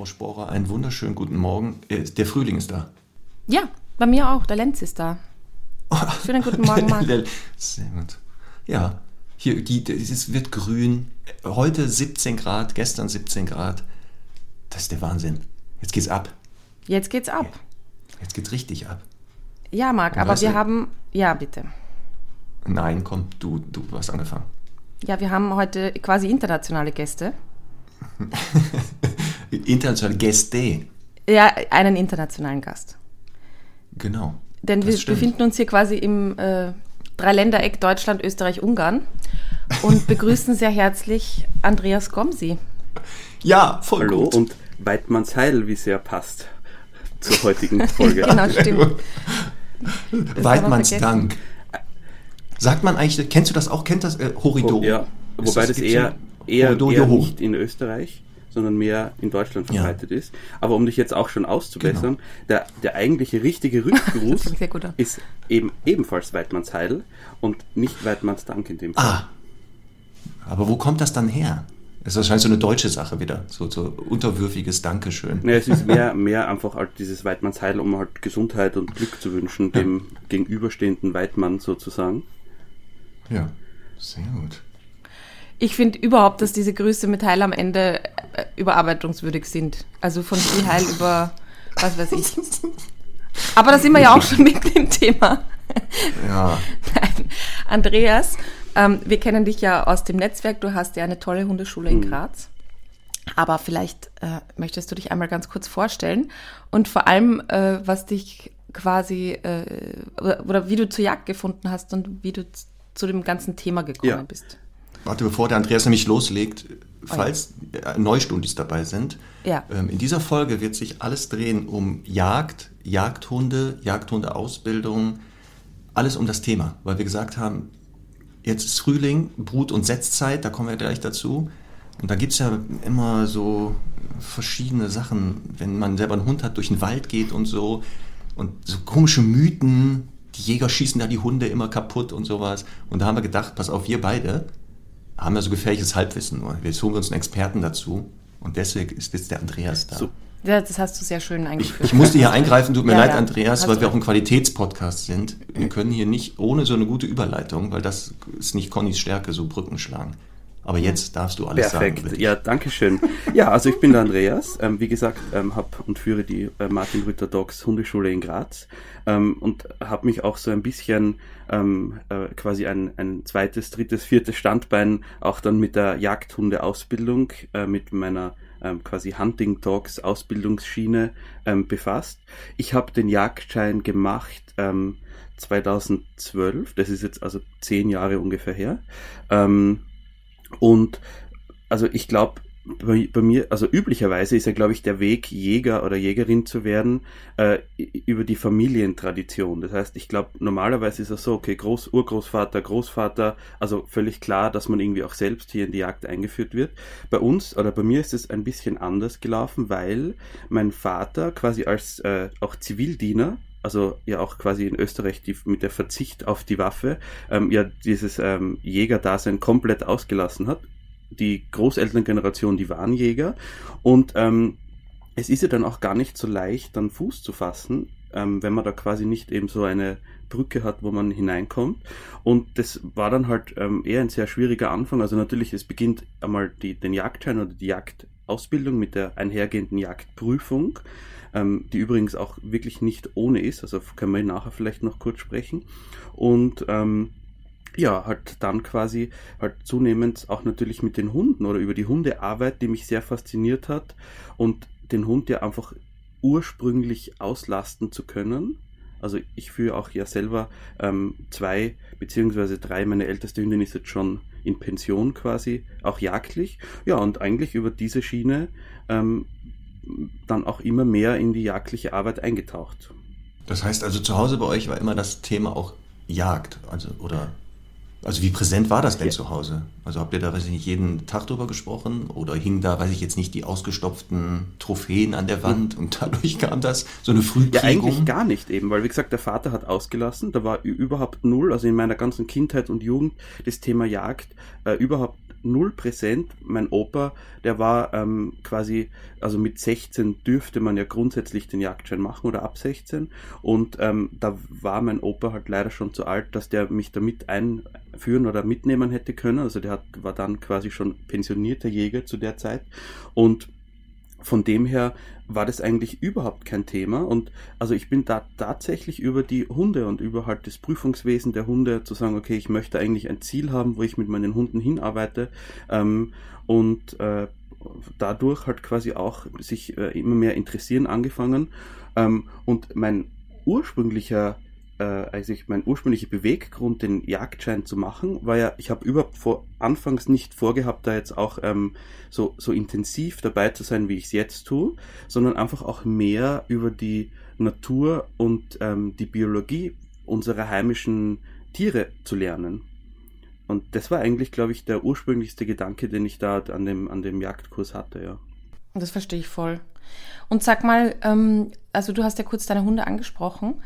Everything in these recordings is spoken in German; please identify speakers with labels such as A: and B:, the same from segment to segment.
A: Frau Sporer, einen wunderschönen guten Morgen. Äh, Der Frühling ist da.
B: Ja, bei mir auch. Der Lenz ist da. Schönen guten Morgen, Marc.
A: Sehr gut. Ja, hier, die, es wird grün. Heute 17 Grad, gestern 17 Grad. Das ist der Wahnsinn. Jetzt geht's ab.
B: Jetzt geht's ab.
A: Jetzt geht's richtig ab.
B: Ja, Marc,
A: Und
B: aber wir
A: du-
B: haben. Ja, bitte.
A: Nein, komm, du, du hast angefangen.
B: Ja, wir haben heute quasi internationale Gäste.
A: Internationale Gäste.
B: Ja, einen internationalen Gast.
A: Genau.
B: Denn
A: Das
B: wir
A: stimmt.
B: befinden uns hier quasi im äh, Dreiländereck Deutschland, Österreich, Ungarn und begrüßen sehr herzlich Andreas Gomsi.
A: Ja, voll
C: Hallo
A: gut.
C: und Weidmanns Heil, wie sehr passt zur heutigen Folge.
B: Genau, stimmt.
A: Weidmanns Dank. Sagt man eigentlich, kennst du das auch? Kennt das äh, Horido?
C: Oh, ja, wobei das
A: gibt's
C: eher, eher, eher nicht in Österreich, sondern mehr in Deutschland
A: Ja.
C: verbreitet ist. Aber um dich jetzt auch schon auszubessern,
A: Genau.
C: der, der eigentliche richtige Rückgruß ist eben ebenfalls Weidmanns Heil und nicht Weidmanns Dank in dem Fall.
A: Ah. Aber wo kommt das dann her? Das ist wahrscheinlich so eine deutsche Sache wieder. So, so unterwürfiges Dankeschön.
C: Ja, es ist mehr, mehr einfach halt dieses Weidmanns Heil, um halt Gesundheit und Glück zu wünschen, dem gegenüberstehenden Weidmann sozusagen.
A: Ja, sehr gut.
B: Ich finde überhaupt, dass diese Grüße mit Heil am Ende überarbeitungswürdig sind. Also von viel Heil über was weiß ich. Aber da sind wir ja auch schon mitten im Thema.
A: Ja,
B: Nein. Andreas, ähm, wir kennen dich ja aus dem Netzwerk. Du hast ja eine tolle Hundeschule in Graz. Aber vielleicht äh, möchtest du dich einmal ganz kurz vorstellen und vor allem, äh, was dich quasi äh, oder, oder wie du zur Jagd gefunden hast und wie du zu dem ganzen Thema gekommen
C: Ja.
B: bist.
A: warte, bevor der Andreas nämlich loslegt, falls äh, Neustundis dabei sind.
B: Ja.
A: Ähm, in dieser Folge wird sich alles drehen um Jagd, Jagdhunde, Jagdhundeausbildung, alles um das Thema, weil wir gesagt haben, jetzt ist Frühling, Brut- und Setzzeit, da kommen wir gleich dazu. Und da gibt's ja immer so verschiedene Sachen, wenn man selber einen Hund hat, durch den Wald geht und so. Und so komische Mythen, die Jäger schießen da die Hunde immer kaputt und sowas. Und da haben wir gedacht, pass auf, wir beide haben ja so gefährliches Halbwissen. nur. Jetzt holen wir uns einen Experten dazu. Und deswegen ist jetzt der Andreas da.
C: So.
B: Ja, das hast du sehr schön eingeführt.
A: Ich musste hier eingreifen, tut mir
B: Ja,
A: leid,
B: ja.
A: Andreas,
B: Hast
A: weil wir auch ein Qualitätspodcast sind. Wir können hier nicht ohne so eine gute Überleitung, weil das ist nicht Connys Stärke, so Brücken schlagen. Aber jetzt darfst du alles sagen.
C: Perfekt, ja, danke schön. Ja, also ich bin der Andreas, ähm, wie gesagt, ähm, habe und führe die äh, Martin Rütter Dogs Hundeschule in Graz ähm, und habe mich auch so ein bisschen ähm, äh, quasi ein, ein zweites, drittes, viertes Standbein auch dann mit der Jagdhundeausbildung, äh, mit meiner ähm, quasi Hunting Dogs Ausbildungsschiene ähm, befasst. Ich habe den Jagdschein gemacht ähm, 2012, das ist jetzt also zehn Jahre ungefähr her. Und also ich glaube, bei, bei mir, also üblicherweise ist ja, glaube ich, der Weg, Jäger oder Jägerin zu werden, äh, über die Familientradition. Das heißt, ich glaube, normalerweise ist es so, okay, Groß, Urgroßvater, Großvater, also völlig klar, dass man irgendwie auch selbst hier in die Jagd eingeführt wird. Bei uns oder bei mir ist es ein bisschen anders gelaufen, weil mein Vater quasi als äh, auch Zivildiener also ja auch quasi in Österreich die, mit der Verzicht auf die Waffe, ähm, ja dieses ähm, Jägerdasein komplett ausgelassen hat. Die Großelterngeneration, die waren Jäger und ähm, es ist ja dann auch gar nicht so leicht, dann Fuß zu fassen, ähm, wenn man da quasi nicht eben so eine Brücke hat, wo man hineinkommt. Und das war dann halt ähm, eher ein sehr schwieriger Anfang. Also natürlich, es beginnt einmal die, den Jagdschein oder die Jagdausbildung mit der einhergehenden Jagdprüfung, ähm, die übrigens auch wirklich nicht ohne ist. Also können wir nachher vielleicht noch kurz sprechen. Und ähm, ja, halt dann quasi halt zunehmend auch natürlich mit den Hunden oder über die Hundearbeit, die mich sehr fasziniert hat und den Hund ja einfach ursprünglich auslasten zu können. Also ich führe auch ja selber ähm, zwei beziehungsweise drei, meine älteste Hündin ist jetzt schon in Pension quasi, auch jagdlich. Ja, und eigentlich über diese Schiene ähm, dann auch immer mehr in die jagdliche Arbeit eingetaucht.
A: Das heißt also, zu Hause bei euch war immer das Thema auch Jagd, also oder also wie präsent war das denn ja. zu Hause? Also habt ihr da, weiß ich nicht, jeden Tag drüber gesprochen? Oder hingen da, weiß ich jetzt nicht, die ausgestopften Trophäen an der Wand und dadurch kam das? So eine Frühprägung?
C: Ja, eigentlich gar nicht eben, weil wie gesagt, der Vater hat ausgelassen, da war überhaupt null, also in meiner ganzen Kindheit und Jugend das Thema Jagd äh, überhaupt null präsent. Mein Opa, der war ähm, quasi, also mit 16 dürfte man ja grundsätzlich den Jagdschein machen oder ab 16. Und ähm, da war mein Opa halt leider schon zu alt, dass der mich damit einführen oder mitnehmen hätte können. Also der hat, war dann quasi schon pensionierter Jäger zu der Zeit. Und von dem her war das eigentlich überhaupt kein Thema. Und also ich bin da tatsächlich über die Hunde und über halt das Prüfungswesen der Hunde zu sagen, okay, ich möchte eigentlich ein Ziel haben, wo ich mit meinen Hunden hinarbeite. Ähm, und äh, dadurch halt quasi auch sich äh, immer mehr interessieren angefangen. Ähm, und mein ursprünglicher äh, also ich mein ursprünglicher Beweggrund, den Jagdschein zu machen, war ja, ich habe überhaupt vor anfangs nicht vorgehabt, da jetzt auch ähm, so, so intensiv dabei zu sein, wie ich es jetzt tue, sondern einfach auch mehr über die Natur und ähm, die Biologie unserer heimischen Tiere zu lernen. Und das war eigentlich, glaube ich, der ursprünglichste Gedanke, den ich da an dem, an dem Jagdkurs hatte, ja.
B: Das verstehe ich voll. Und sag mal, ähm, also du hast ja kurz deine Hunde angesprochen.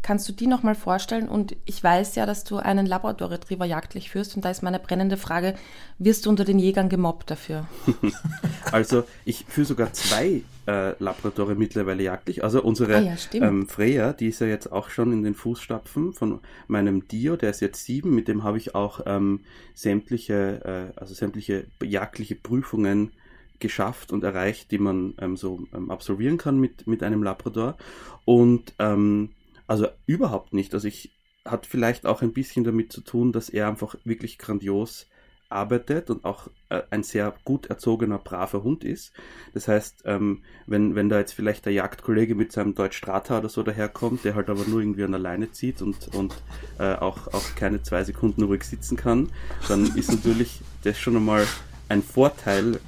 B: Kannst du die nochmal vorstellen? Und ich weiß ja, dass du einen Labrador Retriever jagdlich führst. Und da ist meine brennende Frage, wirst du unter den Jägern gemobbt dafür?
C: also ich führe sogar zwei äh, Labradore mittlerweile jagdlich. Also unsere ah, ja, ähm, Freya, die ist ja jetzt auch schon in den Fußstapfen von meinem Dio, der ist jetzt sieben. Mit dem habe ich auch ähm, sämtliche, äh, also sämtliche jagdliche Prüfungen geschafft und erreicht, die man ähm, so ähm, absolvieren kann mit, mit einem Labrador. Und ähm, also überhaupt nicht. Also ich hat vielleicht auch ein bisschen damit zu tun, dass er einfach wirklich grandios arbeitet und auch äh, ein sehr gut erzogener, braver Hund ist. Das heißt, ähm, wenn, wenn da jetzt vielleicht der Jagdkollege mit seinem Deutsch Strata oder so daherkommt, der halt aber nur irgendwie an der Leine zieht und, und äh, auch, auch keine zwei Sekunden ruhig sitzen kann, dann ist natürlich das schon einmal ein Vorteil,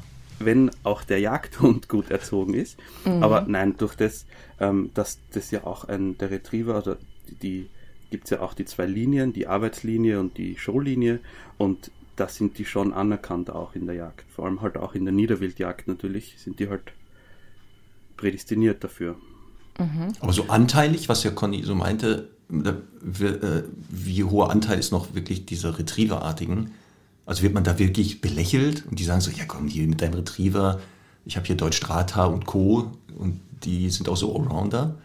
C: wenn auch der Jagdhund gut erzogen ist. Mhm. Aber nein, durch das, ähm, dass das ja auch ein, der Retriever, oder die, die gibt es ja auch die zwei Linien, die Arbeitslinie und die Showlinie und da sind die schon anerkannt auch in der Jagd. Vor allem halt auch in der Niederwildjagd natürlich sind die halt prädestiniert dafür.
A: Mhm. Aber so anteilig, was ja Conny so meinte, äh, wie hoher Anteil ist noch wirklich dieser Retrieverartigen? Also wird man da wirklich belächelt und die sagen so, ja komm, hier mit deinem Retriever, ich habe hier Deutsch Strata und Co. und die sind auch so Allrounder?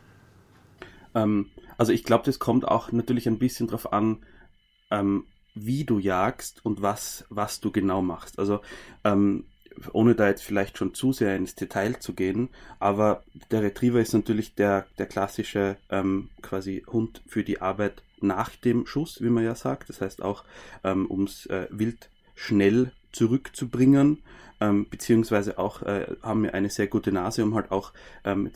C: Ähm, also ich glaube, das kommt auch natürlich ein bisschen drauf an, ähm, wie du jagst und was, was du genau machst. Also ähm, ohne da jetzt vielleicht schon zu sehr ins Detail zu gehen, aber der Retriever ist natürlich der, der klassische ähm, quasi Hund für die Arbeit nach dem Schuss, wie man ja sagt. Das heißt auch, ähm, ums äh, Wild schnell zurückzubringen, ähm, beziehungsweise auch äh, haben wir eine sehr gute Nase, um halt auch ähm,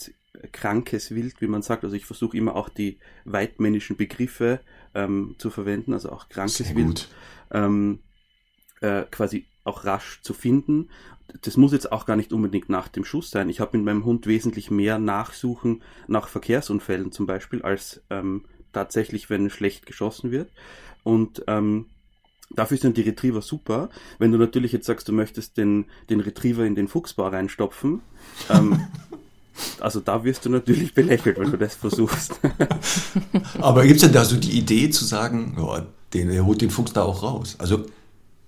C: krankes Wild, wie man sagt. Also ich versuche immer auch die weitmännischen Begriffe ähm, zu verwenden, also auch krankes Wild ähm, äh, quasi auch rasch zu finden. Das muss jetzt auch gar nicht unbedingt nach dem Schuss sein. Ich habe mit meinem Hund wesentlich mehr Nachsuchen nach Verkehrsunfällen zum Beispiel, als ähm, tatsächlich, wenn schlecht geschossen wird. Und ähm, Dafür sind die Retriever super. Wenn du natürlich jetzt sagst, du möchtest den, den Retriever in den Fuchsbau reinstopfen, ähm, also da wirst du natürlich belächelt, wenn du das versuchst.
A: Aber gibt es denn da so die Idee zu sagen, oh, den, er holt den Fuchs da auch raus? Also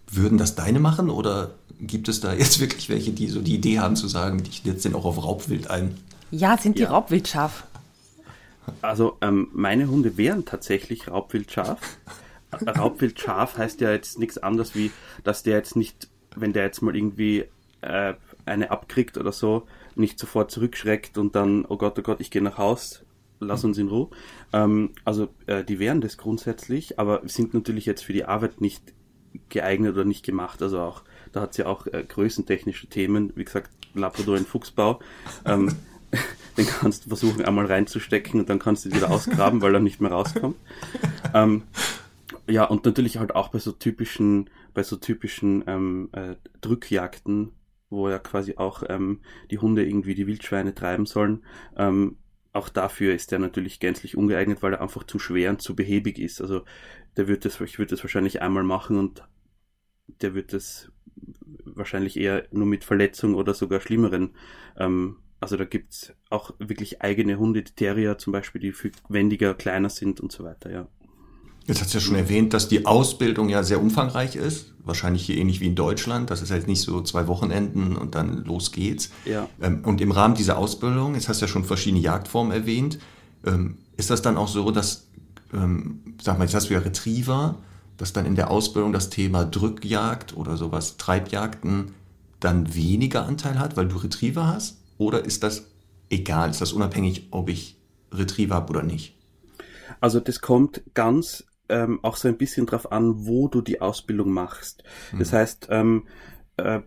A: würden das deine machen oder gibt es da jetzt wirklich welche, die so die Idee haben zu sagen, ich setze den auch auf Raubwild ein?
B: Ja, sind die ja. Raubwild scharf?
C: Also ähm, meine Hunde wären tatsächlich Raubwild scharf. Raubwildschaf heißt ja jetzt nichts anderes wie, dass der jetzt nicht, wenn der jetzt mal irgendwie äh, eine abkriegt oder so, nicht sofort zurückschreckt und dann, oh Gott, oh Gott, ich gehe nach Haus, lass uns in Ruhe. Ähm, also äh, die wären das grundsätzlich, aber sind natürlich jetzt für die Arbeit nicht geeignet oder nicht gemacht. Also auch, da hat es ja auch äh, größentechnische Themen, wie gesagt, Labrador in Fuchsbau. Ähm, den kannst du versuchen einmal reinzustecken und dann kannst du ihn wieder ausgraben, weil er nicht mehr rauskommt. Ähm, ja, und natürlich halt auch bei so typischen, bei so typischen ähm, äh, Drückjagden wo ja quasi auch ähm, die Hunde irgendwie die Wildschweine treiben sollen. Ähm, auch dafür ist der natürlich gänzlich ungeeignet, weil er einfach zu schwer und zu behäbig ist. Also der wird das, ich würde das wahrscheinlich einmal machen und der wird das wahrscheinlich eher nur mit Verletzung oder sogar schlimmeren. Ähm, also da gibt's auch wirklich eigene Hunde, die Terrier zum Beispiel, die viel wendiger, kleiner sind und so weiter, ja.
A: Jetzt hast du ja schon erwähnt, dass die Ausbildung ja sehr umfangreich ist. Wahrscheinlich hier ähnlich wie in Deutschland. Das ist halt nicht so zwei Wochenenden und dann los geht's.
C: Ja.
A: Ähm, und im Rahmen dieser Ausbildung, jetzt hast du ja schon verschiedene Jagdformen erwähnt, ähm, ist das dann auch so, dass, ähm, sag mal, jetzt hast du ja Retriever, dass dann in der Ausbildung das Thema Drückjagd oder sowas, Treibjagden, dann weniger Anteil hat, weil du Retriever hast? Oder ist das egal? Ist das unabhängig, ob ich Retriever habe oder nicht?
C: Also das kommt ganz ähm, auch so ein bisschen drauf an, wo du die Ausbildung machst. Das heißt, ähm, äh,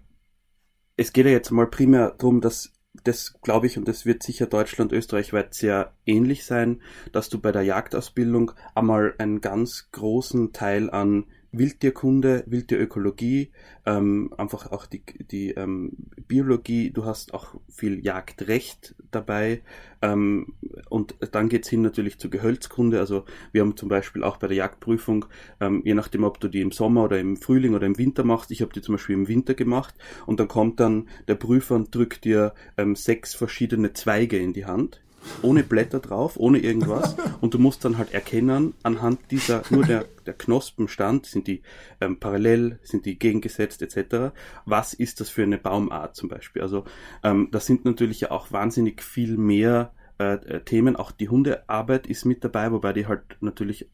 C: es geht ja jetzt mal primär darum, dass das glaube ich, und das wird sicher Deutschland, Österreich weit sehr ähnlich sein, dass du bei der Jagdausbildung einmal einen ganz großen Teil an Wildtierkunde, Wildtierökologie, ähm, einfach auch die, die ähm, Biologie, du hast auch viel Jagdrecht dabei. Ähm, und dann geht's hin natürlich zur Gehölzkunde, also wir haben zum Beispiel auch bei der Jagdprüfung, ähm, je nachdem ob du die im Sommer oder im Frühling oder im Winter machst, ich habe die zum Beispiel im Winter gemacht. Und dann kommt dann der Prüfer und drückt dir ähm, sechs verschiedene Zweige in die Hand ohne Blätter drauf, ohne irgendwas. Und du musst dann halt erkennen, anhand dieser, nur der, der Knospenstand, sind die ähm, parallel, sind die gegengesetzt etc., was ist das für eine Baumart zum Beispiel. Also ähm, das sind natürlich ja auch wahnsinnig viel mehr äh, äh, Themen. Auch die Hundearbeit ist mit dabei, wobei die halt natürlich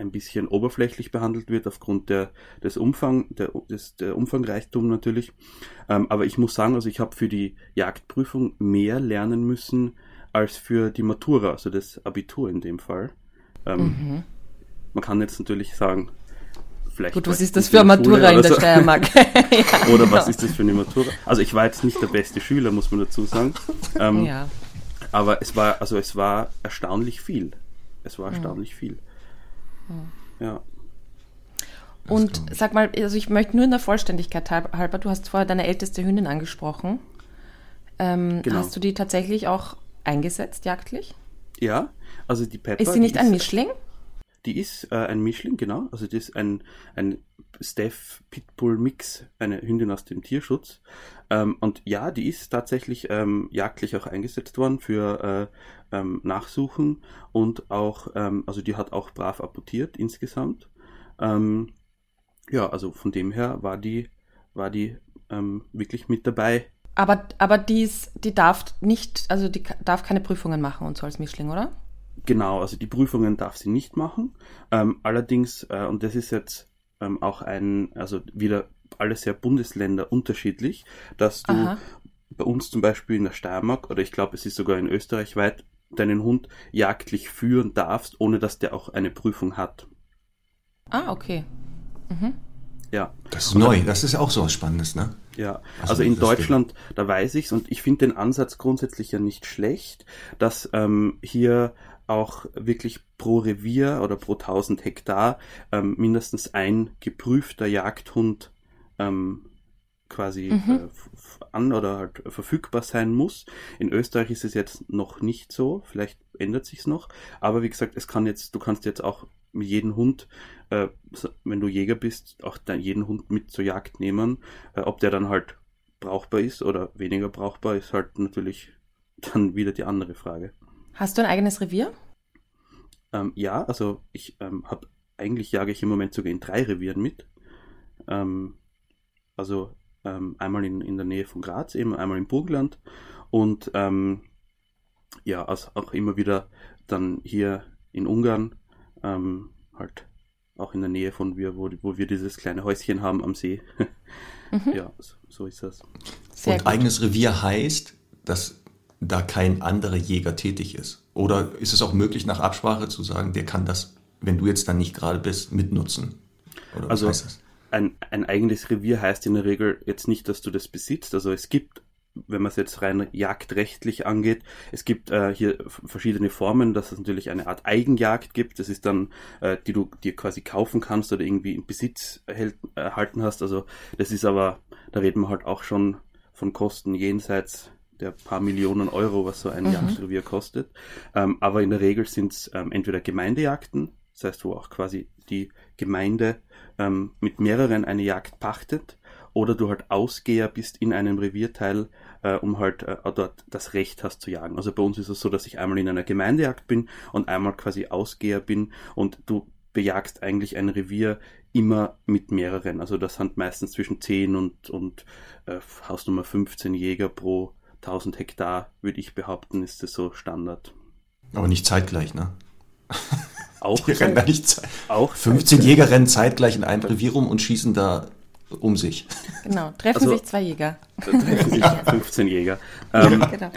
C: ein bisschen oberflächlich behandelt wird aufgrund der, des Umfang, der, des, der Umfangreichtum natürlich. Ähm, aber ich muss sagen, also ich habe für die Jagdprüfung mehr lernen müssen, als für die Matura, also das Abitur in dem Fall. Ähm,
B: Mhm.
C: Man kann jetzt natürlich sagen, vielleicht.
B: Gut, was ist das für eine Matura in der
C: so.
B: Steiermark? ja,
C: Oder was
B: genau.
C: ist das für eine Matura? Also ich war jetzt nicht der beste Schüler, muss man dazu sagen. Ähm,
B: Ja.
C: Aber es war, also es war erstaunlich viel. Es war erstaunlich viel. Ja.
B: Und sag mal, also ich möchte nur in der Vollständigkeit halb- halber, du hast vorher deine älteste Hündin angesprochen. Ähm,
C: Genau.
B: Hast du die tatsächlich auch eingesetzt, jagdlich?
C: Ja, also die Pepper.
B: Ist sie nicht
C: die
B: ein Mischling?
C: Die ist äh, ein Mischling, genau. Also das ist ein, ein Steph Pitbull Mix, eine Hündin aus dem Tierschutz. Ähm, und ja, die ist tatsächlich ähm, jagdlich auch eingesetzt worden für äh, ähm, Nachsuchen und auch, ähm, also die hat auch brav apportiert insgesamt. Ähm, ja, also von dem her war die, war die ähm, wirklich mit dabei.
B: Aber, aber die, ist, die darf nicht, also die darf keine Prüfungen machen und so als Mischling, oder?
C: Genau, also die Prüfungen darf sie nicht machen. Ähm, allerdings, äh, und das ist jetzt ähm, auch ein, also wieder alles sehr Bundesländer unterschiedlich, dass du
B: Aha.
C: bei uns zum Beispiel in der Steiermark oder ich glaube, es ist sogar in Österreich weit, deinen Hund jagdlich führen darfst, ohne dass der auch eine Prüfung hat.
B: Ah, okay.
C: Ja.
A: Das ist neu, das ist auch so was Spannendes, ne?
C: Ja,
A: Also,
C: also in Deutschland, da weiß ich's. Und ich finde den Ansatz grundsätzlich ja nicht schlecht, dass ähm, hier auch wirklich pro Revier oder pro 1000 Hektar ähm, mindestens ein geprüfter Jagdhund ähm, quasi äh, f- f- an oder halt verfügbar sein muss. In Österreich ist es jetzt noch nicht so, vielleicht ändert sich's noch, aber wie gesagt, es kann jetzt, du kannst jetzt auch mit jedem Hund, äh, wenn du Jäger bist, auch dein, jeden Hund mit zur Jagd nehmen. Äh, ob der dann halt brauchbar ist oder weniger brauchbar, ist halt natürlich dann wieder die andere Frage.
B: Hast du ein eigenes Revier?
C: Ähm, ja, also ich ähm, habe eigentlich jage ich im Moment sogar in drei Revieren mit. Ähm, also ähm, einmal in, in der Nähe von Graz, eben einmal im Burgenland und ähm, ja, also auch immer wieder dann hier in Ungarn, ähm, halt auch in der Nähe von wir, wo, wo wir dieses kleine Häuschen haben am See. Ja, so, so ist das.
B: Sehr
A: und
B: gut.
A: eigenes Revier heißt, dass da kein anderer Jäger tätig ist. Oder ist es auch möglich, nach Absprache zu sagen, der kann das, wenn du jetzt dann nicht gerade bist, mitnutzen? Oder was
C: Also
A: heißt das?
C: ein, ein eigenes Revier heißt in der Regel jetzt nicht, dass du das besitzt. Also es gibt, wenn man es jetzt rein jagdrechtlich angeht, es gibt äh, hier verschiedene Formen, dass es natürlich eine Art Eigenjagd gibt. Das ist dann, äh, die du dir quasi kaufen kannst oder irgendwie in Besitz erhält, erhalten hast. Also das ist aber, da reden wir halt auch schon von Kosten jenseits der paar Millionen Euro, was so ein mhm. Jagdrevier kostet. Ähm, aber in der Regel sind es ähm, entweder Gemeindejagden, das heißt, wo auch quasi die Gemeinde ähm, mit mehreren eine Jagd pachtet, oder du halt Ausgeher bist in einem Revierteil, äh, um halt äh, dort das Recht hast zu jagen. Also bei uns ist es so, dass ich einmal in einer Gemeindejagd bin und einmal quasi Ausgeher bin und du bejagst eigentlich ein Revier immer mit mehreren. Also das sind meistens zwischen 10 und, und äh, Hausnummer 15 Jäger pro 1000 Hektar, würde ich behaupten, ist das so Standard.
A: Aber nicht zeitgleich, ne?
C: Auch,
A: die rennen da nicht auch 15 Jäger rennen zeitgleich in einem Revier rum und schießen da um sich.
B: Genau, treffen also, sich zwei Jäger.
C: Treffen sich 15 Jäger. Ähm, genau.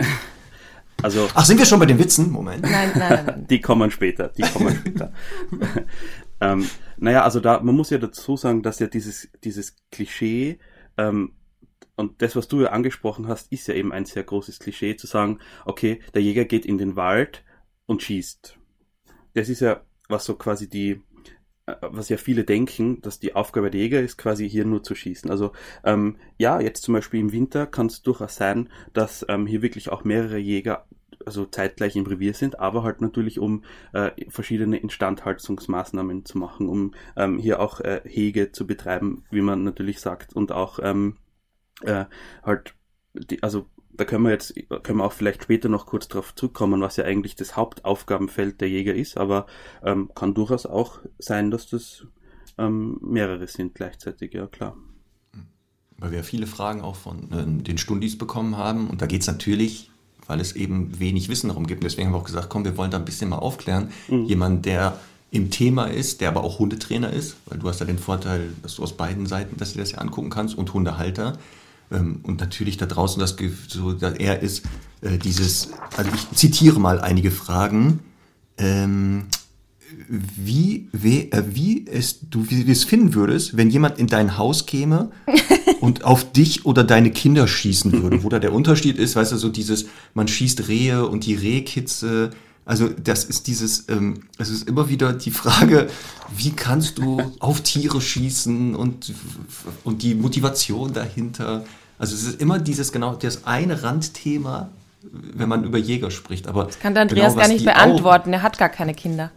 A: Also, Ach, sind wir schon bei den Witzen? Moment.
B: Nein, nein, nein.
C: Die kommen später, die kommen später. ähm, naja, also da, man muss ja dazu sagen, dass ja dieses, dieses Klischee, ähm, und das, was du ja angesprochen hast, ist ja eben ein sehr großes Klischee, zu sagen, okay, der Jäger geht in den Wald und schießt. Das ist ja, was so quasi die, was ja viele denken, dass die Aufgabe der Jäger ist, quasi hier nur zu schießen. Also ähm, ja, jetzt zum Beispiel im Winter kann es durchaus sein, dass ähm, hier wirklich auch mehrere Jäger also zeitgleich im Revier sind, aber halt natürlich um äh, verschiedene Instandhaltungsmaßnahmen zu machen, um ähm, hier auch äh, Hege zu betreiben, wie man natürlich sagt, und auch ähm, äh, halt die, also da können wir jetzt, können wir auch vielleicht später noch kurz drauf zurückkommen, was ja eigentlich das Hauptaufgabenfeld der Jäger ist, aber ähm, kann durchaus auch sein, dass das ähm, mehrere sind gleichzeitig, ja klar.
A: Weil wir viele Fragen auch von äh, den Stundis bekommen haben und da geht es natürlich, weil es eben wenig Wissen darum gibt. Deswegen haben wir auch gesagt, komm, wir wollen da ein bisschen mal aufklären. Mhm. Jemand, der im Thema ist, der aber auch Hundetrainer ist, weil du hast ja den Vorteil, dass du aus beiden Seiten, dass du das ja angucken kannst und Hundehalter ähm, und natürlich da draußen das so, er ist äh, dieses, also ich zitiere mal einige Fragen. Ähm, wie, wie, äh, wie, es, du wie, wie es finden würdest, wenn jemand in dein Haus käme und auf dich oder deine Kinder schießen würde. Wo da der Unterschied ist, weißt du, so dieses, man schießt Rehe und die Rehkitze, also das ist dieses, ähm, es ist immer wieder die Frage, wie kannst du auf Tiere schießen und, und die Motivation dahinter. Also es ist immer dieses genau das eine Randthema, wenn man über Jäger spricht. Aber
B: das kann der Andreas genau, gar nicht beantworten. Er hat gar keine Kinder.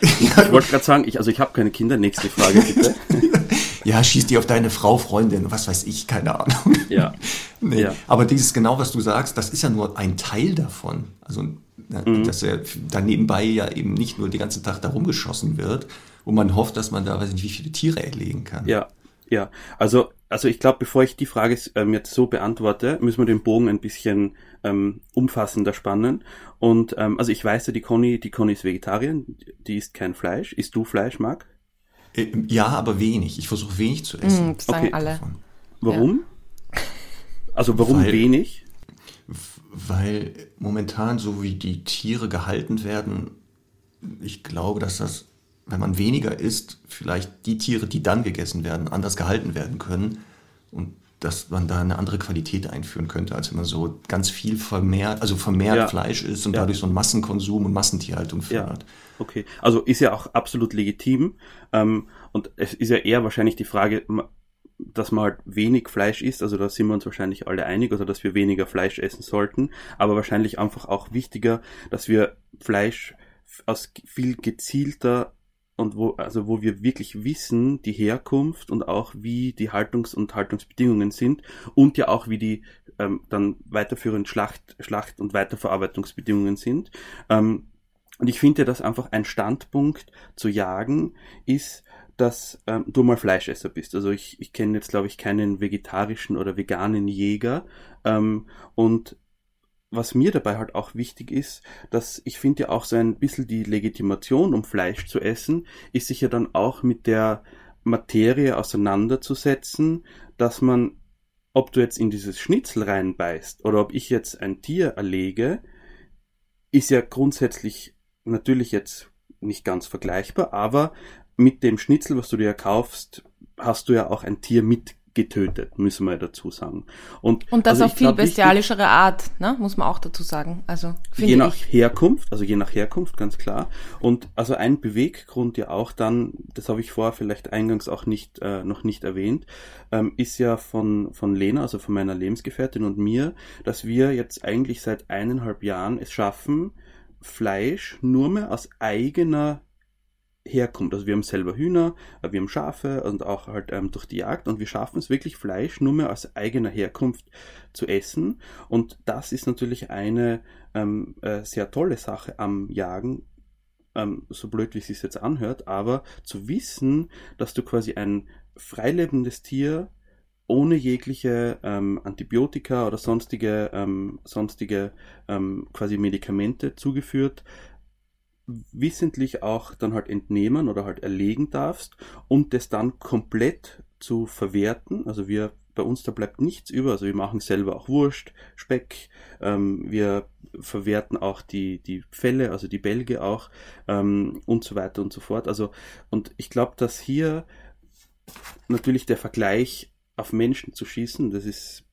C: ich wollte gerade sagen, ich, also ich habe keine Kinder. Nächste Frage bitte.
A: ja, schieß die auf deine Frau, Freundin, was weiß ich, keine Ahnung.
C: Ja.
A: nee. ja. Aber dieses genau, was du sagst, das ist ja nur ein Teil davon. Also, mhm. dass er da nebenbei ja eben nicht nur den ganzen Tag da rumgeschossen wird und man hofft, dass man da, weiß nicht, wie viele Tiere erlegen kann.
C: Ja, ja. Also also ich glaube, bevor ich die Frage ähm, jetzt so beantworte, müssen wir den Bogen ein bisschen ähm, umfassender spannen. Und ähm, also ich weiß ja, die Conny, die Conny ist Vegetarierin, die isst kein Fleisch. Isst du Fleisch, Marc?
A: Äh, ja, aber wenig. Ich versuche wenig zu essen. Mm,
B: das sagen okay. alle.
C: Warum? Ja. Also warum weil, wenig?
A: Weil momentan, so wie die Tiere gehalten werden, ich glaube, dass das wenn man weniger isst, vielleicht die Tiere, die dann gegessen werden, anders gehalten werden können und dass man da eine andere Qualität einführen könnte, als wenn man so ganz viel vermehrt, also vermehrt ja. Fleisch isst und ja. dadurch so einen Massenkonsum und Massentierhaltung fördert.
C: Ja. Okay, also ist ja auch absolut legitim ähm, und es ist ja eher wahrscheinlich die Frage, dass man halt wenig Fleisch isst, also da sind wir uns wahrscheinlich alle einig, also dass wir weniger Fleisch essen sollten, aber wahrscheinlich einfach auch wichtiger, dass wir Fleisch aus viel gezielter und wo, also wo wir wirklich wissen, die Herkunft und auch wie die Haltungs- und Haltungsbedingungen sind und ja auch wie die ähm, dann weiterführend Schlacht, Schlacht- und Weiterverarbeitungsbedingungen sind. Ähm, und ich finde, dass einfach ein Standpunkt zu jagen ist, dass ähm, du mal Fleischesser bist. Also ich, ich kenne jetzt, glaube ich, keinen vegetarischen oder veganen Jäger. Ähm, und was mir dabei halt auch wichtig ist, dass ich finde ja auch so ein bisschen die Legitimation, um Fleisch zu essen, ist sich ja dann auch mit der Materie auseinanderzusetzen, dass man, ob du jetzt in dieses Schnitzel reinbeißt oder ob ich jetzt ein Tier erlege, ist ja grundsätzlich natürlich jetzt nicht ganz vergleichbar, aber mit dem Schnitzel, was du dir kaufst, hast du ja auch ein Tier mit getötet, müssen wir dazu sagen. Und,
B: und das
C: also
B: auf viel bestialischere Art, ne? muss man auch dazu sagen. Also
C: je nach ich. Herkunft, also je nach Herkunft, ganz klar. Und also ein Beweggrund ja auch dann, das habe ich vorher vielleicht eingangs auch nicht äh, noch nicht erwähnt, ähm, ist ja von von Lena, also von meiner Lebensgefährtin und mir, dass wir jetzt eigentlich seit eineinhalb Jahren es schaffen, Fleisch nur mehr aus eigener herkommt. Also wir haben selber Hühner, äh, wir haben Schafe und auch halt ähm, durch die Jagd und wir schaffen es wirklich Fleisch nur mehr aus eigener Herkunft zu essen. Und das ist natürlich eine ähm, äh, sehr tolle Sache am Jagen, ähm, so blöd wie es sich jetzt anhört, aber zu wissen, dass du quasi ein freilebendes Tier ohne jegliche ähm, Antibiotika oder sonstige, ähm, sonstige ähm, quasi Medikamente zugeführt wissentlich auch dann halt entnehmen oder halt erlegen darfst und das dann komplett zu verwerten. Also wir bei uns da bleibt nichts über. Also wir machen selber auch Wurst, Speck. Ähm, wir verwerten auch die die Felle, also die Bälge auch ähm, und so weiter und so fort. Also und ich glaube, dass hier natürlich der Vergleich auf Menschen zu schießen, das ist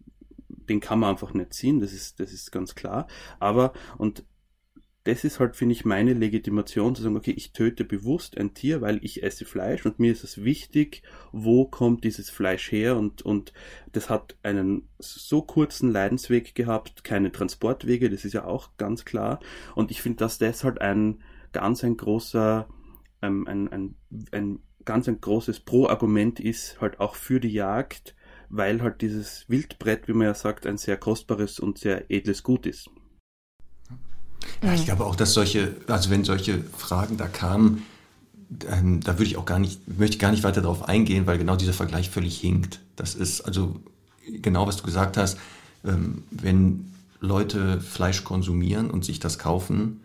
C: den kann man einfach nicht ziehen, das ist, das ist ganz klar. Aber, und das ist halt, finde ich, meine Legitimation zu sagen, okay, ich töte bewusst ein Tier, weil ich esse Fleisch und mir ist es wichtig, wo kommt dieses Fleisch her und, und das hat einen so kurzen Leidensweg gehabt, keine Transportwege, das ist ja auch ganz klar. Und ich finde, dass das halt ein ganz ein großer, ähm, ein, ein, ein ganz ein großes Pro-Argument ist, halt auch für die Jagd, weil halt dieses Wildbrett, wie man ja sagt, ein sehr kostbares und sehr edles Gut ist.
A: Ja, ich glaube auch, dass solche, also wenn solche Fragen da kamen, ähm, da würde ich auch gar nicht, möchte ich gar nicht weiter darauf eingehen, weil genau dieser Vergleich völlig hinkt. Das ist also genau, was du gesagt hast, ähm, wenn Leute Fleisch konsumieren und sich das kaufen,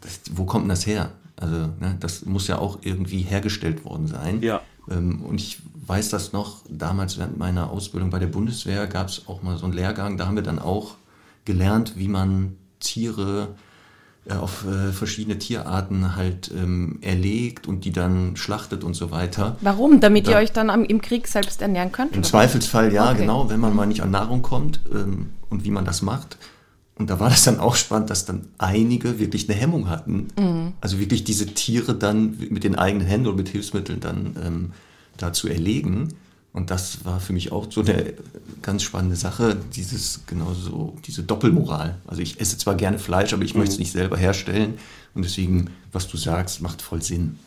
A: das, wo kommt denn das her? Also ne, das muss ja auch irgendwie hergestellt worden sein.
C: Ja.
A: Ähm, und ich weiß das noch, damals während meiner Ausbildung bei der Bundeswehr gab es auch mal so einen Lehrgang, da haben wir dann auch gelernt, wie man Tiere äh, auf äh, verschiedene Tierarten halt ähm, erlegt und die dann schlachtet und so weiter.
B: Warum? Damit da, ihr euch dann am, im Krieg selbst ernähren könnt?
A: Im oder? Zweifelsfall ja, okay. genau, wenn man mal nicht an Nahrung kommt ähm, und wie man das macht. Und da war das dann auch spannend, dass dann einige wirklich eine Hemmung hatten. Mhm. Also wirklich diese Tiere dann mit den eigenen Händen oder mit Hilfsmitteln dann ähm, da zu erlegen. Und das war für mich auch so eine ganz spannende Sache, dieses genauso, diese Doppelmoral. Also ich esse zwar gerne Fleisch, aber ich mhm. möchte es nicht selber herstellen. Und deswegen, was du sagst, macht voll Sinn.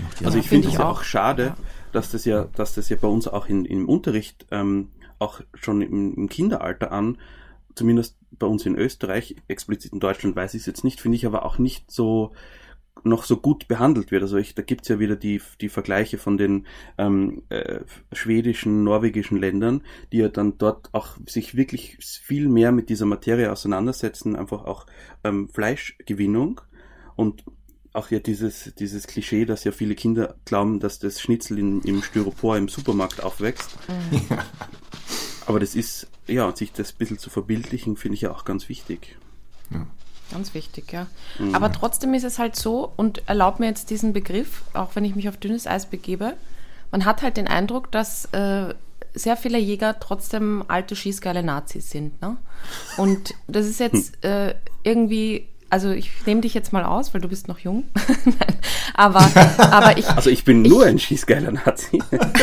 C: Macht also ich finde es ja auch schade, ja. dass das ja, dass das ja bei uns auch in, im Unterricht ähm, auch schon im, im Kinderalter an, zumindest bei uns in Österreich, explizit in Deutschland weiß ich es jetzt nicht, finde ich aber auch nicht so noch so gut behandelt wird. Also ich, da gibt's ja wieder die, die Vergleiche von den ähm, äh, schwedischen, norwegischen Ländern, die ja dann dort auch sich wirklich viel mehr mit dieser Materie auseinandersetzen, einfach auch ähm, Fleischgewinnung und auch ja dieses, dieses Klischee, dass ja viele Kinder glauben, dass das Schnitzel in, im Styropor im Supermarkt aufwächst. Mhm. Aber das ist, ja, sich das ein bisschen zu verbildlichen, finde ich ja auch ganz wichtig.
B: Ja. Ganz wichtig, ja. Mhm. Aber trotzdem ist es halt so, und erlaubt mir jetzt diesen Begriff, auch wenn ich mich auf dünnes Eis begebe, man hat halt den Eindruck, dass äh, sehr viele Jäger trotzdem alte, schießgeile Nazis sind. Ne? Und das ist jetzt äh, irgendwie also ich nehme dich jetzt mal aus, weil du bist noch jung. Aber, aber ich.
C: Also ich bin nur ich, ein schießgeiler Nazi.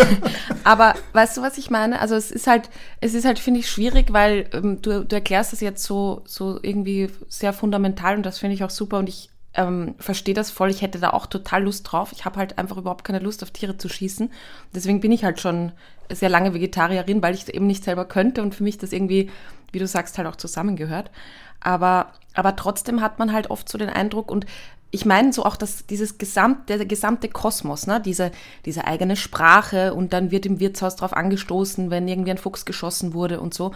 B: aber weißt du, was ich meine? Also es ist halt, es ist halt, finde ich, schwierig, weil ähm, du, du erklärst das jetzt so, so irgendwie sehr fundamental und das finde ich auch super und ich ähm, verstehe das voll. Ich hätte da auch total Lust drauf. Ich habe halt einfach überhaupt keine Lust auf Tiere zu schießen. Deswegen bin ich halt schon sehr lange Vegetarierin, weil ich eben nicht selber könnte und für mich das irgendwie, wie du sagst, halt auch zusammengehört. Aber, aber trotzdem hat man halt oft so den Eindruck und ich meine so auch, dass dieses gesamte, der gesamte Kosmos, ne, diese, diese eigene Sprache und dann wird im Wirtshaus drauf angestoßen, wenn irgendwie ein Fuchs geschossen wurde und so.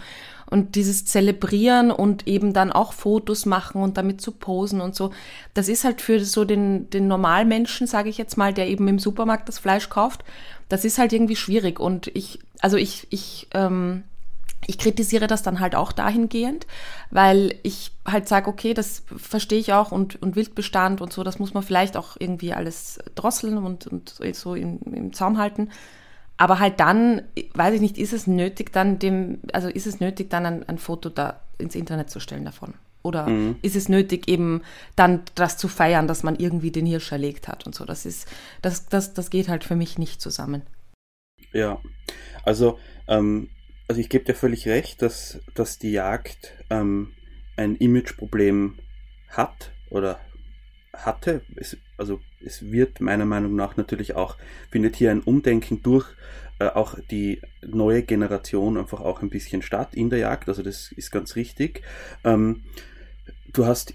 B: Und dieses Zelebrieren und eben dann auch Fotos machen und damit zu posen und so, das ist halt für so den, den Normalmenschen, sage ich jetzt mal, der eben im Supermarkt das Fleisch kauft, das ist halt irgendwie schwierig. Und ich, also ich, ich, ähm, ich kritisiere das dann halt auch dahingehend, weil ich halt sage, okay, das verstehe ich auch und, und Wildbestand und so, das muss man vielleicht auch irgendwie alles drosseln und, und so im, im Zaum halten. aber halt dann, weiß ich nicht, ist es nötig, dann dem, also ist es nötig, dann ein, ein Foto da ins Internet zu stellen davon? Oder mhm. ist es nötig, eben dann das zu feiern, dass man irgendwie den Hirsch erlegt hat und so? Das ist, das, das, das geht halt für mich nicht zusammen.
C: Ja, also, ähm, also ich gebe dir völlig recht, dass, dass die Jagd ähm, ein Imageproblem hat oder hatte. Es, also es wird meiner Meinung nach natürlich auch, findet hier ein Umdenken durch äh, auch die neue Generation einfach auch ein bisschen statt in der Jagd. Also das ist ganz richtig. Ähm, du hast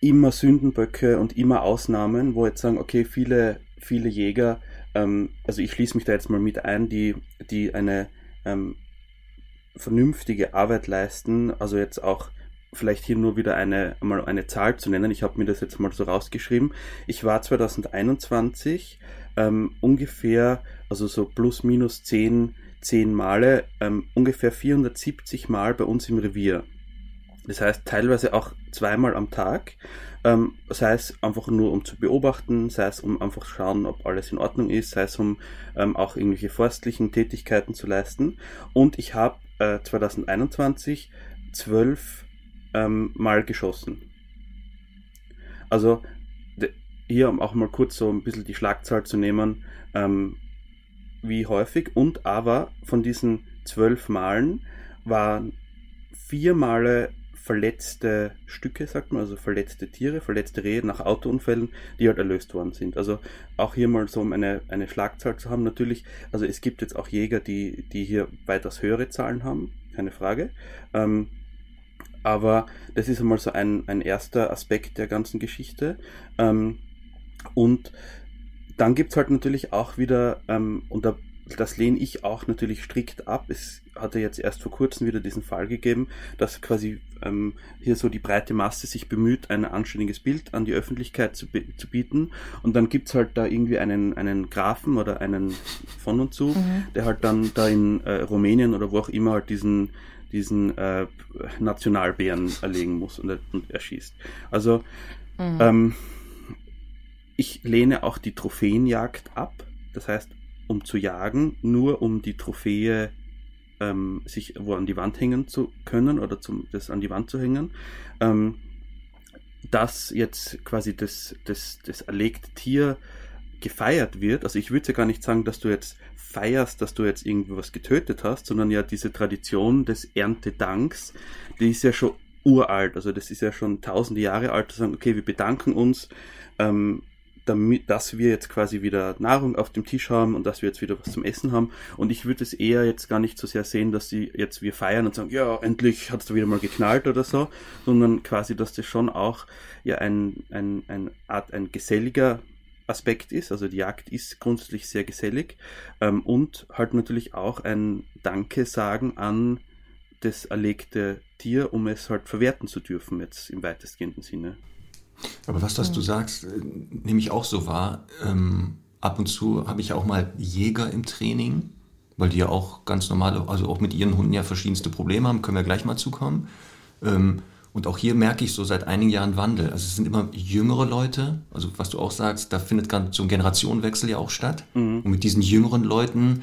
C: immer Sündenböcke und immer Ausnahmen, wo jetzt sagen, okay, viele, viele Jäger, ähm, also ich schließe mich da jetzt mal mit ein, die, die eine ähm, vernünftige Arbeit leisten, also jetzt auch vielleicht hier nur wieder eine, mal eine Zahl zu nennen. Ich habe mir das jetzt mal so rausgeschrieben. Ich war 2021 ähm, ungefähr, also so plus minus 10, 10 Male, ähm, ungefähr 470 Mal bei uns im Revier. Das heißt teilweise auch zweimal am Tag. Ähm, sei es einfach nur um zu beobachten, sei es um einfach schauen, ob alles in Ordnung ist, sei es um ähm, auch irgendwelche forstlichen Tätigkeiten zu leisten. Und ich habe äh, 2021 zwölf ähm, Mal geschossen. Also hier, um auch mal kurz so ein bisschen die Schlagzahl zu nehmen, ähm, wie häufig. Und aber von diesen zwölf Malen waren vier Male verletzte Stücke, sagt man, also verletzte Tiere, verletzte Rehe nach Autounfällen, die halt erlöst worden sind. Also auch hier mal so um eine, eine Schlagzahl zu haben. Natürlich, also es gibt jetzt auch Jäger, die, die hier weitaus höhere Zahlen haben, keine Frage. Ähm, aber das ist einmal so ein, ein erster Aspekt der ganzen Geschichte. Ähm, und dann gibt es halt natürlich auch wieder, ähm, und da, das lehne ich auch natürlich strikt ab. Es hatte jetzt erst vor kurzem wieder diesen Fall gegeben, dass quasi ähm, hier so die breite Masse sich bemüht, ein anständiges Bild an die Öffentlichkeit zu, zu bieten. Und dann gibt es halt da irgendwie einen, einen Grafen oder einen von und zu, mhm. der halt dann da in äh, Rumänien oder wo auch immer halt diesen diesen äh, Nationalbären erlegen muss und, und erschießt. Also mhm. ähm, ich lehne auch die Trophäenjagd ab. Das heißt, um zu jagen, nur um die Trophäe ähm, sich wo an die Wand hängen zu können oder zum, das an die Wand zu hängen. Ähm, dass jetzt quasi das, das, das erlegte Tier gefeiert wird, also ich würde ja gar nicht sagen, dass du jetzt feierst, dass du jetzt irgendwie was getötet hast, sondern ja diese Tradition des Erntedanks, die ist ja schon uralt, also das ist ja schon tausende Jahre alt, zu sagen, okay, wir bedanken uns, ähm, damit, dass wir jetzt quasi wieder Nahrung auf dem Tisch haben und dass wir jetzt wieder was zum Essen haben. Und ich würde es eher jetzt gar nicht so sehr sehen, dass sie jetzt wir feiern und sagen, ja, endlich hat es da wieder mal geknallt oder so, sondern quasi, dass das schon auch ja ein, ein, ein Art, ein geselliger Aspekt ist. Also die Jagd ist grundsätzlich sehr gesellig ähm, und halt natürlich auch ein Danke sagen an das erlegte Tier, um es halt verwerten zu dürfen, jetzt im weitestgehenden Sinne.
A: Aber was das du sagst, äh, nehme ich auch so wahr. Ähm, ab und zu habe ich auch mal Jäger im Training, weil die ja auch ganz normale, also auch mit ihren Hunden ja verschiedenste Probleme haben, können wir gleich mal zukommen. Ähm, und auch hier merke ich so seit einigen Jahren Wandel. Also es sind immer jüngere Leute, also was du auch sagst, da findet gerade so ein Generationenwechsel ja auch statt. Mhm. Und mit diesen jüngeren Leuten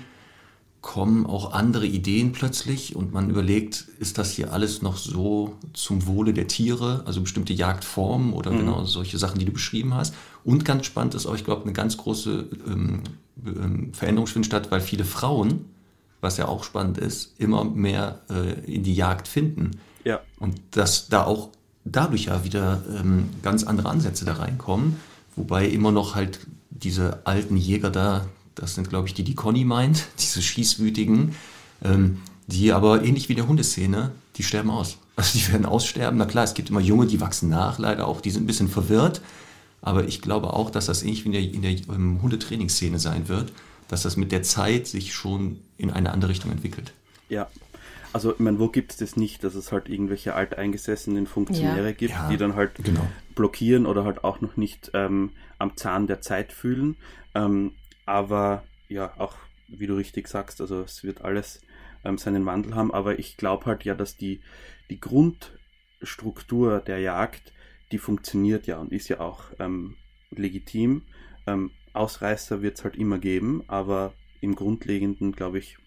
A: kommen auch andere Ideen plötzlich und man überlegt, ist das hier alles noch so zum Wohle der Tiere, also bestimmte Jagdformen oder mhm. genau solche Sachen, die du beschrieben hast. Und ganz spannend ist auch, ich glaube, eine ganz große ähm, ähm, Veränderung findet statt, weil viele Frauen, was ja auch spannend ist, immer mehr äh, in die Jagd finden.
C: Ja.
A: Und dass da auch dadurch ja wieder ähm, ganz andere Ansätze da reinkommen, wobei immer noch halt diese alten Jäger da, das sind glaube ich die, die Conny meint, diese schießwütigen, ähm, die aber ähnlich wie der Hundeszene, die sterben aus. Also die werden aussterben. Na klar, es gibt immer Junge, die wachsen nach, leider auch, die sind ein bisschen verwirrt. Aber ich glaube auch, dass das ähnlich wie in der, in der ähm, Hundetrainingsszene sein wird, dass das mit der Zeit sich schon in eine andere Richtung entwickelt.
C: Ja, also, ich meine, wo gibt es das nicht, dass es halt irgendwelche alteingesessenen Funktionäre ja. gibt, ja, die dann halt genau. blockieren oder halt auch noch nicht ähm, am Zahn der Zeit fühlen. Ähm, aber ja, auch wie du richtig sagst, also es wird alles ähm, seinen Wandel haben, aber ich glaube halt ja, dass die, die Grundstruktur der Jagd, die funktioniert ja und ist ja auch ähm, legitim. Ähm, Ausreißer wird es halt immer geben, aber im Grundlegenden, glaube ich,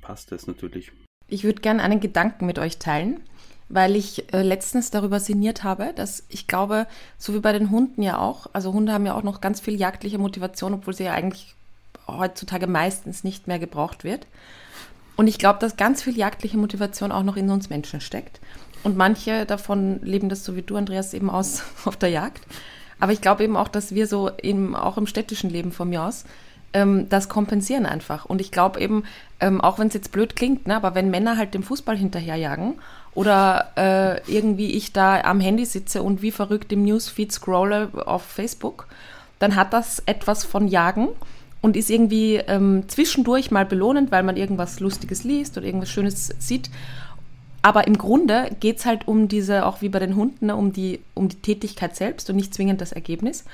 C: passt das natürlich.
B: Ich würde gerne einen Gedanken mit euch teilen, weil ich äh, letztens darüber sinniert habe, dass ich glaube, so wie bei den Hunden ja auch, also Hunde haben ja auch noch ganz viel jagdliche Motivation, obwohl sie ja eigentlich heutzutage meistens nicht mehr gebraucht wird. Und ich glaube, dass ganz viel jagdliche Motivation auch noch in uns Menschen steckt. Und manche davon leben das so wie du, Andreas, eben aus auf der Jagd. Aber ich glaube eben auch, dass wir so eben auch im städtischen Leben von mir aus ähm, das kompensieren einfach. Und ich glaube eben, ähm, auch wenn es jetzt blöd klingt, ne, aber wenn Männer halt dem Fußball hinterherjagen oder äh, irgendwie ich da am Handy sitze und wie verrückt im Newsfeed scrolle auf Facebook, dann hat das etwas von Jagen und ist irgendwie ähm, zwischendurch mal belohnend, weil man irgendwas Lustiges liest oder irgendwas Schönes sieht. Aber im Grunde geht es halt um diese, auch wie bei den Hunden, ne, um, die, um die Tätigkeit selbst und nicht zwingend das Ergebnis.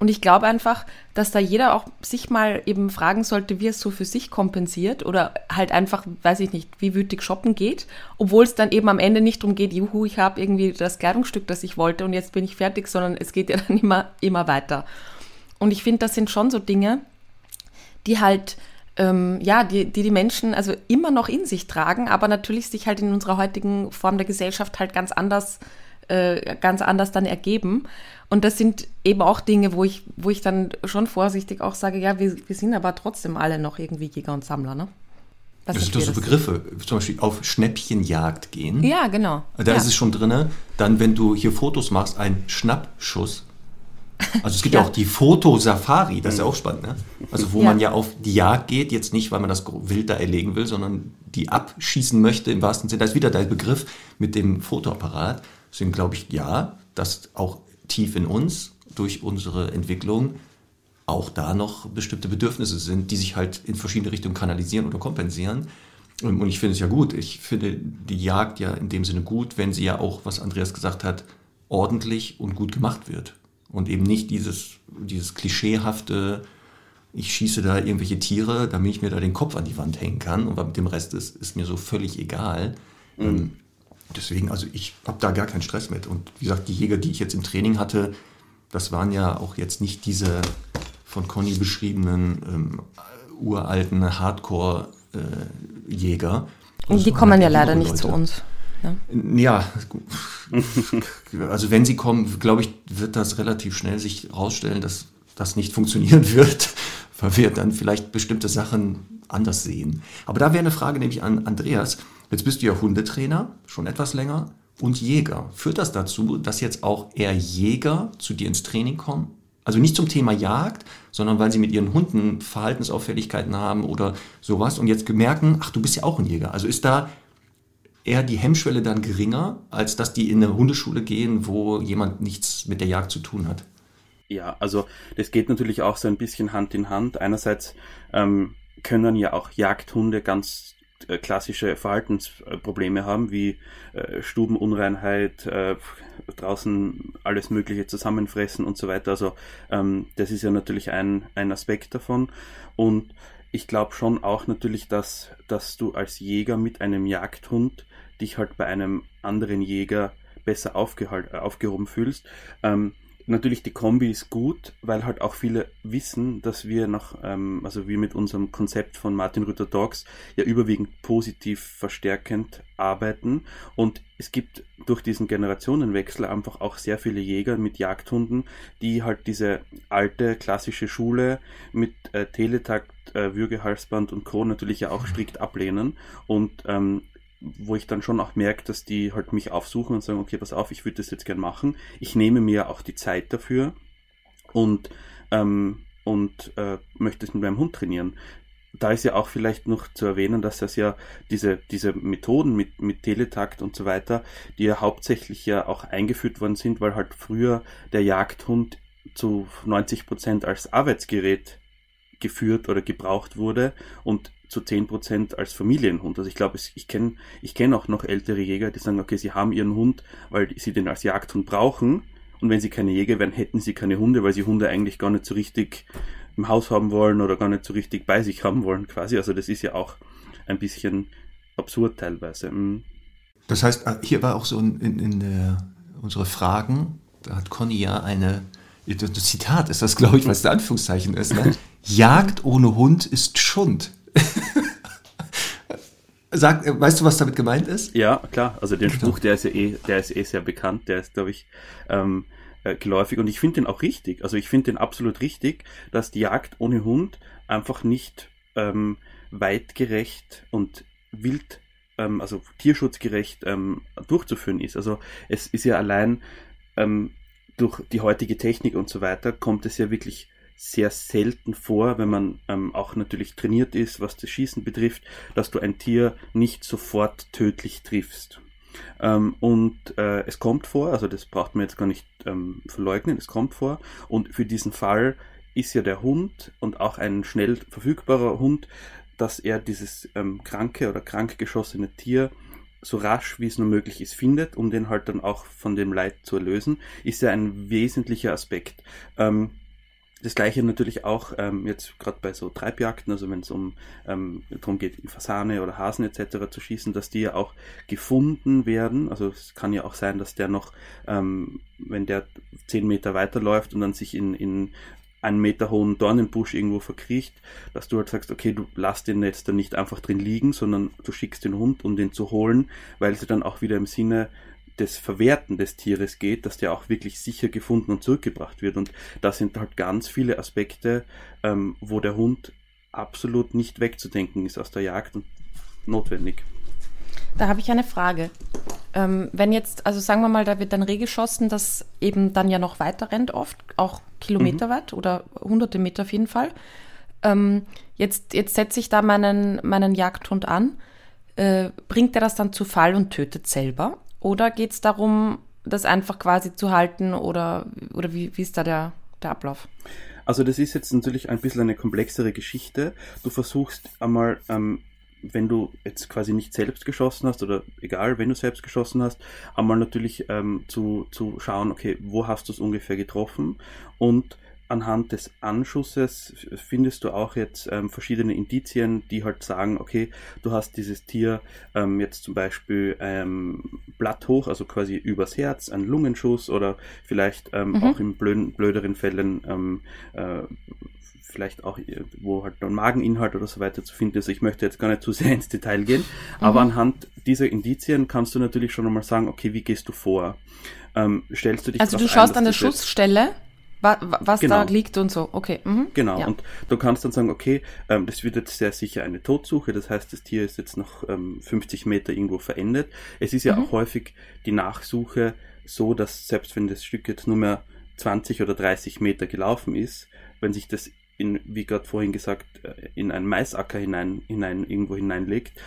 B: Und ich glaube einfach, dass da jeder auch sich mal eben fragen sollte, wie es so für sich kompensiert oder halt einfach, weiß ich nicht, wie wütig shoppen geht, obwohl es dann eben am Ende nicht darum geht, juhu, ich habe irgendwie das Kleidungsstück, das ich wollte und jetzt bin ich fertig, sondern es geht ja dann immer, immer weiter. Und ich finde, das sind schon so Dinge, die halt ähm, ja, die, die die Menschen also immer noch in sich tragen, aber natürlich sich halt in unserer heutigen Form der Gesellschaft halt ganz anders, äh, ganz anders dann ergeben. Und das sind eben auch Dinge, wo ich, wo ich dann schon vorsichtig auch sage, ja, wir, wir sind aber trotzdem alle noch irgendwie Jäger und Sammler, ne?
A: Was das sind doch so Begriffe, zum Beispiel auf Schnäppchenjagd gehen.
B: Ja, genau.
A: Da
B: ja.
A: ist es schon drin. Dann, wenn du hier Fotos machst, ein Schnappschuss. Also es gibt ja, ja auch die Fotosafari, das ist ja auch spannend, ne? Also wo ja. man ja auf die Jagd geht, jetzt nicht, weil man das Wild da erlegen will, sondern die abschießen möchte im wahrsten Sinne. Da ist wieder der Begriff mit dem Fotoapparat. Deswegen glaube ich, ja, dass auch tief in uns durch unsere Entwicklung auch da noch bestimmte Bedürfnisse sind, die sich halt in verschiedene Richtungen kanalisieren oder kompensieren. Und ich finde es ja gut. Ich finde die Jagd ja in dem Sinne gut, wenn sie ja auch, was Andreas gesagt hat, ordentlich und gut gemacht wird. Und eben nicht dieses, dieses klischeehafte, ich schieße da irgendwelche Tiere, damit ich mir da den Kopf an die Wand hängen kann und mit dem Rest ist, ist mir so völlig egal. Mhm. Deswegen, also ich habe da gar keinen Stress mit. Und wie gesagt, die Jäger, die ich jetzt im Training hatte, das waren ja auch jetzt nicht diese von Conny beschriebenen ähm, uralten Hardcore-Jäger.
B: Äh, die kommen ja leider nicht Leute. zu uns.
A: Ja, ja also wenn sie kommen, glaube ich, wird das relativ schnell sich herausstellen, dass das nicht funktionieren wird, weil wir dann vielleicht bestimmte Sachen anders sehen. Aber da wäre eine Frage nämlich an Andreas. Jetzt bist du ja Hundetrainer, schon etwas länger, und Jäger. Führt das dazu, dass jetzt auch eher Jäger zu dir ins Training kommen? Also nicht zum Thema Jagd, sondern weil sie mit ihren Hunden Verhaltensauffälligkeiten haben oder sowas und jetzt merken, ach, du bist ja auch ein Jäger. Also ist da eher die Hemmschwelle dann geringer, als dass die in eine Hundeschule gehen, wo jemand nichts mit der Jagd zu tun hat.
C: Ja, also das geht natürlich auch so ein bisschen Hand in Hand. Einerseits ähm, können ja auch Jagdhunde ganz klassische Verhaltensprobleme haben, wie äh, Stubenunreinheit, äh, draußen alles Mögliche zusammenfressen und so weiter. Also ähm, das ist ja natürlich ein, ein Aspekt davon. Und ich glaube schon auch natürlich, dass, dass du als Jäger mit einem Jagdhund dich halt bei einem anderen Jäger besser äh, aufgehoben fühlst. Ähm, natürlich die Kombi ist gut, weil halt auch viele wissen, dass wir noch, ähm, also wir mit unserem Konzept von Martin Rütter Dogs ja überwiegend positiv verstärkend arbeiten und es gibt durch diesen Generationenwechsel einfach auch sehr viele Jäger mit Jagdhunden, die halt diese alte klassische Schule mit äh, Teletakt, äh, Würgehalsband und Co. natürlich ja auch strikt ablehnen und ähm, wo ich dann schon auch merke, dass die halt mich aufsuchen und sagen, okay, pass auf, ich würde das jetzt gern machen. Ich nehme mir auch die Zeit dafür und, ähm, und äh, möchte es mit meinem Hund trainieren. Da ist ja auch vielleicht noch zu erwähnen, dass das ja diese, diese Methoden mit, mit Teletakt und so weiter, die ja hauptsächlich ja auch eingeführt worden sind, weil halt früher der Jagdhund zu 90 Prozent als Arbeitsgerät geführt oder gebraucht wurde und zu 10% als Familienhund. Also ich glaube, ich kenne ich kenn auch noch ältere Jäger, die sagen, okay, sie haben ihren Hund, weil sie den als Jagdhund brauchen. Und wenn sie keine Jäger wären, hätten sie keine Hunde, weil sie Hunde eigentlich gar nicht so richtig im Haus haben wollen oder gar nicht so richtig bei sich haben wollen, quasi. Also das ist ja auch ein bisschen absurd teilweise. Mhm.
A: Das heißt, äh, hier war auch so in, in, in der, unsere Fragen, da hat Conny ja eine das Zitat ist das, glaube ich, was der Anführungszeichen ist. Ne? Jagd ohne Hund ist Schund. Sag, äh, weißt du, was damit gemeint ist?
C: Ja, klar. Also den Spruch, der ist ja eh, der ist eh sehr bekannt. Der ist, glaube ich, ähm, äh, geläufig und ich finde den auch richtig. Also ich finde den absolut richtig, dass die Jagd ohne Hund einfach nicht ähm, weitgerecht und wild, ähm, also tierschutzgerecht ähm, durchzuführen ist. Also es ist ja allein ähm, durch die heutige Technik und so weiter kommt es ja wirklich sehr selten vor, wenn man ähm, auch natürlich trainiert ist, was das Schießen betrifft, dass du ein Tier nicht sofort tödlich triffst. Ähm, und äh, es kommt vor, also das braucht man jetzt gar nicht ähm, verleugnen, es kommt vor. Und für diesen Fall ist ja der Hund und auch ein schnell verfügbarer Hund, dass er dieses ähm, kranke oder krank geschossene Tier so rasch wie es nur möglich ist findet, um den halt dann auch von dem Leid zu erlösen, ist ja ein wesentlicher Aspekt. Ähm, das gleiche natürlich auch ähm, jetzt gerade bei so Treibjagden, also wenn es um ähm, darum geht, Fasane oder Hasen etc. zu schießen, dass die ja auch gefunden werden. Also es kann ja auch sein, dass der noch, ähm, wenn der zehn Meter weiterläuft und dann sich in, in einen Meter hohen Dornenbusch irgendwo verkriecht, dass du halt sagst, okay, du lass den jetzt dann nicht einfach drin liegen, sondern du schickst den Hund, um den zu holen, weil sie dann auch wieder im Sinne des Verwerten des Tieres geht, dass der auch wirklich sicher gefunden und zurückgebracht wird. Und da sind halt ganz viele Aspekte, ähm, wo der Hund absolut nicht wegzudenken ist aus der Jagd und notwendig.
B: Da habe ich eine Frage. Ähm, wenn jetzt, also sagen wir mal, da wird dann Reh geschossen, das eben dann ja noch weiter rennt, oft auch kilometerweit mhm. oder hunderte Meter auf jeden Fall. Ähm, jetzt jetzt setze ich da meinen, meinen Jagdhund an. Äh, bringt er das dann zu Fall und tötet selber? Oder geht es darum, das einfach quasi zu halten oder, oder wie, wie ist da der, der Ablauf?
C: Also das ist jetzt natürlich ein bisschen eine komplexere Geschichte. Du versuchst einmal, ähm, wenn du jetzt quasi nicht selbst geschossen hast oder egal, wenn du selbst geschossen hast, einmal natürlich ähm, zu, zu schauen, okay, wo hast du es ungefähr getroffen und anhand des Anschusses findest du auch jetzt ähm, verschiedene Indizien, die halt sagen, okay, du hast dieses Tier ähm, jetzt zum Beispiel ähm, blatthoch, also quasi übers Herz, ein Lungenschuss oder vielleicht ähm, mhm. auch in blöden, blöderen Fällen ähm, äh, vielleicht auch, äh, wo halt ein Mageninhalt oder so weiter zu finden ist. Ich möchte jetzt gar nicht zu sehr ins Detail gehen, mhm. aber anhand dieser Indizien kannst du natürlich schon einmal sagen, okay, wie gehst du vor? Ähm, stellst du dich
B: Also du schaust ein, an der Schussstelle? Was genau. da liegt und so. Okay.
C: Mhm. Genau. Ja. Und du kannst dann sagen, okay, ähm, das wird jetzt sehr sicher eine Todsuche. Das heißt, das Tier ist jetzt noch ähm, 50 Meter irgendwo verendet. Es ist ja mhm. auch häufig die Nachsuche so, dass selbst wenn das Stück jetzt nur mehr 20 oder 30 Meter gelaufen ist, wenn sich das in, wie gerade vorhin gesagt, äh, in einen Maisacker hinein, hinein irgendwo hineinlegt,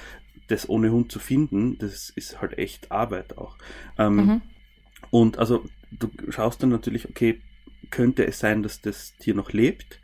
C: das ohne Hund zu finden, das ist halt echt Arbeit auch. Ähm, mhm. Und also du schaust dann natürlich, okay, könnte es sein, dass das Tier noch lebt.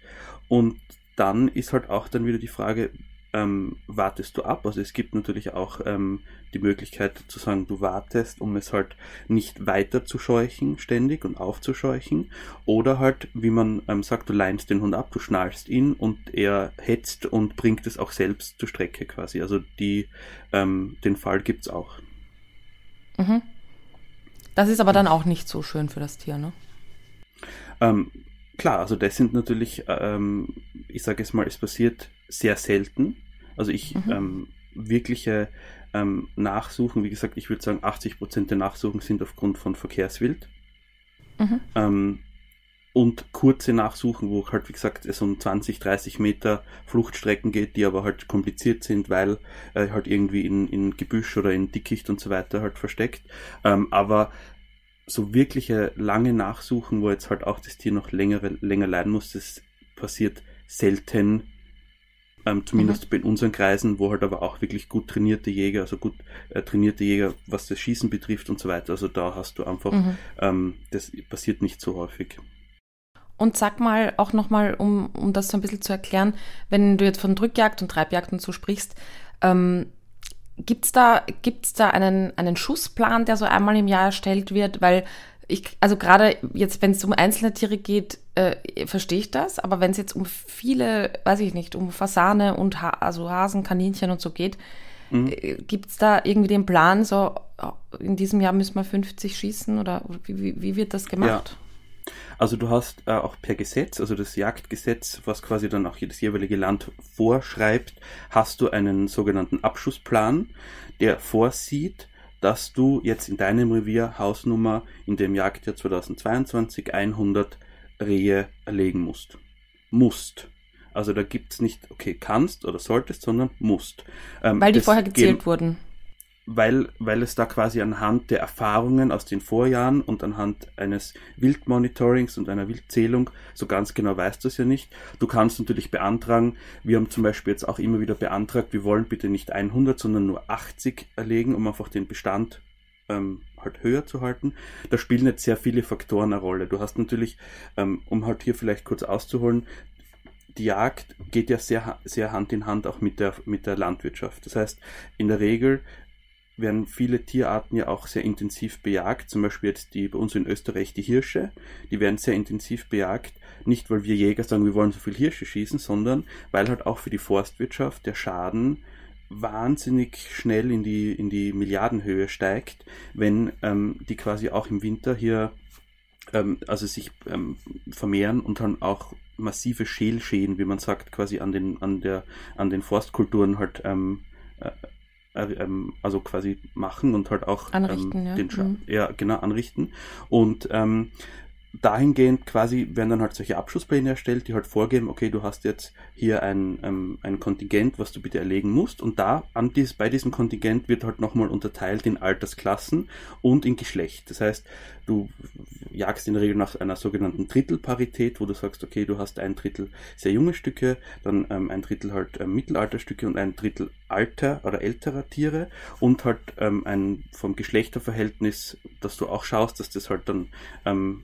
C: Und dann ist halt auch dann wieder die Frage, ähm, wartest du ab? Also es gibt natürlich auch ähm, die Möglichkeit zu sagen, du wartest, um es halt nicht weiter zu scheuchen ständig und aufzuscheuchen. Oder halt, wie man ähm, sagt, du leinst den Hund ab, du schnallst ihn und er hetzt und bringt es auch selbst zur Strecke quasi. Also die, ähm, den Fall gibt es auch.
B: Mhm. Das ist aber dann auch nicht so schön für das Tier, ne?
C: Ähm, klar, also das sind natürlich, ähm, ich sage es mal, es passiert sehr selten. Also ich mhm. ähm, wirkliche ähm, Nachsuchen, wie gesagt, ich würde sagen, 80 Prozent der Nachsuchen sind aufgrund von Verkehrswild. Mhm. Ähm, und kurze Nachsuchen, wo halt, wie gesagt, es um 20, 30 Meter Fluchtstrecken geht, die aber halt kompliziert sind, weil äh, halt irgendwie in, in Gebüsch oder in Dickicht und so weiter halt versteckt. Ähm, aber so wirkliche lange Nachsuchen, wo jetzt halt auch das Tier noch längere, länger leiden muss, das passiert selten. Ähm, zumindest mhm. in unseren Kreisen, wo halt aber auch wirklich gut trainierte Jäger, also gut äh, trainierte Jäger, was das Schießen betrifft und so weiter. Also da hast du einfach, mhm. ähm, das passiert nicht so häufig.
B: Und sag mal auch nochmal, um, um das so ein bisschen zu erklären, wenn du jetzt von Drückjagd und Treibjagd und so sprichst, ähm, Gibt es da, gibt's da einen, einen Schussplan, der so einmal im Jahr erstellt wird? Weil ich, also gerade jetzt, wenn es um einzelne Tiere geht, äh, verstehe ich das, aber wenn es jetzt um viele, weiß ich nicht, um Fasane und ha also Hasen, Kaninchen und so geht, mhm. äh, gibt es da irgendwie den Plan, so in diesem Jahr müssen wir 50 schießen oder wie, wie, wie wird das gemacht?
C: Ja. Also du hast äh, auch per Gesetz, also das Jagdgesetz, was quasi dann auch jedes jeweilige Land vorschreibt, hast du einen sogenannten Abschussplan, der vorsieht, dass du jetzt in deinem Revier Hausnummer in dem Jagdjahr 2022 100 Rehe erlegen musst. Musst. Also da gibt's nicht, okay, kannst oder solltest, sondern musst.
B: Ähm, Weil die vorher gezählt wurden
C: weil, weil es da quasi anhand der Erfahrungen aus den Vorjahren und anhand eines Wildmonitorings und einer Wildzählung, so ganz genau weißt du es ja nicht. Du kannst natürlich beantragen, wir haben zum Beispiel jetzt auch immer wieder beantragt, wir wollen bitte nicht 100, sondern nur 80 erlegen, um einfach den Bestand ähm, halt höher zu halten. Da spielen jetzt sehr viele Faktoren eine Rolle. Du hast natürlich, ähm, um halt hier vielleicht kurz auszuholen, die Jagd geht ja sehr, sehr Hand in Hand auch mit der, mit der Landwirtschaft. Das heißt, in der Regel werden viele Tierarten ja auch sehr intensiv bejagt. Zum Beispiel jetzt die bei uns in Österreich die Hirsche. Die werden sehr intensiv bejagt. Nicht, weil wir Jäger sagen, wir wollen so viel Hirsche schießen, sondern weil halt auch für die Forstwirtschaft der Schaden wahnsinnig schnell in die, in die Milliardenhöhe steigt, wenn ähm, die quasi auch im Winter hier ähm, also sich ähm, vermehren und dann auch massive Schälschäden, wie man sagt, quasi an den, an der, an den Forstkulturen halt ähm, äh, ähm, also quasi machen und halt auch
B: anrichten,
C: ähm,
B: ja.
C: den Scha mhm. ja genau anrichten und ähm, dahingehend quasi werden dann halt solche Abschlusspläne erstellt, die halt vorgeben, okay, du hast jetzt hier ein, ähm, ein Kontingent, was du bitte erlegen musst und da an dies, bei diesem Kontingent wird halt nochmal unterteilt in Altersklassen und in Geschlecht. Das heißt, du jagst in der Regel nach einer sogenannten Drittelparität, wo du sagst, okay, du hast ein Drittel sehr junge Stücke, dann ähm, ein Drittel halt ähm, Mittelalterstücke und ein Drittel alter oder älterer Tiere und halt ähm, ein vom Geschlechterverhältnis, dass du auch schaust, dass das halt dann ähm,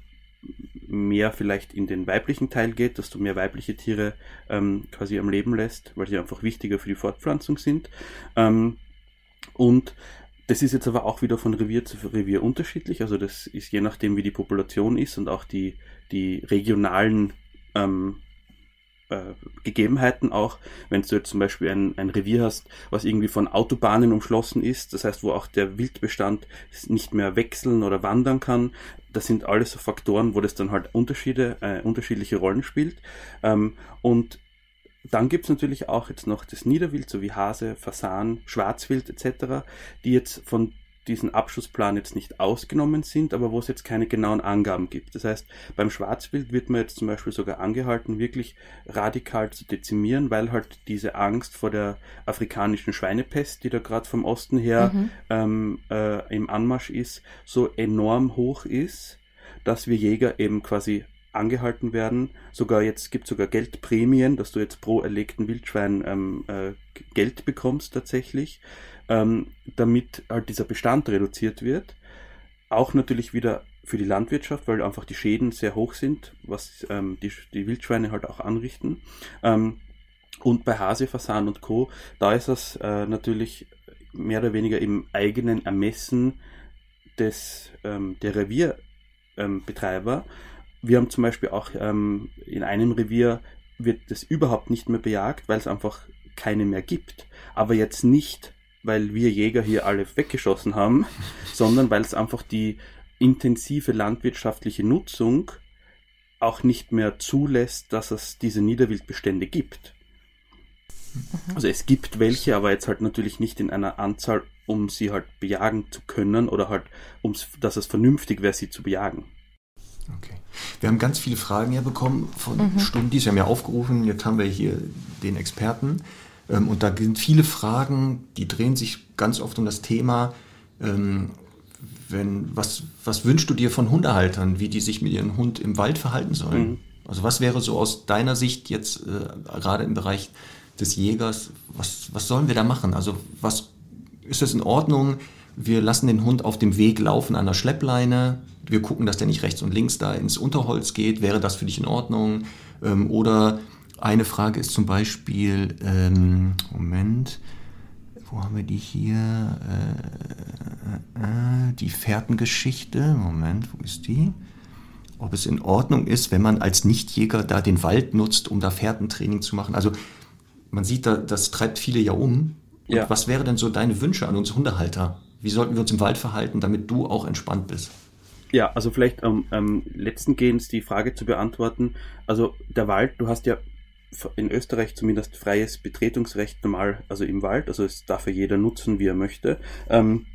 C: mehr vielleicht in den weiblichen Teil geht, dass du mehr weibliche Tiere ähm, quasi am Leben lässt, weil sie einfach wichtiger für die Fortpflanzung sind. Ähm, und das ist jetzt aber auch wieder von Revier zu Revier unterschiedlich. Also das ist je nachdem, wie die Population ist und auch die, die regionalen ähm, äh, Gegebenheiten auch, wenn du jetzt zum Beispiel ein, ein Revier hast, was irgendwie von Autobahnen umschlossen ist, das heißt, wo auch der Wildbestand nicht mehr wechseln oder wandern kann, das sind alles so Faktoren, wo das dann halt Unterschiede, äh, unterschiedliche Rollen spielt. Ähm, und dann gibt's natürlich auch jetzt noch das Niederwild, so wie Hase, Fasan, Schwarzwild etc., die jetzt von diesen Abschussplan jetzt nicht ausgenommen sind, aber wo es jetzt keine genauen Angaben gibt. Das heißt, beim Schwarzwild wird man jetzt zum Beispiel sogar angehalten, wirklich radikal zu dezimieren, weil halt diese Angst vor der afrikanischen Schweinepest, die da gerade vom Osten her mhm. ähm, äh, im Anmarsch ist, so enorm hoch ist, dass wir Jäger eben quasi angehalten werden. Sogar jetzt gibt sogar Geldprämien, dass du jetzt pro erlegten Wildschwein ähm, äh, Geld bekommst tatsächlich ähm, damit halt dieser Bestand reduziert wird. Auch natürlich wieder für die Landwirtschaft, weil einfach die Schäden sehr hoch sind, was ähm, die, die Wildschweine halt auch anrichten. Ähm, und bei Hase, Fasan und Co., da ist es äh, natürlich mehr oder weniger im eigenen Ermessen des, ähm, der Revierbetreiber. Ähm, Wir haben zum Beispiel auch ähm, in einem Revier wird das überhaupt nicht mehr bejagt, weil es einfach keine mehr gibt. Aber jetzt nicht weil wir Jäger hier alle weggeschossen haben, sondern weil es einfach die intensive landwirtschaftliche Nutzung auch nicht mehr zulässt, dass es diese Niederwildbestände gibt. Mhm. Also es gibt welche, aber jetzt halt natürlich nicht in einer Anzahl, um sie halt bejagen zu können oder halt, um dass es vernünftig wäre, sie zu bejagen.
A: Okay. Wir haben ganz viele Fragen ja bekommen von mhm. Stundis. Sie haben ja aufgerufen, jetzt haben wir hier den Experten. Ähm, und da sind viele Fragen, die drehen sich ganz oft um das Thema, ähm, wenn, was, was wünschst du dir von Hundehaltern, wie die sich mit ihrem Hund im Wald verhalten sollen? Mhm. Also was wäre so aus deiner Sicht jetzt äh, gerade im Bereich des Jägers, was, was sollen wir da machen? Also was ist das in Ordnung? Wir lassen den Hund auf dem Weg laufen an der Schleppleine. Wir gucken, dass der nicht rechts und links da ins Unterholz geht. Wäre das für dich in Ordnung? Ähm, oder eine Frage ist zum Beispiel, ähm, Moment, wo haben wir die hier? Äh, äh, äh, die Fährtengeschichte. Moment, wo ist die? Ob es in Ordnung ist, wenn man als Nichtjäger da den Wald nutzt, um da Fährtentraining zu machen. Also man sieht, da, das treibt viele ja um. Ja. was wäre denn so deine Wünsche an uns Hundehalter? Wie sollten wir uns im Wald verhalten, damit du auch entspannt bist?
C: Ja, also vielleicht am ähm, letzten Gehens die Frage zu beantworten. Also der Wald, du hast ja in Österreich zumindest freies Betretungsrecht normal, also im Wald, also es darf ja jeder nutzen, wie er möchte. Ähm,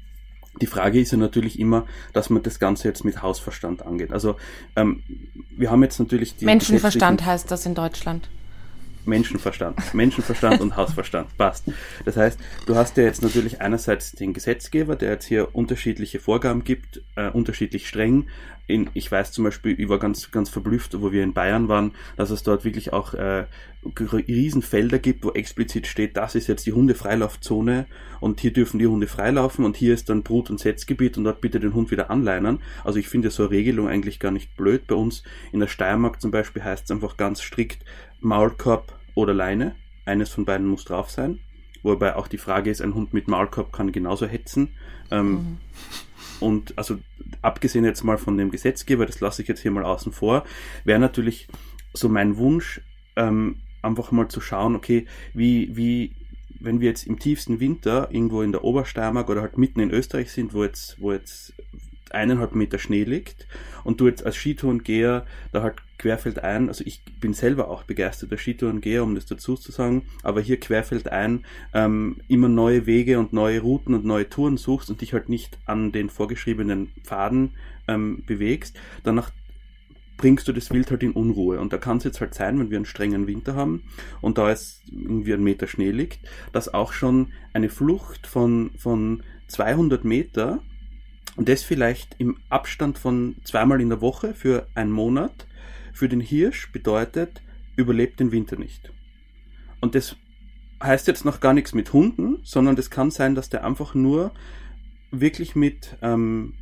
C: die Frage ist ja natürlich immer, dass man das Ganze jetzt mit Hausverstand angeht. Also ähm, wir haben jetzt natürlich
B: die Menschenverstand heißt das in Deutschland.
C: Menschenverstand. Menschenverstand und Hausverstand. Passt. Das heißt, du hast ja jetzt natürlich einerseits den Gesetzgeber, der jetzt hier unterschiedliche Vorgaben gibt, äh, unterschiedlich streng. In, ich weiß zum Beispiel, ich war ganz, ganz verblüfft, wo wir in Bayern waren, dass es dort wirklich auch äh, Riesenfelder gibt, wo explizit steht, das ist jetzt die Hundefreilaufzone und hier dürfen die Hunde freilaufen und hier ist dann Brut- und Setzgebiet und dort bitte den Hund wieder anleinern. Also ich finde so eine Regelung eigentlich gar nicht blöd. Bei uns in der Steiermark zum Beispiel heißt es einfach ganz strikt, Maulkorb oder Leine. Eines von beiden muss drauf sein. Wobei auch die Frage ist, ein Hund mit Maulkorb kann genauso hetzen. Ähm, mhm. Und also abgesehen jetzt mal von dem Gesetzgeber, das lasse ich jetzt hier mal außen vor, wäre natürlich so mein Wunsch, ähm, einfach mal zu schauen, okay, wie, wie, wenn wir jetzt im tiefsten Winter irgendwo in der Obersteiermark oder halt mitten in Österreich sind, wo jetzt, wo jetzt eineinhalb Meter Schnee liegt und du jetzt als Skitourengeher da halt querfeld ein, also ich bin selber auch begeisterter Skitourengeher, um das dazu zu sagen, aber hier querfeld ein ähm, immer neue Wege und neue Routen und neue Touren suchst und dich halt nicht an den vorgeschriebenen Pfaden ähm, bewegst, danach bringst du das Wild halt in Unruhe. Und da kann es jetzt halt sein, wenn wir einen strengen Winter haben und da ist irgendwie ein Meter Schnee liegt, dass auch schon eine Flucht von, von 200 Meter und das vielleicht im Abstand von zweimal in der Woche für einen Monat für den Hirsch bedeutet, überlebt den Winter nicht. Und das heißt jetzt noch gar nichts mit Hunden, sondern das kann sein, dass der einfach nur wirklich mit ähm,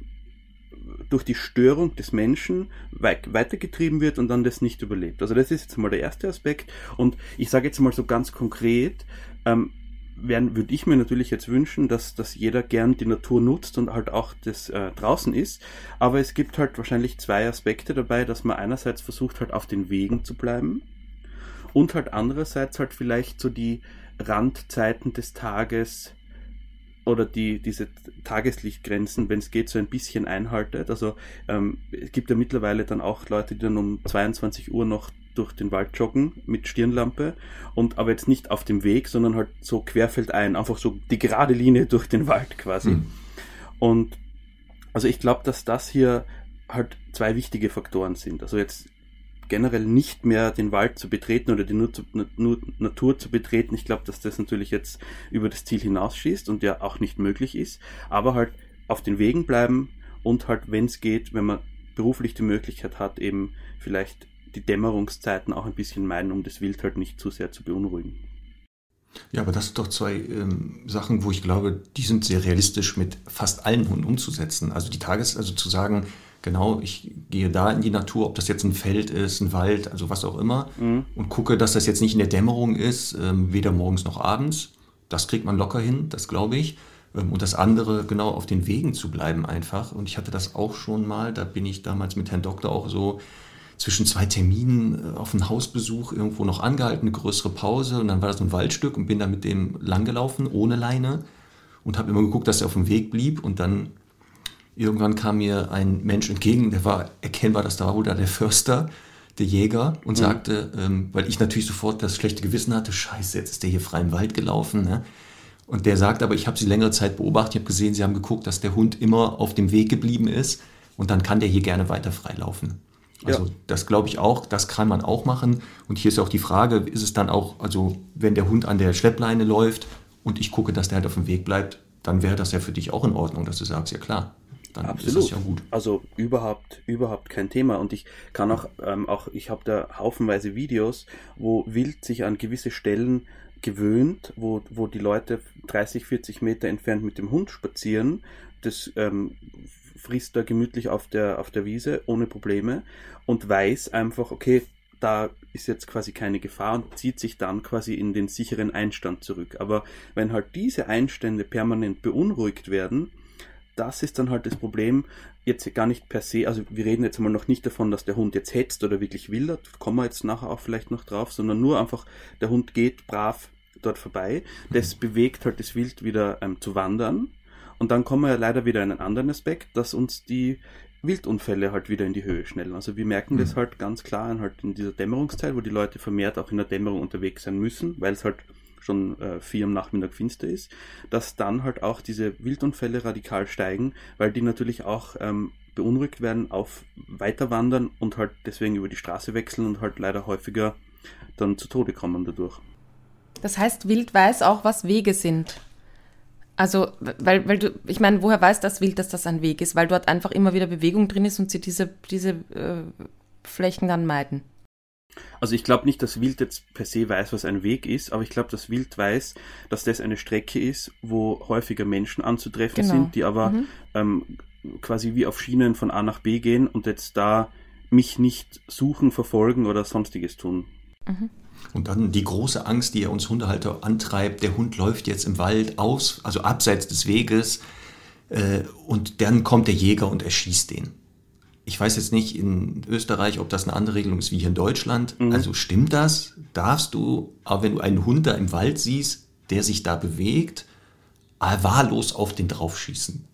C: durch die Störung des Menschen weitergetrieben wird und dann das nicht überlebt. Also das ist jetzt mal der erste Aspekt. Und ich sage jetzt mal so ganz konkret, ähm, würde ich mir natürlich jetzt wünschen, dass, dass jeder gern die Natur nutzt und halt auch das äh, draußen ist. Aber es gibt halt wahrscheinlich zwei Aspekte dabei, dass man einerseits versucht halt auf den Wegen zu bleiben und halt andererseits halt vielleicht so die Randzeiten des Tages oder die, diese Tageslichtgrenzen, wenn es geht, so ein bisschen einhaltet. Also ähm, es gibt ja mittlerweile dann auch Leute, die dann um 22 Uhr noch durch den Wald joggen mit Stirnlampe und aber jetzt nicht auf dem Weg, sondern halt so querfeldein, einfach so die gerade Linie durch den Wald quasi. Mhm. Und also ich glaube, dass das hier halt zwei wichtige Faktoren sind. Also jetzt generell nicht mehr den Wald zu betreten oder die Natur zu betreten. Ich glaube, dass das natürlich jetzt über das Ziel hinausschießt und ja auch nicht möglich ist. Aber halt auf den Wegen bleiben und halt, wenn es geht, wenn man beruflich die Möglichkeit hat, eben vielleicht die Dämmerungszeiten auch ein bisschen meiden, um das Wild halt nicht zu sehr zu beunruhigen.
A: Ja, aber das sind doch zwei ähm, Sachen, wo ich glaube, die sind sehr realistisch mit fast allen Hunden umzusetzen. Also die Tages, also zu sagen, genau, ich gehe da in die Natur, ob das jetzt ein Feld ist, ein Wald, also was auch immer, mhm. und gucke, dass das jetzt nicht in der Dämmerung ist, ähm, weder morgens noch abends. Das kriegt man locker hin, das glaube ich. Ähm, und das andere, genau auf den Wegen zu bleiben einfach. Und ich hatte das auch schon mal, da bin ich damals mit Herrn Doktor auch so zwischen zwei Terminen äh, auf einen Hausbesuch irgendwo noch angehalten, eine größere Pause und dann war das ein Waldstück und bin da mit dem langgelaufen, ohne Leine und habe immer geguckt, dass er auf dem Weg blieb und dann irgendwann kam mir ein Mensch entgegen, der war erkennbar, dass da war wohl da der Förster, der Jäger und mhm. sagte, ähm, weil ich natürlich sofort das schlechte Gewissen hatte, scheiße, jetzt ist der hier frei im Wald gelaufen, ne? Und der sagt aber, ich habe sie längere Zeit beobachtet, ich habe gesehen, sie haben geguckt, dass der Hund immer auf dem Weg geblieben ist und dann kann der hier gerne weiter freilaufen. Also ja. das glaube ich auch, das kann man auch machen. Und hier ist auch die Frage, ist es dann auch, also wenn der Hund an der Schleppleine läuft und ich gucke, dass der halt auf dem Weg bleibt, dann wäre das ja für dich auch in Ordnung, dass du sagst, ja klar. Dann
C: Absolut. ist das ja gut. Also überhaupt, überhaupt kein Thema. Und ich kann auch, ähm, auch ich habe da haufenweise Videos, wo Wild sich an gewisse Stellen gewöhnt, wo, wo die Leute 30, 40 Meter entfernt mit dem Hund spazieren. Das ähm, frisst da gemütlich auf der, auf der Wiese ohne Probleme und weiß einfach, okay, da ist jetzt quasi keine Gefahr und zieht sich dann quasi in den sicheren Einstand zurück. Aber wenn halt diese Einstände permanent beunruhigt werden, das ist dann halt das Problem, jetzt gar nicht per se, also wir reden jetzt mal noch nicht davon, dass der Hund jetzt hetzt oder wirklich wildert, kommen wir jetzt nachher auch vielleicht noch drauf, sondern nur einfach, der Hund geht brav dort vorbei, das bewegt halt das Wild wieder ähm, zu wandern und dann kommen wir ja leider wieder in einen anderen Aspekt, dass uns die Wildunfälle halt wieder in die Höhe schnellen. Also wir merken mhm. das halt ganz klar halt in dieser Dämmerungszeit, wo die Leute vermehrt auch in der Dämmerung unterwegs sein müssen, weil es halt schon äh, vier am Nachmittag finster ist, dass dann halt auch diese Wildunfälle radikal steigen, weil die natürlich auch ähm, beunruhigt werden, auf weiter wandern und halt deswegen über die Straße wechseln und halt leider häufiger dann zu Tode kommen dadurch.
B: Das heißt, Wild weiß auch, was Wege sind. Also, weil, weil du, ich meine, woher weiß das Wild, dass das ein Weg ist? Weil dort einfach immer wieder Bewegung drin ist und sie diese, diese äh, Flächen dann meiden.
C: Also ich glaube nicht, dass Wild jetzt per se weiß, was ein Weg ist, aber ich glaube, dass Wild weiß, dass das eine Strecke ist, wo häufiger Menschen anzutreffen genau. sind, die aber mhm. ähm, quasi wie auf Schienen von A nach B gehen und jetzt da mich nicht suchen, verfolgen oder sonstiges tun.
A: Mhm. Und dann die große Angst, die er uns Hundehalter antreibt, der Hund läuft jetzt im Wald aus, also abseits des Weges, äh, und dann kommt der Jäger und erschießt den. Ich weiß jetzt nicht in Österreich, ob das eine andere Regelung ist wie hier in Deutschland. Mhm. Also stimmt das? Darfst du, aber wenn du einen Hund da im Wald siehst, der sich da bewegt, wahllos auf den draufschießen?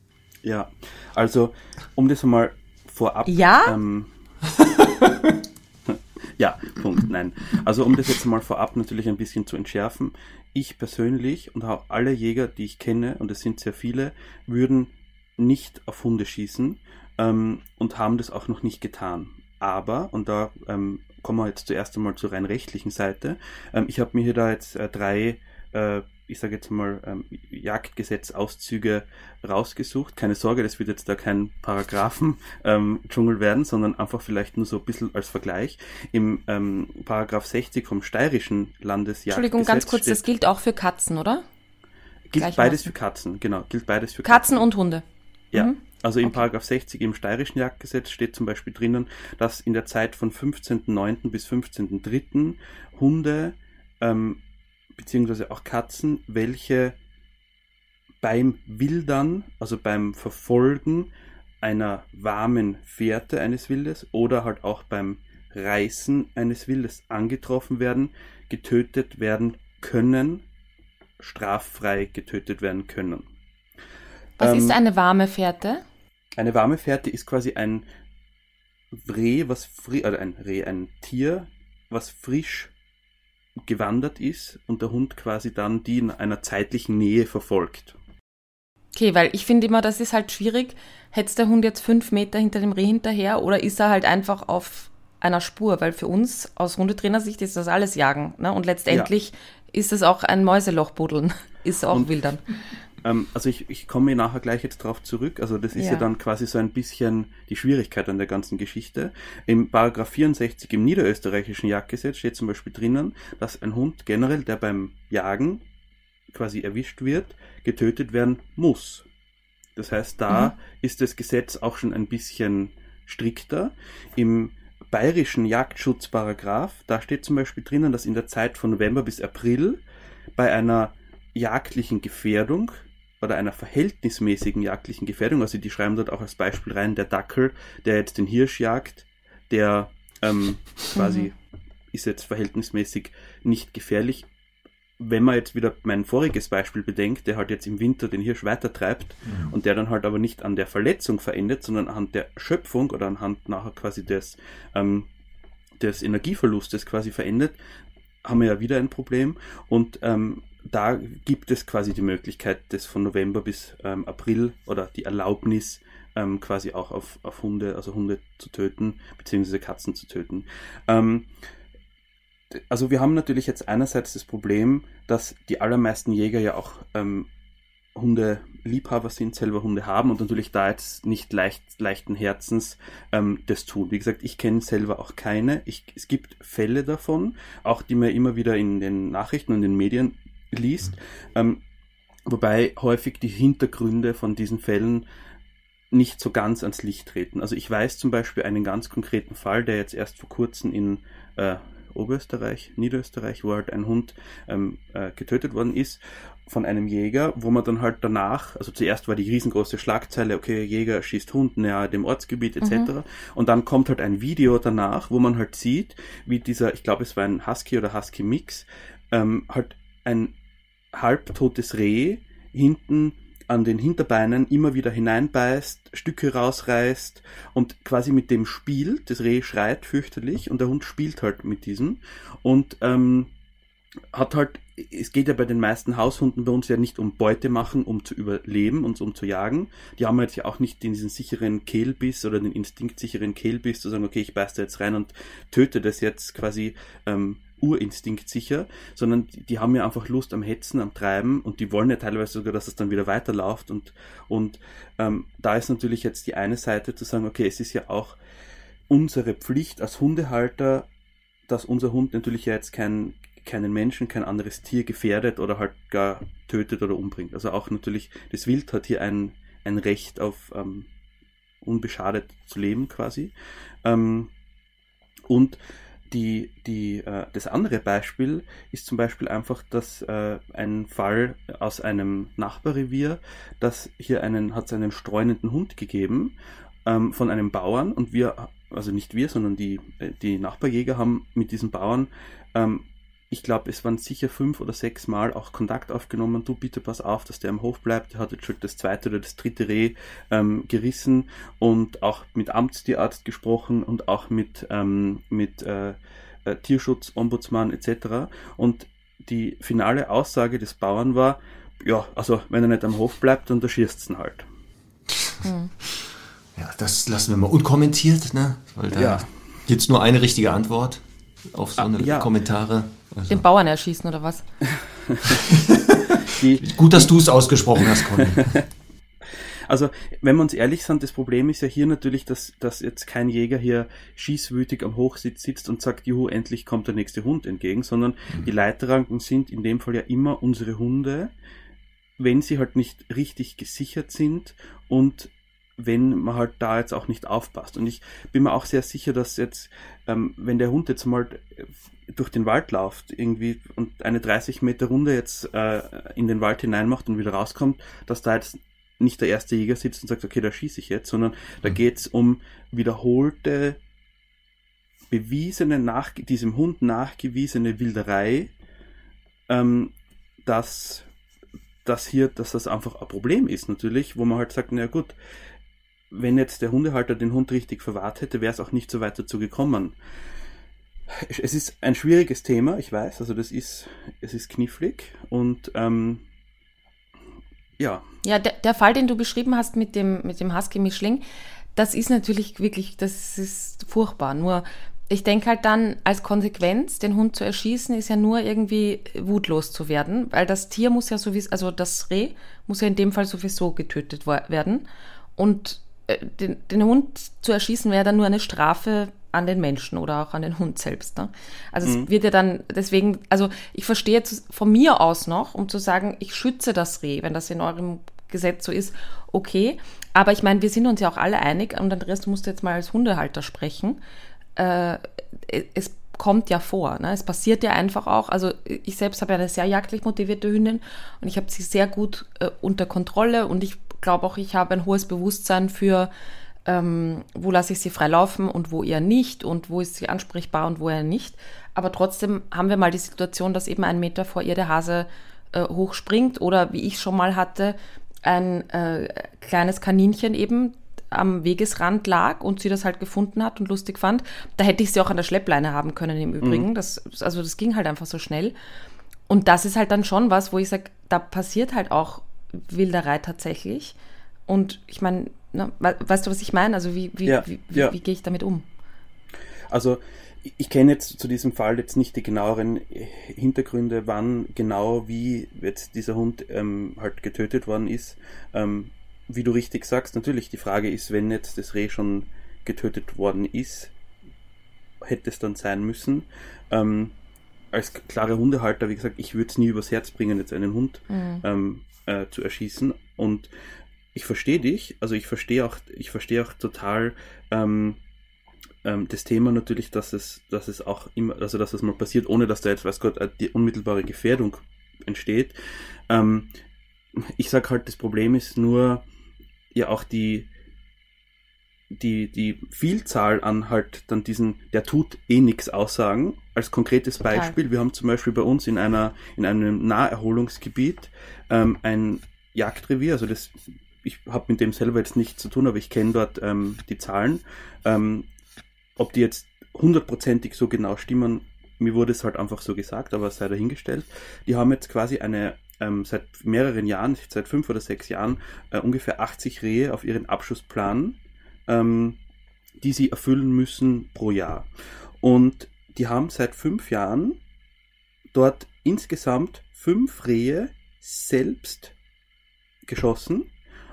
C: Ja, also um das mal vorab.
B: Ja. Ähm,
C: ja, Punkt, nein. Also um das jetzt mal vorab natürlich ein bisschen zu entschärfen. Ich persönlich und auch alle Jäger, die ich kenne, und es sind sehr viele, würden nicht auf Hunde schießen ähm, und haben das auch noch nicht getan. Aber, und da ähm, kommen wir jetzt zuerst einmal zur rein rechtlichen Seite, ähm, ich habe mir hier da jetzt äh, drei äh, ich sage jetzt mal, ähm, Jagdgesetzauszüge rausgesucht. Keine Sorge, das wird jetzt da kein Paragraphen-Dschungel ähm, werden, sondern einfach vielleicht nur so ein bisschen als Vergleich. Im ähm, Paragraph 60 vom steirischen Landesjagdgesetz.
B: Entschuldigung, ganz kurz, das gilt auch für Katzen, oder?
C: Gilt beides für Katzen, genau, gilt beides für
B: Katzen. Katzen und Hunde.
C: Ja. Mhm. Also im okay. Paragraph 60 im steirischen Jagdgesetz steht zum Beispiel drinnen, dass in der Zeit von 15.09. bis 15.03. Hunde ähm, beziehungsweise auch Katzen, welche beim Wildern, also beim Verfolgen einer warmen Fährte eines Wildes oder halt auch beim Reißen eines Wildes angetroffen werden, getötet werden können, straffrei getötet werden können.
B: Was ähm, ist eine warme Fährte?
C: Eine warme Fährte ist quasi ein Reh, was fri oder ein Reh, ein Tier, was frisch gewandert ist und der Hund quasi dann die in einer zeitlichen Nähe verfolgt.
B: Okay, weil ich finde immer, das ist halt schwierig. Hetzt der Hund jetzt fünf Meter hinter dem Reh hinterher oder ist er halt einfach auf einer Spur? Weil für uns aus Hundetrainersicht ist das alles Jagen. Ne? Und letztendlich ja. ist es auch ein Mäuselochbuddeln. Ist auch und, Wildern.
C: Ähm, also ich, ich komme nachher gleich jetzt drauf zurück. Also das ist ja. ja. dann quasi so ein bisschen die Schwierigkeit an der ganzen Geschichte. Im Paragraph 64 im niederösterreichischen Jagdgesetz steht zum Beispiel drinnen, dass ein Hund generell, der beim Jagen quasi erwischt wird, getötet werden muss. Das heißt, da mhm. ist das Gesetz auch schon ein bisschen strikter. Im bayerischen Jagdschutzparagraph, da steht zum Beispiel drinnen, dass in der Zeit von November bis April bei einer jagdlichen Gefährdung oder einer verhältnismäßigen jagdlichen Gefährdung, also die schreiben dort auch als Beispiel rein, der Dackel, der jetzt den Hirsch jagt, der ähm, quasi mhm. ist jetzt verhältnismäßig nicht gefährlich. Wenn man jetzt wieder mein voriges Beispiel bedenkt, der halt jetzt im Winter den Hirsch weitertreibt mhm. und der dann halt aber nicht an der Verletzung verendet, sondern anhand der Schöpfung oder anhand nachher quasi des, ähm, des Energieverlustes quasi verendet, haben wir ja wieder ein Problem. Und ähm, da gibt es quasi die Möglichkeit, das von November bis ähm, April oder die Erlaubnis ähm, quasi auch auf, auf Hunde, also Hunde zu töten, beziehungsweise Katzen zu töten. Ähm, also wir haben natürlich jetzt einerseits das Problem, dass die allermeisten Jäger ja auch ähm, Hunde-Liebhaber sind, selber Hunde haben und natürlich da jetzt nicht leicht, leichten Herzens ähm, das tun. Wie gesagt, ich kenne selber auch keine. Ich, es gibt Fälle davon, auch die mir immer wieder in den Nachrichten und in den Medien liest, ähm, wobei häufig die Hintergründe von diesen Fällen nicht so ganz ans Licht treten. Also ich weiß zum Beispiel einen ganz konkreten Fall, der jetzt erst vor kurzem in äh, Oberösterreich, Niederösterreich, wo halt ein Hund ähm, äh, getötet worden ist von einem Jäger, wo man dann halt danach, also zuerst war die riesengroße Schlagzeile, okay, Jäger schießt Hund nahe dem Ortsgebiet etc. Mhm. Und dann kommt halt ein Video danach, wo man halt sieht, wie dieser, ich glaube es war ein Husky oder Husky Mix, ähm, halt ein halbtotes Reh hinten an den Hinterbeinen immer wieder hineinbeißt, Stücke rausreißt und quasi mit dem spielt. Das Reh schreit fürchterlich und der Hund spielt halt mit diesem und ähm, hat halt, es geht ja bei den meisten Haushunden bei uns ja nicht um Beute machen, um zu überleben und um zu jagen. Die haben jetzt ja auch nicht diesen sicheren Kehlbiss oder den instinktsicheren Kehlbiss zu sagen, okay, ich beiß da jetzt rein und töte das jetzt quasi ähm, Urinstinkt sicher, sondern die, die, haben ja einfach Lust am Hetzen, am Treiben und die wollen ja teilweise sogar, dass es dann wieder weiterläuft und, und ähm, da ist natürlich jetzt die eine Seite zu sagen, okay, es ist ja auch unsere Pflicht als Hundehalter, dass unser Hund natürlich ja jetzt kein, keinen Menschen, kein anderes Tier gefährdet oder halt gar tötet oder umbringt. Also auch natürlich, das Wild hat hier ein, ein Recht auf ähm, unbeschadet zu leben quasi. Ähm, und die, die, äh, das andere Beispiel ist zum Beispiel einfach, dass äh, ein Fall aus einem Nachbarrevier, dass hier einen, hat es einen streunenden Hund gegeben ähm, von einem Bauern und wir, also nicht wir, sondern die, äh, die Nachbarjäger haben mit diesen Bauern ähm, ich glaube, es waren sicher fünf oder sechs Mal auch Kontakt aufgenommen. Du bitte pass auf, dass der am Hof bleibt. Der hat jetzt schon das zweite oder das dritte Reh ähm, gerissen und auch mit Amtstierarzt gesprochen und auch mit, ähm, mit äh, äh, Tierschutz, Ombudsmann etc. Und die finale Aussage des Bauern war, ja, also wenn er nicht am Hof bleibt, dann erschießt ihn halt.
A: Hm. Ja, das lassen wir mal unkommentiert, ne? Weil da ja. gibt es nur eine richtige Antwort auf so ah, eine ja. Kommentare.
B: Also. Den Bauern erschießen oder was?
A: Gut, dass du es ausgesprochen hast, Conny.
C: Also, wenn wir uns ehrlich sind, das Problem ist ja hier natürlich, dass, dass jetzt kein Jäger hier schießwütig am Hochsitz sitzt und sagt, juhu, endlich kommt der nächste Hund entgegen, sondern mhm. die Leiterranken sind in dem Fall ja immer unsere Hunde, wenn sie halt nicht richtig gesichert sind und wenn man halt da jetzt auch nicht aufpasst. Und ich bin mir auch sehr sicher, dass jetzt, ähm, wenn der Hund jetzt mal durch den Wald läuft irgendwie und eine 30 Meter Runde jetzt äh, in den Wald hineinmacht und wieder rauskommt, dass da jetzt nicht der erste Jäger sitzt und sagt, okay, da schieße ich jetzt, sondern da mhm. geht es um wiederholte, bewiesene, nach, diesem Hund nachgewiesene Wilderei, ähm, dass, dass hier, dass das einfach ein Problem ist natürlich, wo man halt sagt, na gut, wenn jetzt der Hundehalter den Hund richtig verwahrt hätte, wäre es auch nicht so weit dazu gekommen. Es ist ein schwieriges Thema, ich weiß, also das ist, es ist knifflig und ähm, ja.
B: Ja, der, der, Fall, den du beschrieben hast mit dem, mit dem Husky-Mischling, das ist natürlich wirklich, das ist furchtbar. Nur ich denke halt dann, als Konsequenz, den Hund zu erschießen, ist ja nur irgendwie wutlos zu werden, weil das Tier muss ja sowieso, also das Reh muss ja in dem Fall sowieso getötet werden. Und den, den Hund zu erschießen wäre dann nur eine Strafe an den Menschen oder auch an den Hund selbst. Ne? Also mhm. es wird ja dann deswegen, also ich verstehe jetzt von mir aus noch, um zu sagen, ich schütze das Reh, wenn das in eurem Gesetz so ist, okay. Aber ich meine, wir sind uns ja auch alle einig, und Andreas, du musst jetzt mal als Hundehalter sprechen. Äh, es kommt ja vor. Ne? Es passiert ja einfach auch. Also ich selbst habe ja eine sehr jagdlich motivierte Hündin und ich habe sie sehr gut äh, unter Kontrolle und ich glaube auch, ich habe ein hohes Bewusstsein für, ähm, wo lasse ich sie frei laufen und wo eher nicht und wo ist sie ansprechbar und wo eher nicht. Aber trotzdem haben wir mal die Situation, dass eben ein Meter vor ihr der Hase äh, hochspringt oder wie ich schon mal hatte, ein äh, kleines Kaninchen eben am Wegesrand lag und sie das halt gefunden hat und lustig fand. Da hätte ich sie auch an der Schleppleine haben können im Übrigen. Mhm. Das, also das ging halt einfach so schnell. Und das ist halt dann schon was, wo ich sage, da passiert halt auch Wilderei tatsächlich. Und ich meine, ne, weißt du, was ich meine? Also wie, wie, ja, wie, wie, ja. wie gehe ich damit um?
C: Also ich kenne jetzt zu diesem Fall jetzt nicht die genaueren Hintergründe, wann genau wie jetzt dieser Hund ähm, halt getötet worden ist. Ähm, wie du richtig sagst, natürlich die Frage ist, wenn jetzt das Reh schon getötet worden ist, hätte es dann sein müssen. Ähm, als klare Hundehalter, wie gesagt, ich würde es nie übers Herz bringen, jetzt einen Hund mhm. ähm, äh, zu erschießen. Und ich verstehe dich, also ich verstehe auch, ich verstehe auch total ähm, ähm, das Thema natürlich, dass es, dass es auch immer, also dass es mal passiert, ohne dass da jetzt, weiß Gott, die unmittelbare Gefährdung entsteht. Ähm, ich sag halt, das Problem ist nur ja auch die, die, die Vielzahl an halt dann diesen, der tut eh nichts Aussagen. Als konkretes Beispiel, wir haben zum Beispiel bei uns in einer, in einem Naherholungsgebiet ähm, ein, Jagdrevier, also das, ich habe mit dem selber jetzt nichts zu tun, aber ich kenne dort ähm, die Zahlen. Ähm, ob die jetzt hundertprozentig so genau stimmen, mir wurde es halt einfach so gesagt, aber sei dahingestellt. Die haben jetzt quasi eine ähm, seit mehreren Jahren, seit fünf oder sechs Jahren, äh, ungefähr 80 Rehe auf ihren Abschussplan, ähm, die sie erfüllen müssen pro Jahr. Und die haben seit fünf Jahren dort insgesamt fünf Rehe selbst geschossen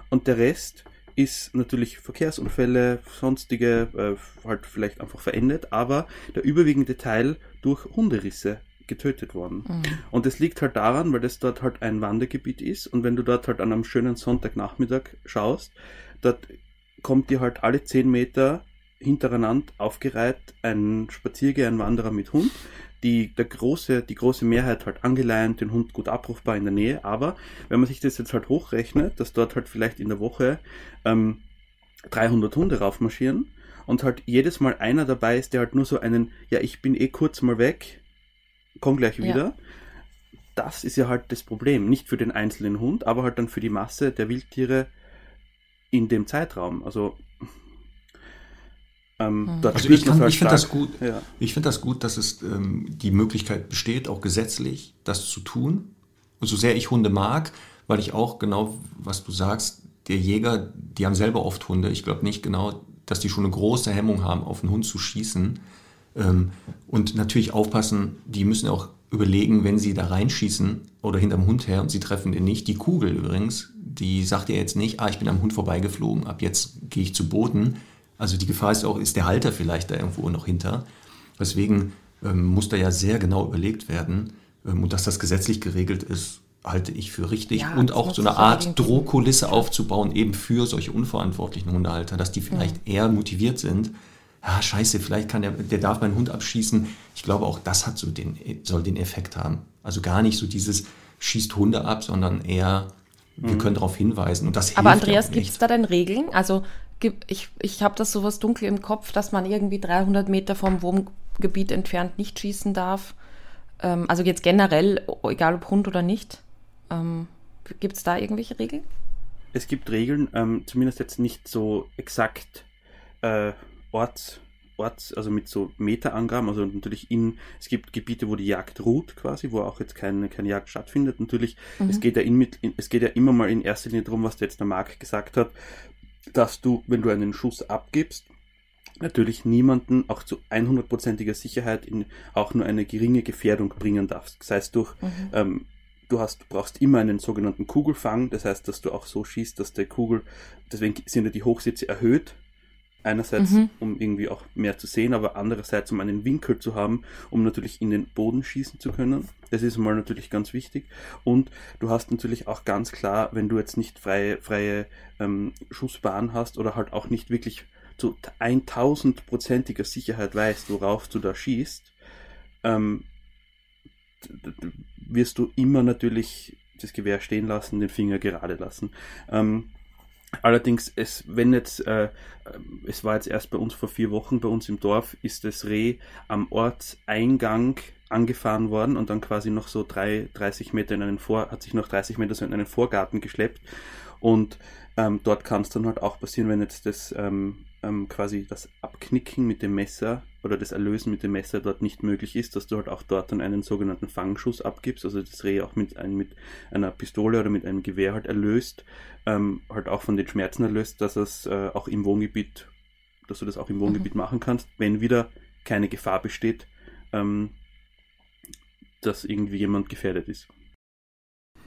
C: und der Rest ist natürlich Verkehrsunfälle, sonstige, äh, halt vielleicht einfach verendet, aber der überwiegende Teil durch Hunderisse getötet worden. Mhm. Und das liegt halt daran, weil das dort halt ein Wandergebiet ist und wenn du dort halt an einem schönen Sonntagnachmittag schaust, dort kommt dir halt alle zehn Meter hintereinander aufgereiht ein Spaziergänger, ein Wanderer mit Hund. Die, der große, die große Mehrheit halt angeleint, den Hund gut abrufbar in der Nähe. Aber wenn man sich das jetzt halt hochrechnet, dass dort halt vielleicht in der Woche ähm, 300 Hunde raufmarschieren und halt jedes Mal einer dabei ist, der halt nur so einen, ja, ich bin eh kurz mal weg, komm gleich wieder. Ja. Das ist ja halt das Problem. Nicht für den einzelnen Hund, aber halt dann für die Masse der Wildtiere in dem Zeitraum. Also
A: ähm, mhm. also ich, ich finde das gut. Ja. Ich finde das gut, dass es ähm, die Möglichkeit besteht, auch gesetzlich das zu tun. Und so sehr ich Hunde mag, weil ich auch genau, was du sagst, der Jäger, die haben selber oft Hunde. Ich glaube nicht genau, dass die schon eine große Hemmung haben, auf einen Hund zu schießen. Ähm, und natürlich aufpassen, die müssen auch überlegen, wenn sie da reinschießen oder hinterm Hund her und sie treffen den nicht. Die Kugel übrigens, die sagt ja jetzt nicht, ah, ich bin am Hund vorbeigeflogen, ab jetzt gehe ich zu Boden also die Gefahr ist auch, ist der Halter vielleicht da irgendwo noch hinter. Deswegen ähm, muss da ja sehr genau überlegt werden. Ähm, und dass das gesetzlich geregelt ist, halte ich für richtig. Ja, und auch so eine Art Drohkulisse aufzubauen, eben für solche unverantwortlichen Hundehalter, dass die vielleicht ja. eher motiviert sind. Ja, scheiße, vielleicht kann der, der darf meinen Hund abschießen. Ich glaube, auch das hat so den, soll den Effekt haben. Also gar nicht so dieses schießt Hunde ab, sondern eher, wir mhm. können darauf hinweisen. Und das
B: Aber Andreas, gibt es da denn Regeln? Also ich, ich habe das sowas dunkel im Kopf, dass man irgendwie 300 Meter vom Wohngebiet entfernt nicht schießen darf. Ähm, also jetzt generell, egal ob Hund oder nicht. Ähm, gibt es da irgendwelche Regeln?
C: Es gibt Regeln, ähm, zumindest jetzt nicht so exakt äh, orts, orts, also mit so Meterangaben, also natürlich in, es gibt Gebiete, wo die Jagd ruht quasi, wo auch jetzt keine, keine Jagd stattfindet. Natürlich, mhm. es geht ja in, in, es geht ja immer mal in erster Linie darum, was jetzt der Marc gesagt hat, dass du, wenn du einen Schuss abgibst, natürlich niemanden auch zu 100%iger Sicherheit in auch nur eine geringe Gefährdung bringen darfst. Das heißt, durch, mhm. ähm, du hast, du brauchst immer einen sogenannten Kugelfang, das heißt, dass du auch so schießt, dass der Kugel, deswegen sind ja die Hochsitze erhöht, Einerseits, mhm. um irgendwie auch mehr zu sehen, aber andererseits, um einen Winkel zu haben, um natürlich in den Boden schießen zu können. Das ist mal natürlich ganz wichtig. Und du hast natürlich auch ganz klar, wenn du jetzt nicht freie, freie ähm, Schussbahn hast oder halt auch nicht wirklich zu 1000-prozentiger Sicherheit weißt, worauf du da schießt, ähm, wirst du immer natürlich das Gewehr stehen lassen, den Finger gerade lassen. Ähm, Allerdings, es, wenn jetzt, äh, es war jetzt erst bei uns vor vier Wochen, bei uns im Dorf, ist das Reh am Ortseingang angefahren worden und dann quasi noch so drei, 30 Meter in einen Vor, hat sich noch 30 Meter so in einen Vorgarten geschleppt. Und ähm, dort kann es dann halt auch passieren, wenn jetzt das ähm, ähm, quasi das Abknicken mit dem Messer oder das Erlösen mit dem Messer dort nicht möglich ist, dass du halt auch dort dann einen sogenannten Fangschuss abgibst, also das Reh auch mit, ein, mit einer Pistole oder mit einem Gewehr halt erlöst, ähm, halt auch von den Schmerzen erlöst, dass es äh, auch im Wohngebiet, dass du das auch im mhm. Wohngebiet mhm. machen kannst, wenn wieder keine Gefahr besteht, ähm, dass irgendwie jemand gefährdet ist.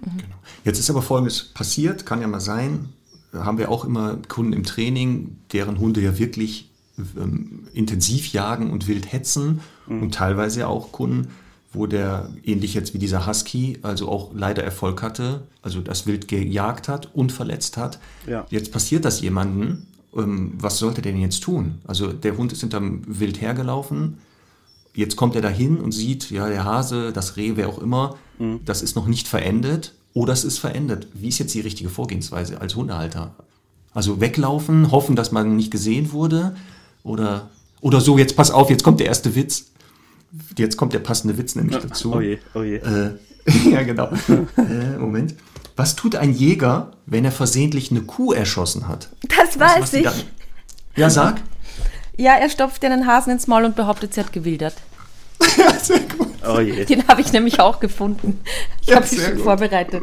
A: Mhm. Genau. Jetzt ist aber Folgendes passiert, kann ja mal sein, haben wir auch immer Kunden im Training, deren Hunde ja wirklich ähm, intensiv jagen und wild hetzen mhm. und teilweise auch Kunden, wo der ähnlich jetzt wie dieser Husky, also auch leider Erfolg hatte, also das Wild gejagt hat und verletzt hat. Ja. Jetzt passiert das jemanden, ähm, was sollte der denn jetzt tun? Also der Hund ist hinterm Wild hergelaufen, jetzt kommt er dahin und sieht, ja, der Hase, das Reh, wer auch immer, mhm. das ist noch nicht verendet oder es ist verändert. Wie ist jetzt die richtige Vorgehensweise als Hundehalter? Also weglaufen, hoffen, dass man nicht gesehen wurde oder, oder so, jetzt pass auf, jetzt kommt der erste Witz. Jetzt kommt der passende Witz nämlich dazu. Oh je, oh je. Äh, ja, genau. äh, Moment. Was tut ein Jäger, wenn er versehentlich eine Kuh erschossen hat?
B: Das weiß
A: was die
B: ich.
A: dann- Ja, sag.
B: Ja, er stopft dir einen Hasen ins Maul und behauptet, sie hat gewildert.
A: Ja, sehr gut.
C: Oh je.
B: Den habe ich nämlich auch gefunden. Ich
A: Ja,
B: habe mich
A: sehr
B: schon
A: gut.
B: vorbereitet.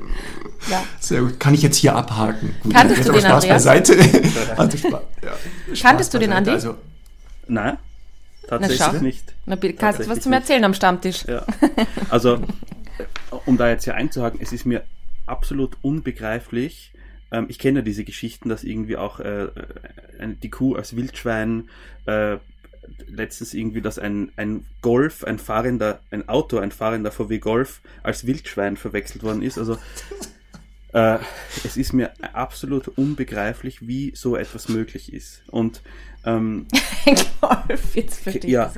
B: Ja.
A: Sehr gut. Kann ich jetzt hier abhaken? Gut,
B: Kanntest
A: jetzt
B: du den,
A: Spaß
B: Andreas?
A: beiseite. Also Spaß, ja. Spaß
B: Kanntest du den. Andi?
A: Also,
C: Nein, tatsächlich
B: schau.
C: nicht.
B: Na, bitte, kannst du was zum
C: nicht.
B: Erzählen am Stammtisch?
C: Ja. Also, äh, um da jetzt hier einzuhaken, es ist mir absolut unbegreiflich. Ähm, ich kenne ja diese Geschichten, dass irgendwie auch äh, äh, die Kuh als Wildschwein äh, letztens irgendwie, dass ein, ein Golf, ein fahrender, ein Auto, ein fahrender VW Golf als Wildschwein verwechselt worden ist. Also äh, es ist mir absolut unbegreiflich, wie so etwas möglich ist. Und ähm,
B: Golf, jetzt verstehe
C: ja,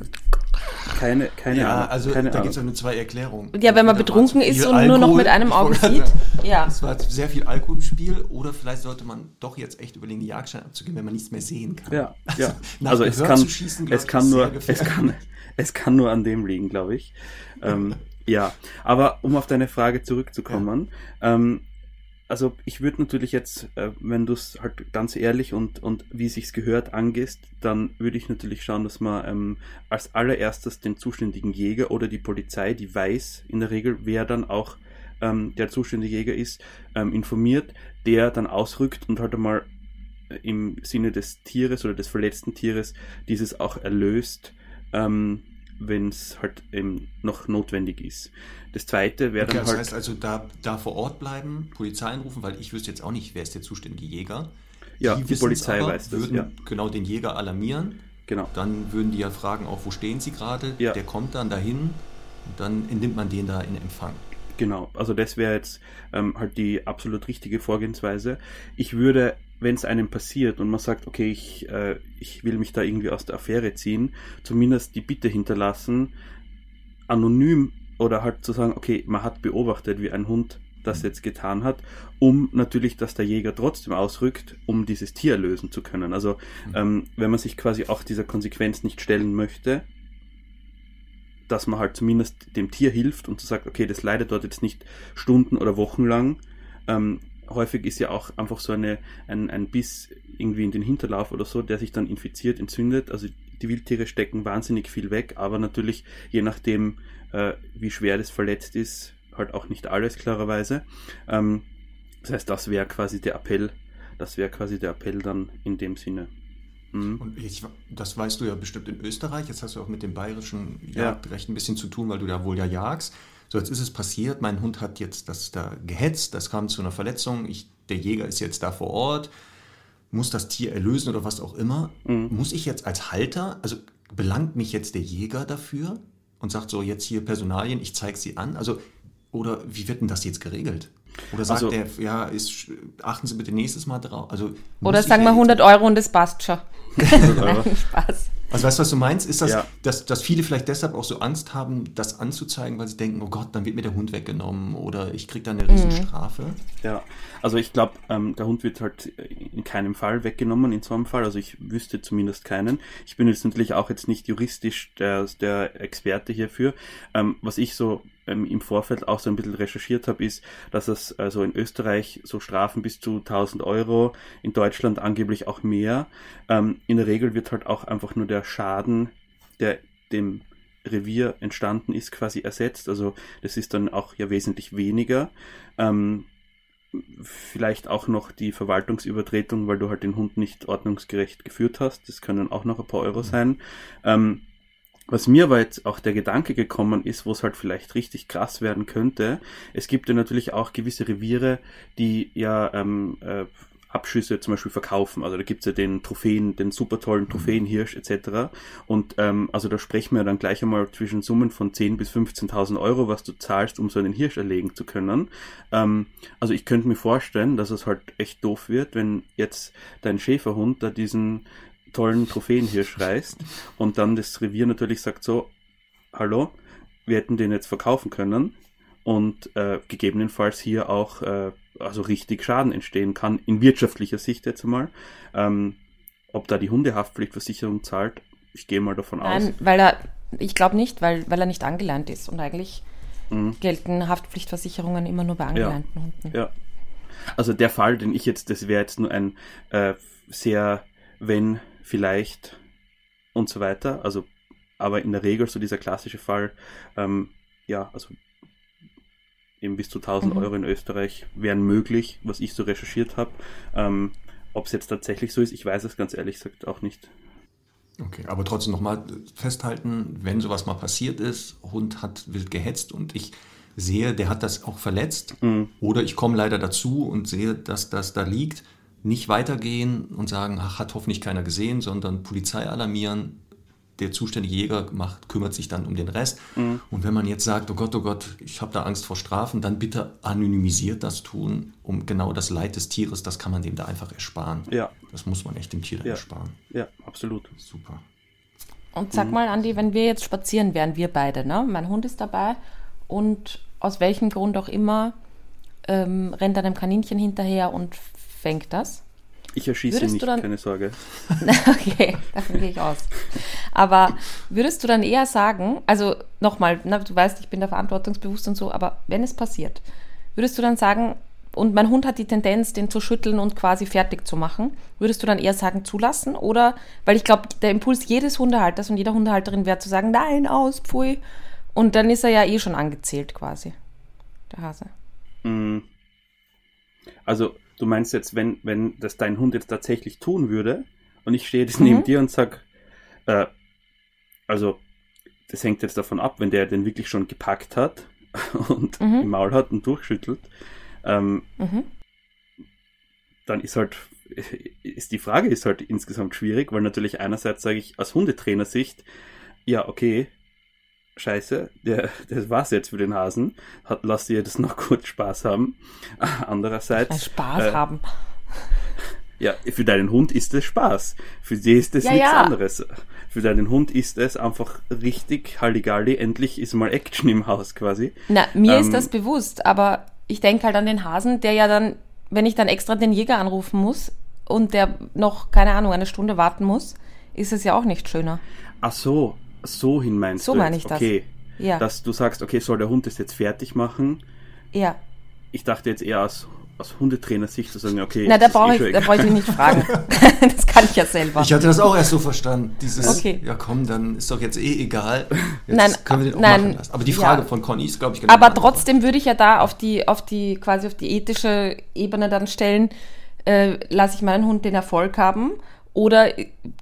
C: keine, keine
A: ja,
C: Ahnung.
A: also
C: keine
A: da gibt es ja nur zwei Erklärungen.
B: Ja, wenn man
A: Entweder
B: betrunken ist und nur noch mit einem Auge sieht. Ja.
A: Es war sehr viel Alkohol im Spiel oder vielleicht sollte man doch jetzt echt überlegen, die Jagdschein abzugeben, wenn man nichts mehr sehen kann.
C: Ja, ja.
A: nach
C: Also es kann,
A: zu schießen,
C: es
A: ich,
C: kann nur, es kann, es kann nur an dem liegen, glaube ich. Ähm, ja, aber um auf deine Frage zurückzukommen, ähm, also ich würde natürlich jetzt, äh, wenn du es halt ganz ehrlich und, und wie sich's gehört angehst, dann würde ich natürlich schauen, dass man ähm, als allererstes den zuständigen Jäger oder die Polizei, die weiß in der Regel, wer dann auch ähm, der zuständige Jäger ist, ähm, informiert, der dann ausrückt und halt einmal äh, im Sinne des Tieres oder des verletzten Tieres dieses auch erlöst, ähm, wenn es halt eben noch notwendig ist. Das zweite wäre
A: Okay,
C: dann
A: das
C: halt.
A: heißt also, da, da vor Ort bleiben, Polizei anrufen, weil ich wüsste jetzt auch nicht, wer ist der zuständige Jäger.
C: Ja, die
A: wissen's
C: Polizei
A: aber,
C: weiß das,
A: würden
C: ja.
A: genau den Jäger alarmieren.
C: genau.
A: Dann würden die ja fragen, auch wo stehen sie gerade.
C: Ja.
A: Der kommt dann dahin und dann nimmt man den da in Empfang.
C: Genau, also das wäre jetzt ähm, halt die absolut richtige Vorgehensweise. Ich würde, wenn es einem passiert und man sagt, okay, ich, äh, ich will mich da irgendwie aus der Affäre ziehen, zumindest die Bitte hinterlassen, anonym oder halt zu sagen, okay, man hat beobachtet, wie ein Hund das jetzt getan hat, um natürlich, dass der Jäger trotzdem ausrückt, um dieses Tier erlösen zu können. Also ähm, wenn man sich quasi auch dieser Konsequenz nicht stellen möchte, dass man halt zumindest dem Tier hilft und zu sagt, okay, das leidet dort jetzt nicht Stunden oder Wochen lang. Ähm, häufig ist ja auch einfach so eine, ein, ein Biss irgendwie in den Hinterlauf oder so, der sich dann infiziert, entzündet. Also die Wildtiere stecken wahnsinnig viel weg, aber natürlich, je nachdem, äh, wie schwer das verletzt ist, halt auch nicht alles, klarerweise. Ähm, das heißt, das wäre quasi der Appell, das wäre quasi der Appell dann in dem Sinne. Mhm.
A: Und ich, das weißt du ja bestimmt in Österreich. Jetzt hast du auch mit dem bayerischen
C: Ja.
A: Jagdrecht ein bisschen zu tun, weil du da wohl ja jagst. So, jetzt ist es passiert. Mein Hund hat jetzt das da gehetzt. Das kam zu einer Verletzung. Ich, der Jäger ist jetzt da vor Ort. Muss das Tier erlösen oder was auch immer.
C: Mhm.
A: Muss ich jetzt als Halter, also belangt mich jetzt der Jäger dafür und sagt so, jetzt hier Personalien, ich zeige sie an? Also, oder wie wird denn das jetzt geregelt? Oder sagt
C: Also-
A: der, ja, ist, achten Sie bitte nächstes Mal drauf. Also,
B: Oder sagen wir
A: ja jetzt-
B: 100 Euro und das passt schon.
C: Euro.
B: Nein, Spaß.
A: Also weißt du, was du meinst? Ist das,
C: Ja.
A: dass, dass viele vielleicht deshalb auch so Angst haben, das anzuzeigen, weil sie denken, oh Gott, dann wird mir der Hund weggenommen oder ich kriege dann eine Riesenstrafe.
C: Ja, also ich glaube, ähm, der Hund wird halt in keinem Fall weggenommen, in so einem Fall. Also ich wüsste zumindest keinen. Ich bin jetzt natürlich auch jetzt nicht juristisch der, der Experte hierfür. Ähm, was ich so ähm, im Vorfeld auch so ein bisschen recherchiert habe, ist, dass es also in Österreich so Strafen bis zu 1000 Euro, in Deutschland angeblich auch mehr. Ähm, in der Regel wird halt auch einfach nur der Schaden, der dem Revier entstanden ist, quasi ersetzt. Also das ist dann auch ja wesentlich weniger. Ähm, vielleicht auch noch die Verwaltungsübertretung, weil du halt den Hund nicht ordnungsgerecht geführt hast. Das können auch noch ein paar Euro sein. Ähm, was mir aber jetzt auch der Gedanke gekommen ist, wo es halt vielleicht richtig krass werden könnte, es gibt ja natürlich auch gewisse Reviere, die ja ähm, äh, Abschüsse zum Beispiel verkaufen. Also da gibt's ja den Trophäen, den super tollen Trophäenhirsch etc. Und ähm, also da sprechen wir dann gleich einmal zwischen Summen von 10.000 bis 15.000 Euro, was du zahlst, um so einen Hirsch erlegen zu können. Ähm, also ich könnte mir vorstellen, dass es halt echt doof wird, wenn jetzt dein Schäferhund da diesen tollen Trophäenhirsch reißt und dann das Revier natürlich sagt so, hallo, wir hätten den jetzt verkaufen können und äh, gegebenenfalls hier auch äh, also richtig Schaden entstehen kann, in wirtschaftlicher Sicht jetzt mal. Ähm, ob da die Hundehaftpflichtversicherung zahlt, ich gehe mal davon aus.
B: Nein, weil er, ich glaube nicht, weil, weil er nicht angeleint ist. Und eigentlich
C: Mhm.
B: gelten Haftpflichtversicherungen immer nur bei angeleinten Hunden.
C: Ja, Also der Fall, den ich jetzt, das wäre jetzt nur ein äh, sehr, wenn, vielleicht und so weiter. Also, aber in der Regel so dieser klassische Fall, ähm, ja, also eben bis zu 1000 mhm. Euro in Österreich wären möglich, was ich so recherchiert habe. Ähm, Ob es jetzt tatsächlich so ist, ich weiß es ganz ehrlich gesagt auch nicht.
A: Okay, aber trotzdem nochmal festhalten, wenn sowas mal passiert ist, Hund hat wild gehetzt und ich sehe, der hat das auch verletzt mhm. oder ich komme leider dazu und sehe, dass das da liegt, nicht weitergehen und sagen, ach, hat hoffentlich keiner gesehen, sondern Polizei alarmieren, der zuständige Jäger macht, kümmert sich dann um den Rest. Mhm. Und wenn man jetzt sagt, oh Gott, oh Gott, ich habe da Angst vor Strafen, dann bitte anonymisiert das tun, um genau das Leid des Tieres, das kann man dem da einfach ersparen.
C: Ja.
A: Das muss man echt dem Tier
C: ja.
A: ersparen.
C: Ja, absolut.
A: Super.
B: Und sag mhm. mal, Andi, wenn wir jetzt spazieren wären, wir beide, ne? Mein Hund ist dabei und aus welchem Grund auch immer ähm, rennt einem Kaninchen hinterher und fängt das.
C: Ich erschieße würdest nicht, dann, keine Sorge.
B: okay, davon gehe ich aus. Aber würdest du dann eher sagen, also nochmal, du weißt, ich bin da verantwortungsbewusst und so, aber wenn es passiert, würdest du dann sagen, und mein Hund hat die Tendenz, den zu schütteln und quasi fertig zu machen, würdest du dann eher sagen, zulassen? Oder, weil ich glaube, der Impuls jedes Hundehalters und jeder Hundehalterin wäre zu sagen, nein, aus, pfui. Und dann ist er ja eh schon angezählt quasi, der Hase.
C: Mm. Also Du meinst jetzt, wenn, wenn das dein Hund jetzt tatsächlich tun würde und ich stehe jetzt mhm. neben dir und sag, äh, also das hängt jetzt davon ab, wenn der den wirklich schon gepackt hat und mhm. im Maul hat und durchschüttelt, ähm, mhm. dann ist halt, ist die Frage ist halt insgesamt schwierig, weil natürlich einerseits sage ich aus Hundetrainersicht, ja, okay, scheiße, der, das war's jetzt für den Hasen. Hat, lasst ihr das noch kurz Spaß haben. Andererseits.
B: Spaß äh, haben.
C: Ja, für deinen Hund ist es Spaß. Für sie ist es ja, nichts ja. anderes. Für deinen Hund ist es einfach richtig Halligalli. Endlich ist mal Action im Haus quasi.
B: Na, mir ähm, ist das bewusst, aber ich denke halt an den Hasen, der ja dann, wenn ich dann extra den Jäger anrufen muss und der noch, keine Ahnung, eine Stunde warten muss, ist es ja auch nicht schöner.
C: Ach so, so hin meinst
B: so
C: du?
B: So meine ich das.
C: Okay. Ja. Dass du sagst, okay, soll der Hund das jetzt fertig machen?
B: Ja.
C: Ich dachte jetzt eher aus, aus Hundetrainer-Sicht zu sagen, okay.
B: Na, da brauche eh ich, da brauch ich nicht fragen. das kann ich ja selber.
A: Ich hatte das auch erst so verstanden. Dieses, okay. ja komm, dann ist doch jetzt eh egal. Jetzt
B: nein,
A: können wir den auch
B: nein,
A: machen lassen. Aber die Frage
B: ja.
A: von Conny ist, glaube ich, genau.
B: Aber trotzdem würde ich ja da auf die, auf die, quasi auf die ethische Ebene dann stellen, äh, lasse ich meinen Hund den Erfolg haben oder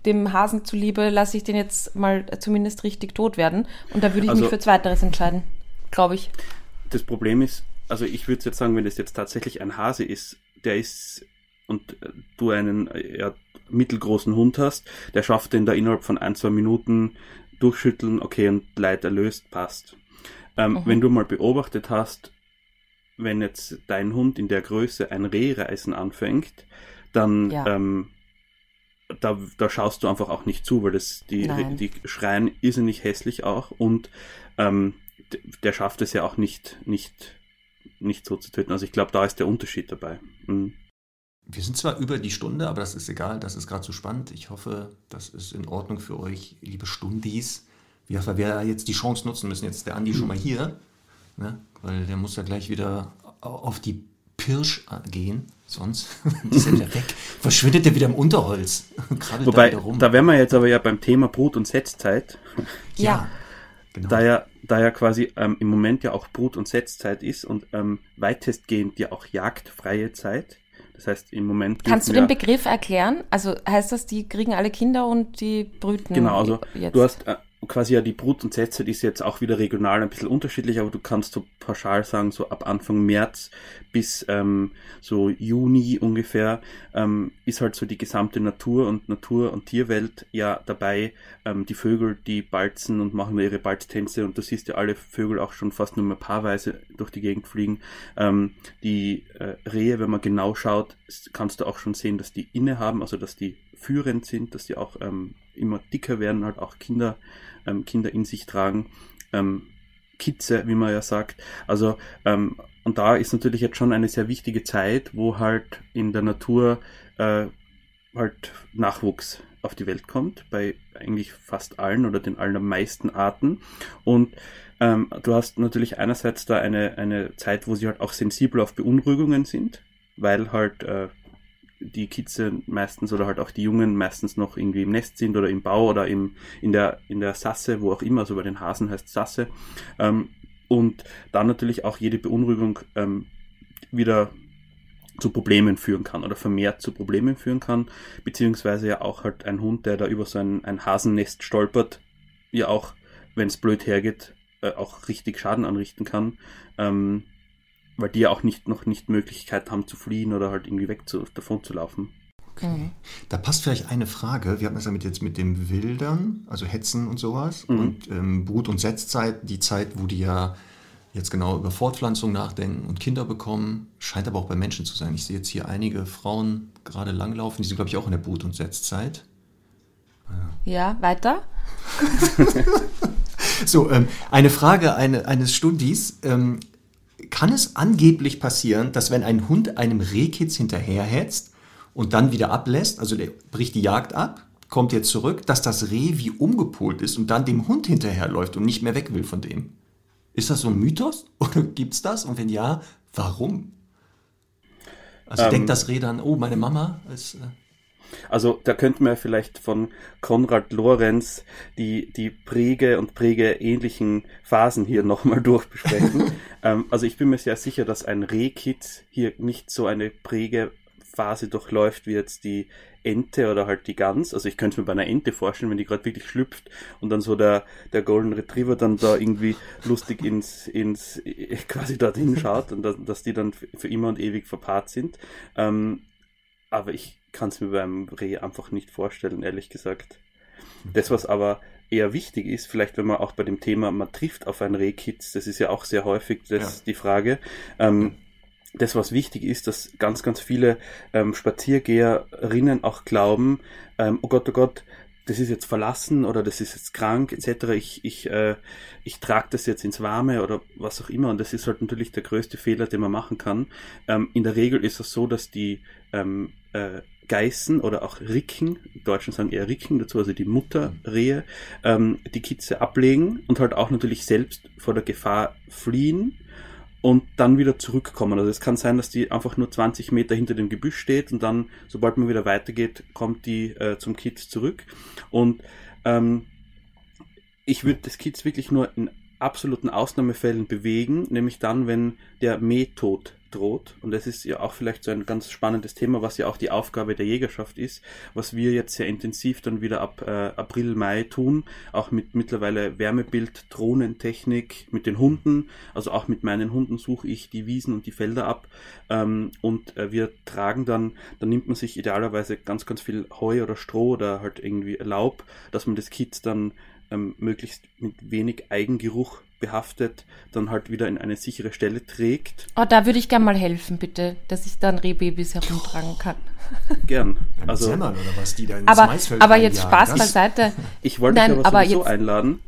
B: dem Hasen zuliebe lasse ich den jetzt mal zumindest richtig tot werden. Und da würde ich also, mich für Zweiteres entscheiden, glaube ich.
C: Das Problem ist, also ich würde jetzt sagen, wenn das jetzt tatsächlich ein Hase ist, der ist und du einen ja, mittelgroßen Hund hast, der schafft den da innerhalb von ein, zwei Minuten durchschütteln, okay, und Leid erlöst, passt. Ähm, mhm. Wenn du mal beobachtet hast, wenn jetzt dein Hund in der Größe ein Rehreisen anfängt, dann ja. ähm, da, da schaust du einfach auch nicht zu, weil das, die, die schreien irrsinnig hässlich auch und ähm, der schafft es ja auch nicht, nicht, nicht so zu töten. Also ich glaube, da ist der Unterschied dabei. Mhm.
A: Wir sind zwar über die Stunde, aber das ist egal, das ist gerade so spannend. Ich hoffe, das ist in Ordnung für euch, liebe Stundis. Wir werden jetzt die Chance nutzen müssen, jetzt der Andi schon mal hier, ne? weil der muss ja gleich wieder auf die Pirsch gehen. Sonst ist er wieder weg. Verschwindet er wieder im Unterholz.
C: Wobei, da, da wären wir jetzt aber ja beim Thema Brut- und Setzzeit.
B: Ja.
C: Genau. Da ja, da ja quasi ähm, im Moment ja auch Brut- und Setzzeit ist und ähm, weitestgehend ja auch jagdfreie Zeit. Das heißt, im Moment.
B: Kannst du den Begriff erklären? Also heißt das, die kriegen alle Kinder und die brüten?
C: Genau, also jetzt? du hast äh, quasi ja die Brut- und Setzzeit ist jetzt auch wieder regional ein bisschen unterschiedlich, aber du kannst so pauschal sagen, so ab Anfang März bis ähm, so Juni ungefähr ähm, ist halt so die gesamte Natur und Natur- und Tierwelt ja dabei. Ähm, die Vögel, die balzen und machen ihre Balztänze und du siehst ja alle Vögel auch schon fast nur mehr paarweise durch die Gegend fliegen. Ähm, die äh, Rehe, wenn man genau schaut, kannst du auch schon sehen, dass die inne haben, also dass die führend sind, dass die auch ähm, immer dicker werden, halt auch Kinder ähm, Kinder in sich tragen. Ähm, Kitze, wie man ja sagt. Also, ähm, und da ist natürlich jetzt schon eine sehr wichtige Zeit, wo halt in der Natur äh, halt Nachwuchs auf die Welt kommt, bei eigentlich fast allen oder den allermeisten Arten. Und ähm, du hast natürlich einerseits da eine, eine Zeit, wo sie halt auch sensibel auf Beunruhigungen sind, weil halt äh, die Kitze meistens oder halt auch die Jungen meistens noch irgendwie im Nest sind oder im Bau oder im, in, der, in der Sasse, wo auch immer, also bei den Hasen heißt Sasse. Ähm, und dann natürlich auch jede Beunruhigung ähm, wieder zu Problemen führen kann oder vermehrt zu Problemen führen kann, beziehungsweise ja auch halt ein Hund, der da über so ein, ein Hasennest stolpert, ja auch, wenn es blöd hergeht, äh, auch richtig Schaden anrichten kann. Ähm, weil die ja auch nicht, noch nicht Möglichkeit haben zu fliehen oder halt irgendwie weg zu, davon zu laufen.
A: Okay. Mhm. Da passt vielleicht eine Frage. Wir hatten das ja mit, jetzt mit dem Wildern, also Hetzen und sowas. Mhm. Und ähm, Brut- und Setzzeit, die Zeit, wo die ja jetzt genau über Fortpflanzung nachdenken und Kinder bekommen, scheint aber auch bei Menschen zu sein. Ich sehe jetzt hier einige Frauen gerade langlaufen, die sind, glaube ich, auch in der Brut- und Setzzeit.
B: Ja, ja weiter.
A: so, ähm, eine Frage eine, eines Stundis. Ähm, kann es angeblich passieren, dass wenn ein Hund einem Rehkitz hinterherhetzt und dann wieder ablässt, also der bricht die Jagd ab, kommt jetzt zurück, dass das Reh wie umgepolt ist und dann dem Hund hinterherläuft und nicht mehr weg will von dem? Ist das so ein Mythos oder gibt es das? Und wenn ja, warum? Also ähm, denkt das Reh dann, oh, meine Mama ist. Äh
C: also da könnten wir vielleicht von Konrad Lorenz die, die Präge und Präge-ähnlichen Phasen hier nochmal durchbesprechen. ähm, also ich bin mir sehr sicher, dass ein Rehkit hier nicht so eine Prägephase durchläuft wie jetzt die Ente oder halt die Gans. Also ich könnte es mir bei einer Ente vorstellen, wenn die gerade wirklich schlüpft und dann so der, der Golden Retriever dann da irgendwie lustig ins, ins quasi dorthin schaut und dass die dann für immer und ewig verpaart sind. Ähm, aber ich kann es mir beim Reh einfach nicht vorstellen, ehrlich gesagt. Das, was aber eher wichtig ist, vielleicht wenn man auch bei dem Thema, man trifft auf ein Rehkitz, das ist ja auch sehr häufig das, ja. die Frage. Ähm, das, was wichtig ist, dass ganz, ganz viele ähm, Spaziergeherinnen auch glauben, ähm, oh Gott, oh Gott, das ist jetzt verlassen oder das ist jetzt krank etc. Ich, ich, äh, ich trage das jetzt ins Warme oder was auch immer. Und das ist halt natürlich der größte Fehler, den man machen kann. Ähm, in der Regel ist es so, dass die ähm, äh, Geißen oder auch Ricken, die Deutschen sagen eher Ricken dazu, also die Mutterrehe, ähm, die Kitze ablegen und halt auch natürlich selbst vor der Gefahr fliehen und dann wieder zurückkommen. Also es kann sein, dass die einfach nur 20 Meter hinter dem Gebüsch steht und dann, sobald man wieder weitergeht, kommt die äh, zum Kitz zurück. Und ähm, ich würde das Kitz wirklich nur in absoluten Ausnahmefällen bewegen, nämlich dann, wenn der Mehtod droht. Und das ist ja auch vielleicht so ein ganz spannendes Thema, was ja auch die Aufgabe der Jägerschaft ist, was wir jetzt sehr intensiv dann wieder ab äh, April, Mai tun, auch mit mittlerweile Wärmebild, Drohnentechnik, mit den Hunden, also auch mit meinen Hunden suche ich die Wiesen und die Felder ab. Ähm, und äh, wir tragen dann, dann nimmt man sich idealerweise ganz, ganz viel Heu oder Stroh oder halt irgendwie Laub, dass man das Kit dann ähm, möglichst mit wenig Eigengeruch behaftet dann halt wieder in eine sichere Stelle trägt.
B: Oh, da würde ich gerne mal helfen, bitte, dass ich dann Rehbabys herumtragen kann.
C: Gern.
A: Also, Semmern oder was, die da ins
B: aber, aber jetzt Spaß das? beiseite.
C: Ich wollte Nein, dich aber, aber jetzt, einladen.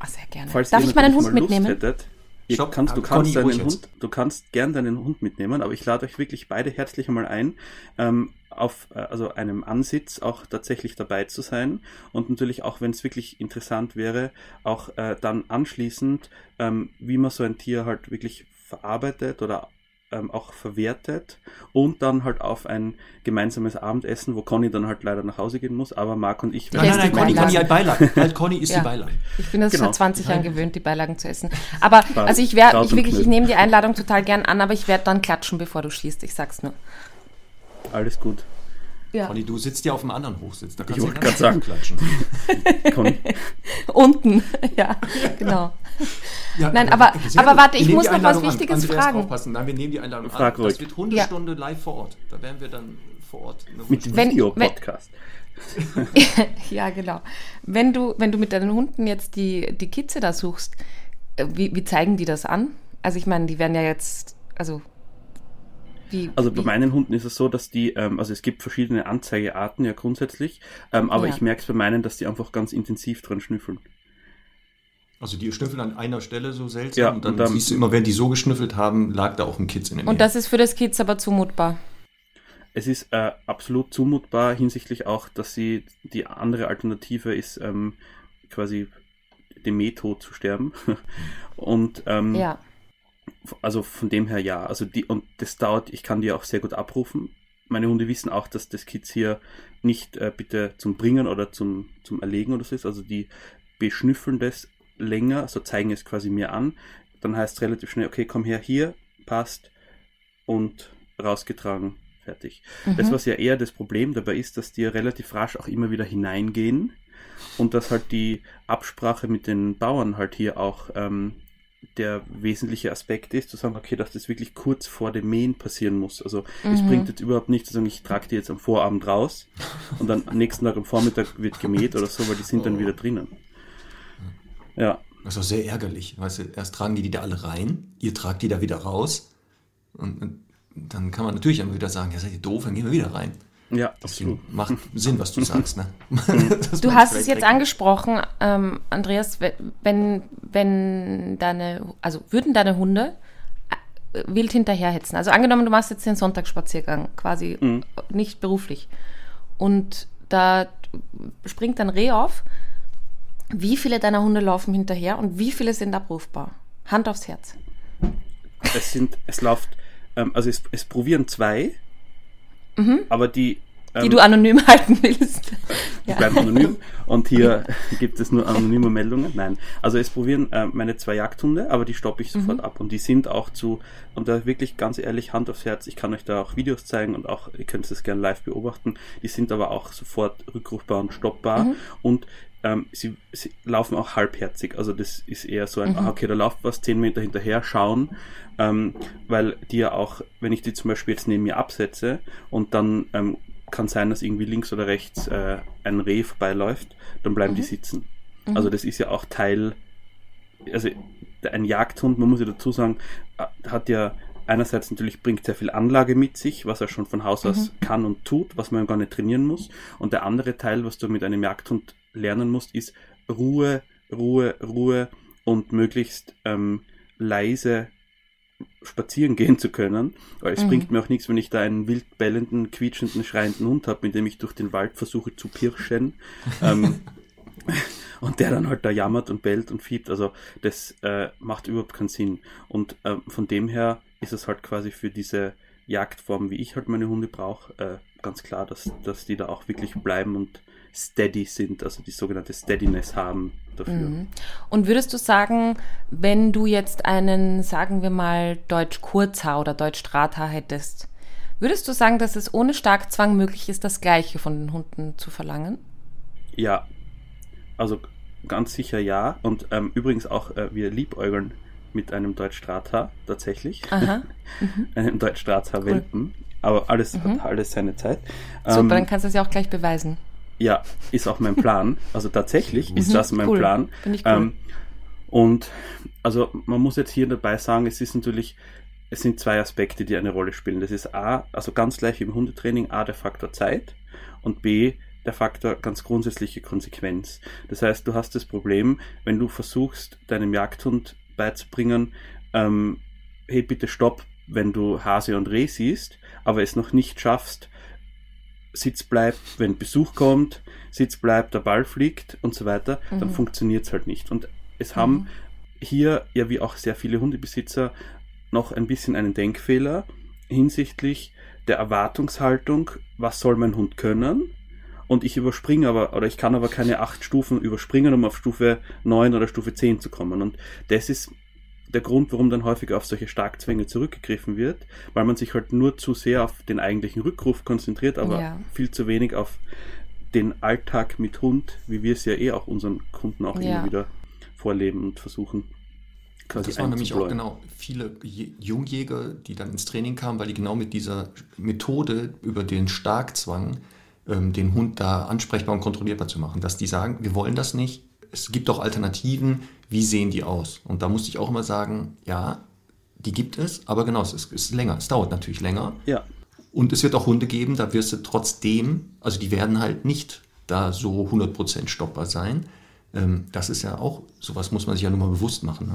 B: Oh, sehr gerne. Darf ich meinen Hund mitnehmen? Hättet,
C: Stopp, kannst, du, kannst deinen Hund, du kannst gern deinen Hund mitnehmen, aber ich lade euch wirklich beide herzlich einmal ein, ähm, auf äh, also einem Ansitz auch tatsächlich dabei zu sein und natürlich auch, wenn es wirklich interessant wäre, auch äh, dann anschließend, ähm, wie man so ein Tier halt wirklich verarbeitet oder ähm, auch verwertet und dann halt auf ein gemeinsames Abendessen, wo Conny dann halt leider nach Hause gehen muss, aber Marc und ich...
A: Nein, nein, nein, Conny, Conny hat Beilagen. Halt, Conny ist ja. die Beilage.
B: Ich bin das genau. seit 20 Jahren gewöhnt, die Beilagen zu essen. Aber, Spaß. also ich werde, ich wirklich, ich nehme die Einladung total gern an, aber ich werde dann klatschen, bevor du schießt, ich sag's nur.
C: Alles gut.
A: Ja. Conny, du sitzt ja auf dem anderen Hochsitz. Da kannst
C: ich wollte gerade sagen. Klatschen.
B: Unten, ja, genau. Ja, Nein, aber, aber warte, ich muss noch was Wichtiges an. fragen.
A: Aufpassen. Nein, wir nehmen die Einladung Frag an. Ruhig. Das wird Hundestunde ja. live vor Ort. Da werden wir dann vor Ort
C: mit Video-Podcast.
B: ja, genau. Wenn du, wenn du mit deinen Hunden jetzt die, die Kitze da suchst, äh, wie, wie zeigen die das an? Also ich meine, die werden ja jetzt, also
C: wie, also bei wie? meinen Hunden ist es so, dass die, ähm, also es gibt verschiedene Anzeigearten ja grundsätzlich, ähm, aber ja. ich merke es bei meinen, dass die einfach ganz intensiv dran schnüffeln.
A: Also die schnüffeln an einer Stelle so seltsam ja, und dann, und dann siehst du immer, wenn die so geschnüffelt haben, lag da auch ein Kitz in der
B: Nähe. Und das ist für das Kitz aber zumutbar.
C: Es ist äh, absolut zumutbar hinsichtlich auch, dass sie die andere Alternative ist, ähm, quasi dem Metod zu sterben. und ähm, ja also von dem her ja. Also die, und das dauert, ich kann die auch sehr gut abrufen. Meine Hunde wissen auch, dass das Kids hier nicht äh, bitte zum Bringen oder zum, zum Erlegen oder so ist. Also die beschnüffeln das länger, also zeigen es quasi mir an. Dann heißt es relativ schnell, okay, komm her, hier, passt und rausgetragen, fertig. Mhm. Das, was ja eher das Problem dabei ist, dass die relativ rasch auch immer wieder hineingehen und dass halt die Absprache mit den Bauern halt hier auch ähm, der wesentliche Aspekt ist, zu sagen, okay, dass das wirklich kurz vor dem Mähen passieren muss. Also mhm. es bringt jetzt überhaupt nichts zu sagen, ich trage die jetzt am Vorabend raus und dann am nächsten Tag am Vormittag wird gemäht oder so, weil die sind dann wieder drinnen.
A: Ja. Das ist auch sehr ärgerlich. Weißt du, erst tragen die die da alle rein, ihr tragt die da wieder raus und, und dann kann man natürlich immer wieder sagen, ja, seid ihr doof, dann gehen wir wieder rein.
C: Ja,
A: Deswegen absolut. macht Sinn, was du sagst. Ne?
B: du hast es jetzt angesprochen, ähm, Andreas, wenn, wenn deine, also würden deine Hunde äh, wild hinterherhetzen. Also angenommen, du machst jetzt den Sonntagsspaziergang, quasi mhm. nicht beruflich. Und da springt ein Reh auf. Wie viele deiner Hunde laufen hinterher und wie viele sind abrufbar? Hand aufs Herz.
C: Es sind, es läuft, ähm, also es, es probieren zwei, Mhm. Aber die.
B: Ähm, die du anonym halten willst.
C: Die ja. bleiben anonym. Und hier gibt es nur anonyme Meldungen. Nein. Also es probieren äh, meine zwei Jagdhunde, aber die stoppe ich sofort mhm. ab. Und die sind auch zu, und da wirklich ganz ehrlich, Hand aufs Herz, ich kann euch da auch Videos zeigen und auch, ihr könnt es gerne live beobachten. Die sind aber auch sofort rückrufbar und stoppbar. Mhm. Und ähm, sie, sie, laufen auch halbherzig. Also das ist eher so ein, mhm. ah, okay, da läuft was, zehn Meter hinterher, schauen. Ähm, weil die ja auch, wenn ich die zum Beispiel jetzt neben mir absetze und dann ähm, kann sein, dass irgendwie links oder rechts äh, ein Reh vorbeiläuft, dann bleiben mhm. die sitzen. Mhm. Also das ist ja auch Teil, also ein Jagdhund, man muss ja dazu sagen, äh, hat ja einerseits natürlich bringt sehr viel Anlage mit sich, was er schon von Haus aus mhm. kann und tut, was man gar nicht trainieren muss. Und der andere Teil, was du mit einem Jagdhund lernen musst, ist Ruhe, Ruhe, Ruhe und möglichst ähm, leise spazieren gehen zu können. Weil es mhm. bringt mir auch nichts, wenn ich da einen wild bellenden, quietschenden, schreienden Hund habe, mit dem ich durch den Wald versuche zu pirschen. ähm, und der dann halt da jammert und bellt und fiebt. Also das äh, macht überhaupt keinen Sinn. Und äh, von dem her ist es halt quasi für diese Jagdform, wie ich halt meine Hunde brauche, äh, ganz klar, dass, dass die da auch wirklich bleiben und steady sind, also die sogenannte Steadiness haben dafür. Mhm.
B: Und würdest du sagen, wenn du jetzt einen, sagen wir mal, Deutsch Kurzhaar oder Deutsch Drahthaar hättest, würdest du sagen, dass es ohne Starkzwang möglich ist, das Gleiche von den Hunden zu verlangen?
C: Ja, also ganz sicher ja. Und ähm, übrigens auch, äh, wir liebäugeln mit einem Deutsch Drahthaar tatsächlich. Aha. Mhm. einem Deutsch Drahthaar-Welpen. Cool. Aber alles mhm. hat alles seine Zeit.
B: Super, ähm, dann kannst du es ja auch gleich beweisen.
C: Ja, ist auch mein Plan. Also tatsächlich ist das mein cool. Plan. Ich cool. Ähm, und also man muss jetzt hier dabei sagen, es ist natürlich, es sind zwei Aspekte, die eine Rolle spielen. Das ist A, also ganz gleich im Hundetraining, A, der Faktor Zeit und B, der Faktor ganz grundsätzliche Konsequenz. Das heißt, du hast das Problem, wenn du versuchst, deinem Jagdhund beizubringen, ähm, hey, bitte stopp, wenn du Hase und Reh siehst, aber es noch nicht schaffst, Sitz bleibt, wenn Besuch kommt, Sitz bleibt, der Ball fliegt und so weiter, mhm. dann funktioniert es halt nicht. Und es haben mhm. hier, ja wie auch sehr viele Hundebesitzer, noch ein bisschen einen Denkfehler hinsichtlich der Erwartungshaltung, was soll mein Hund können? Und ich überspringe aber, oder ich kann aber keine acht Stufen überspringen, um auf Stufe 9 oder Stufe 10 zu kommen. Und das ist der Grund, warum dann häufig auf solche Starkzwänge zurückgegriffen wird, weil man sich halt nur zu sehr auf den eigentlichen Rückruf konzentriert, aber ja. viel zu wenig auf den Alltag mit Hund, wie wir es ja eh auch unseren Kunden auch ja. immer wieder vorleben und versuchen.
A: Quasi das waren nämlich auch genau viele Jungjäger, die dann ins Training kamen, weil die genau mit dieser Methode über den Starkzwang ähm, den Hund da ansprechbar und kontrollierbar zu machen, dass die sagen, wir wollen das nicht, es gibt doch Alternativen, wie sehen die aus? Und da musste ich auch immer sagen, ja, die gibt es, aber genau, es ist, ist länger. Es dauert natürlich länger.
C: Ja.
A: Und es wird auch Hunde geben, da wirst du trotzdem, also die werden halt nicht da so 100% stoppbar sein. Ähm, das ist ja auch, sowas muss man sich ja nur mal bewusst machen.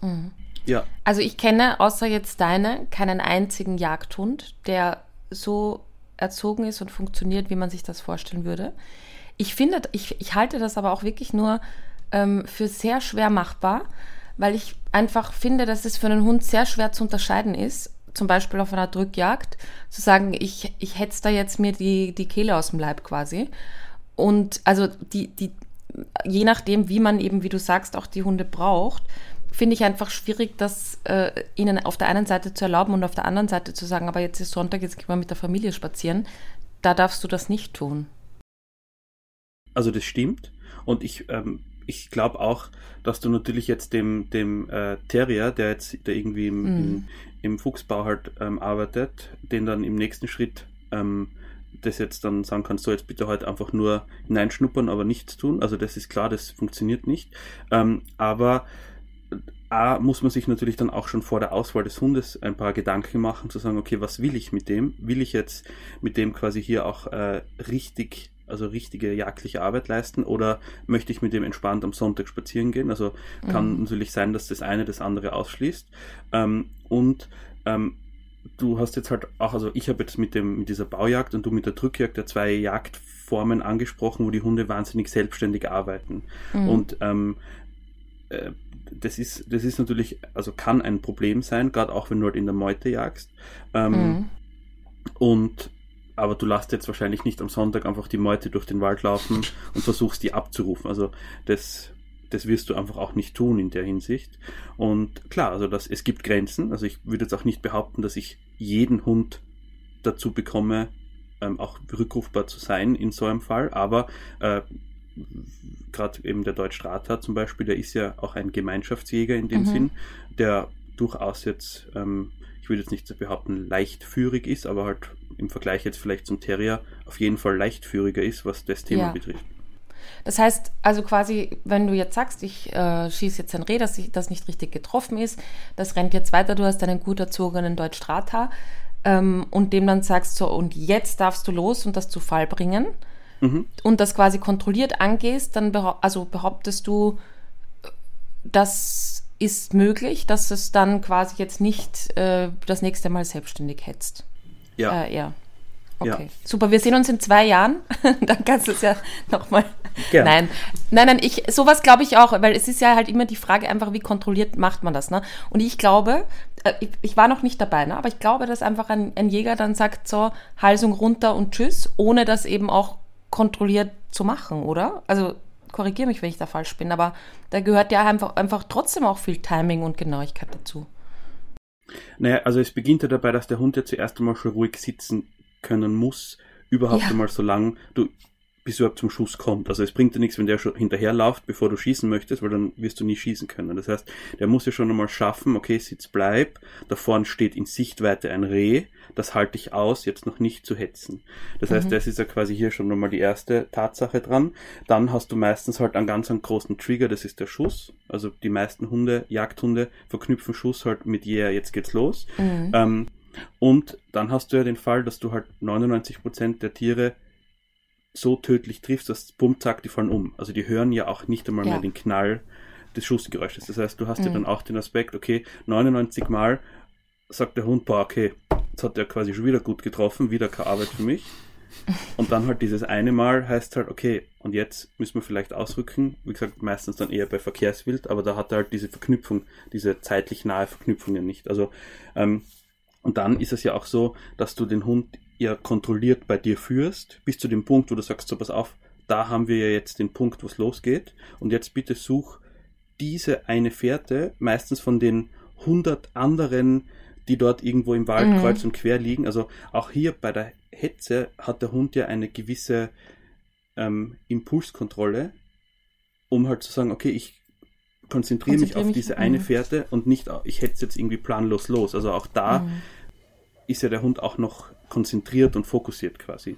A: Ne?
B: Mhm. Ja. Also ich kenne außer jetzt deine keinen einzigen Jagdhund, der so erzogen ist und funktioniert, wie man sich das vorstellen würde. Ich finde, ich, ich halte das aber auch wirklich nur ähm, für sehr schwer machbar, weil ich einfach finde, dass es für einen Hund sehr schwer zu unterscheiden ist, zum Beispiel auf einer Drückjagd, zu sagen, ich, ich hetze da jetzt mir die, die Kehle aus dem Leib quasi. Und also die, die, je nachdem, wie man eben, wie du sagst, auch die Hunde braucht, finde ich einfach schwierig, das äh, ihnen auf der einen Seite zu erlauben und auf der anderen Seite zu sagen, aber jetzt ist Sonntag, jetzt gehen wir mit der Familie spazieren. Da darfst du das nicht tun.
C: Also das stimmt. Und ich, ähm, ich glaube auch, dass du natürlich jetzt dem, dem äh, Terrier, der jetzt der irgendwie im, mm. im, im, Fuchsbau halt ähm, arbeitet, den dann im nächsten Schritt ähm, das jetzt dann sagen kannst, so jetzt bitte halt einfach nur hineinschnuppern, aber nichts tun. Also das ist klar, das funktioniert nicht. Ähm, aber A, muss man sich natürlich dann auch schon vor der Auswahl des Hundes ein paar Gedanken machen, zu sagen, okay, was will ich mit dem? Will ich jetzt mit dem quasi hier auch äh, richtig, also richtige jagdliche Arbeit leisten oder möchte ich mit dem entspannt am Sonntag spazieren gehen? Also kann mhm. natürlich sein, dass das eine das andere ausschließt. Ähm, und ähm, du hast jetzt halt auch, also ich habe jetzt mit dem mit dieser Baujagd und du mit der Drückjagd ja zwei Jagdformen angesprochen, wo die Hunde wahnsinnig selbstständig arbeiten. Mhm. Und ähm, äh, das ist, das ist natürlich, also kann ein Problem sein, gerade auch wenn du halt in der Meute jagst. Ähm, mhm. Und aber du lässt jetzt wahrscheinlich nicht am Sonntag einfach die Meute durch den Wald laufen und versuchst die abzurufen. Also das, das wirst du einfach auch nicht tun in der Hinsicht. Und klar, also das, es gibt Grenzen. Also ich würde jetzt auch nicht behaupten, dass ich jeden Hund dazu bekomme, ähm, auch rückrufbar zu sein in so einem Fall. Aber äh, gerade eben der Deutschstrater zum Beispiel, der ist ja auch ein Gemeinschaftsjäger in dem mhm. Sinn, der durchaus jetzt, ähm, ich würde jetzt nicht behaupten, leichtführig ist, aber halt im Vergleich jetzt vielleicht zum Terrier auf jeden Fall leichtführiger ist, was das Thema ja. betrifft.
B: Das heißt, also quasi, wenn du jetzt sagst, ich äh, schieße jetzt ein Reh, das, das nicht richtig getroffen ist, das rennt jetzt weiter, du hast einen gut erzogenen Deutschstrater ähm, und dem dann sagst so, und jetzt darfst du los und das zu Fall bringen, mhm. und das quasi kontrolliert angehst, dann behaupt, also behauptest du, das ist möglich, dass es dann quasi jetzt nicht äh, das nächste Mal selbstständig hetzt.
C: Ja.
B: Äh, ja. Okay, ja. super. Wir sehen uns in zwei Jahren. dann kannst du es ja nochmal. Nein, nein, nein. Ich sowas glaube ich auch, weil es ist ja halt immer die Frage einfach, wie kontrolliert macht man das. Ne? Und ich glaube, äh, ich, ich, war noch nicht dabei, ne? aber ich glaube, dass einfach ein, ein Jäger dann sagt so Halsung runter und Tschüss, ohne das eben auch kontrolliert zu machen, oder? Also korrigiere mich, wenn ich da falsch bin, aber da gehört ja einfach, einfach trotzdem auch viel Timing und Genauigkeit dazu.
C: Naja, also es beginnt ja dabei, dass der Hund ja zuerst einmal schon ruhig sitzen können muss, überhaupt ja. einmal so lang. Du, bis überhaupt zum Schuss kommt. Also es bringt dir nichts, wenn der schon hinterherläuft, bevor du schießen möchtest, weil dann wirst du nie schießen können. Das heißt, der muss ja schon einmal schaffen, okay, Sitz bleib, da vorne steht in Sichtweite ein Reh, das halte ich aus, jetzt noch nicht zu hetzen. Das mhm. heißt, das ist ja quasi hier schon nochmal die erste Tatsache dran. Dann hast du meistens halt einen ganz einen großen Trigger, das ist der Schuss. Also die meisten Hunde, Jagdhunde, verknüpfen Schuss halt mit yeah, jetzt geht's los. Mhm. Ähm, und dann hast du ja den Fall, dass du halt 99% der Tiere so tödlich triffst, dass bumm, zack, die fallen um. Also die hören ja auch nicht einmal ja. mehr den Knall des Schussgeräusches. Das heißt, du hast mhm. ja dann auch den Aspekt, okay, 99 Mal sagt der Hund, boah, okay, jetzt hat er quasi schon wieder gut getroffen, wieder keine Arbeit für mich. Und dann halt dieses eine Mal heißt halt, okay, und jetzt müssen wir vielleicht ausrücken. Wie gesagt, meistens dann eher bei Verkehrswild, aber da hat er halt diese Verknüpfung, diese zeitlich nahe Verknüpfung ja nicht. Also, ähm, und dann ist es ja auch so, dass du den Hund ja kontrolliert bei dir führst, bis zu dem Punkt, wo du sagst, so pass auf, da haben wir ja jetzt den Punkt, wo es losgeht. Und jetzt bitte such diese eine Fährte, meistens von den 100 anderen, die dort irgendwo im Wald mhm. kreuz und quer liegen. Also auch hier bei der Hetze hat der Hund ja eine gewisse ähm, Impulskontrolle, um halt zu sagen, okay, ich konzentriere mich auf mich, diese eine Fährte und nicht, ich hetze jetzt irgendwie planlos los. Also auch da mhm. ist ja der Hund auch noch konzentriert und fokussiert quasi.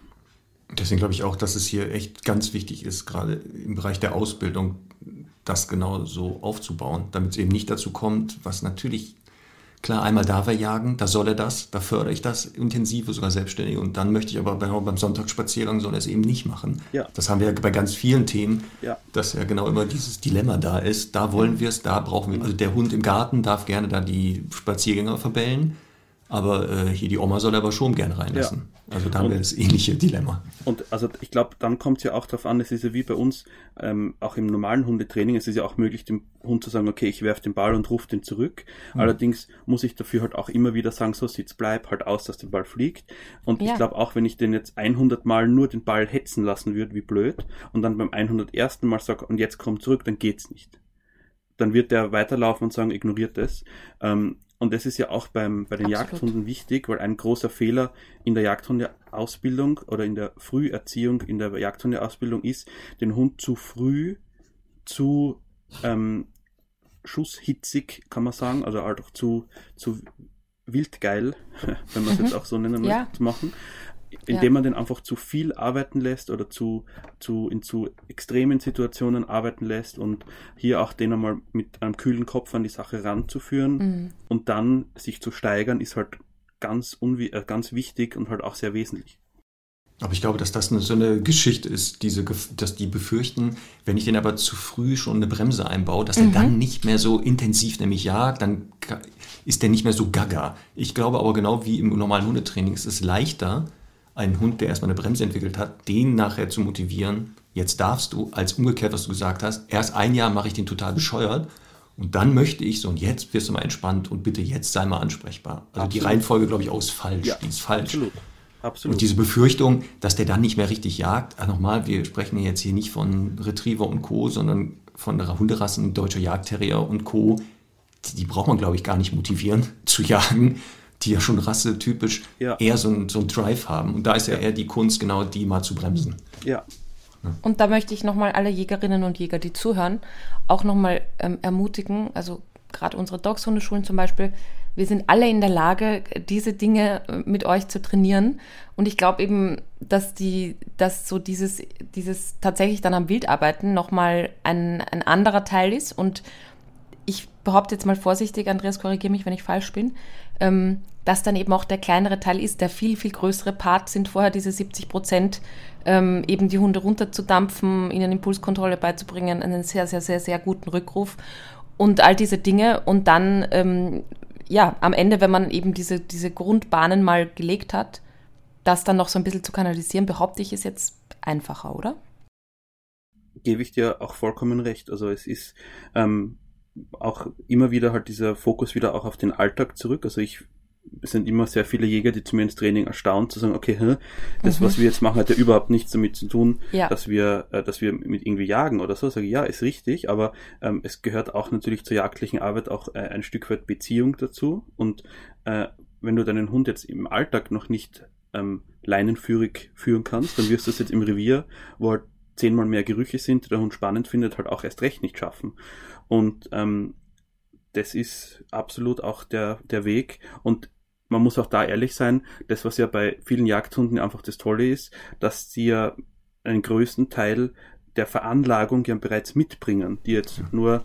A: Deswegen glaube ich auch, dass es hier echt ganz wichtig ist, gerade im Bereich der Ausbildung, das genau so aufzubauen, damit es eben nicht dazu kommt, was natürlich, klar, einmal darf er jagen, da soll er das, da fördere ich das intensive, sogar selbstständig und dann möchte ich aber beim, beim Sonntagsspaziergang soll er es eben nicht machen. Ja. Das haben wir ja bei ganz vielen Themen, ja. dass ja genau immer dieses Dilemma da ist, da wollen wir es, da brauchen wir, also der Hund im Garten darf gerne da die Spaziergänger verbellen, aber äh, hier die Oma soll aber schon gern reinlassen. Ja. Also da haben wir das ähnliche Dilemma.
C: Und also ich glaube, dann kommt es ja auch darauf an, es ist ja wie bei uns, ähm, auch im normalen Hundetraining, es ist ja auch möglich, dem Hund zu sagen, okay, ich werfe den Ball und rufe den zurück. Mhm. Allerdings muss ich dafür halt auch immer wieder sagen, so sitz, bleib halt aus, dass der Ball fliegt. Und ja. ich glaube auch, wenn ich den jetzt 100 Mal nur den Ball hetzen lassen würde, wie blöd, und dann beim 101. Mal sage, und jetzt komm zurück, dann geht's nicht dann wird der weiterlaufen und sagen, ignoriert es. Ähm, und das ist ja auch beim, bei den Absolut. Jagdhunden wichtig, weil ein großer Fehler in der Jagdhundeausbildung oder in der Früherziehung in der Jagdhundeausbildung ist, den Hund zu früh zu ähm, schusshitzig, kann man sagen, also halt auch zu, zu wildgeil, wenn man es jetzt auch so nennen ja. möchte, zu machen indem ja. man den einfach zu viel arbeiten lässt oder zu, zu, in zu extremen Situationen arbeiten lässt und hier auch den einmal mit einem kühlen Kopf an die Sache ranzuführen mhm. und dann sich zu steigern, ist halt ganz, unwi äh, ganz wichtig und halt auch sehr wesentlich.
A: Aber ich glaube, dass das eine, so eine Geschichte ist, diese, dass die befürchten, wenn ich den aber zu früh schon eine Bremse einbaue, dass mhm. er dann nicht mehr so intensiv nämlich jagt, dann ist der nicht mehr so gaga. Ich glaube aber genau wie im normalen Hundetraining ist es leichter, einen Hund, der erstmal eine Bremse entwickelt hat, den nachher zu motivieren, jetzt darfst du, als umgekehrt, was du gesagt hast, erst ein Jahr mache ich den total bescheuert und dann möchte ich so, und jetzt wirst du mal entspannt und bitte jetzt sei mal ansprechbar. Also absolut. die Reihenfolge, glaube ich, auch ist falsch. Ja, die ist falsch. Absolut. Absolut. Und diese Befürchtung, dass der dann nicht mehr richtig jagt, also nochmal, wir sprechen jetzt hier nicht von Retriever und Co., sondern von der Hunderassen, deutscher Jagdterrier und Co., die, die braucht man, glaube ich, gar nicht motivieren zu jagen, die ja schon rassetypisch ja. eher so einen so Drive haben. Und da ist ja, ja eher die Kunst, genau die mal zu bremsen.
B: Ja. Und da möchte ich nochmal alle Jägerinnen und Jäger, die zuhören, auch nochmal ähm, ermutigen, also gerade unsere Dogs-Hundeschulen zum Beispiel, wir sind alle in der Lage, diese Dinge äh, mit euch zu trainieren. Und ich glaube eben, dass die, dass so dieses, dieses tatsächlich dann am Wildarbeiten nochmal ein, ein anderer Teil ist. Und ich behaupte jetzt mal vorsichtig, Andreas, korrigiere mich, wenn ich falsch bin, ähm, dass dann eben auch der kleinere Teil ist. Der viel, viel größere Part sind vorher diese 70 Prozent, ähm, eben die Hunde runterzudampfen, ihnen Impulskontrolle beizubringen, einen sehr, sehr, sehr, sehr guten Rückruf und all diese Dinge. Und dann, ähm, ja, am Ende, wenn man eben diese, diese Grundbahnen mal gelegt hat, das dann noch so ein bisschen zu kanalisieren, behaupte ich, ist jetzt einfacher, oder?
C: Gebe ich dir auch vollkommen recht. Also es ist ähm, auch immer wieder halt dieser Fokus wieder auch auf den Alltag zurück. Also ich es sind immer sehr viele Jäger, die zu mir ins Training erstaunt, zu sagen, okay, hä, das, mhm. was wir jetzt machen, hat ja überhaupt nichts damit zu tun, ja. dass wir, äh, dass wir mit irgendwie jagen oder so. Sage ich, ja, ist richtig, aber ähm, es gehört auch natürlich zur jagdlichen Arbeit auch äh, ein Stück weit Beziehung dazu. Und äh, wenn du deinen Hund jetzt im Alltag noch nicht ähm, leinenführig führen kannst, dann wirst du es jetzt im Revier, wo halt zehnmal mehr Gerüche sind, die der Hund spannend findet, halt auch erst recht nicht schaffen. Und ähm, das ist absolut auch der, der Weg. Und man muss auch da ehrlich sein, das, was ja bei vielen Jagdhunden einfach das Tolle ist, dass sie ja einen größten Teil der Veranlagung ja bereits mitbringen, die jetzt nur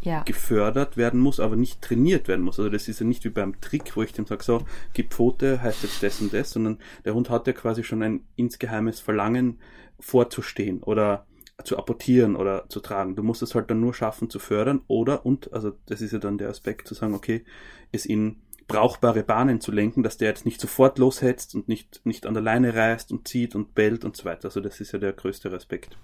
C: ja. gefördert werden muss, aber nicht trainiert werden muss. Also das ist ja nicht wie beim Trick, wo ich dem sage, so, gib Pfote, heißt jetzt das und das, sondern der Hund hat ja quasi schon ein insgeheimes Verlangen vorzustehen oder zu apportieren oder zu tragen. Du musst es halt dann nur schaffen zu fördern oder, und, also das ist ja dann der Aspekt zu sagen, okay, es in brauchbare Bahnen zu lenken, dass der jetzt nicht sofort loshetzt und nicht, nicht an der Leine reißt und zieht und bellt und so weiter. Also das ist ja der größte Respekt.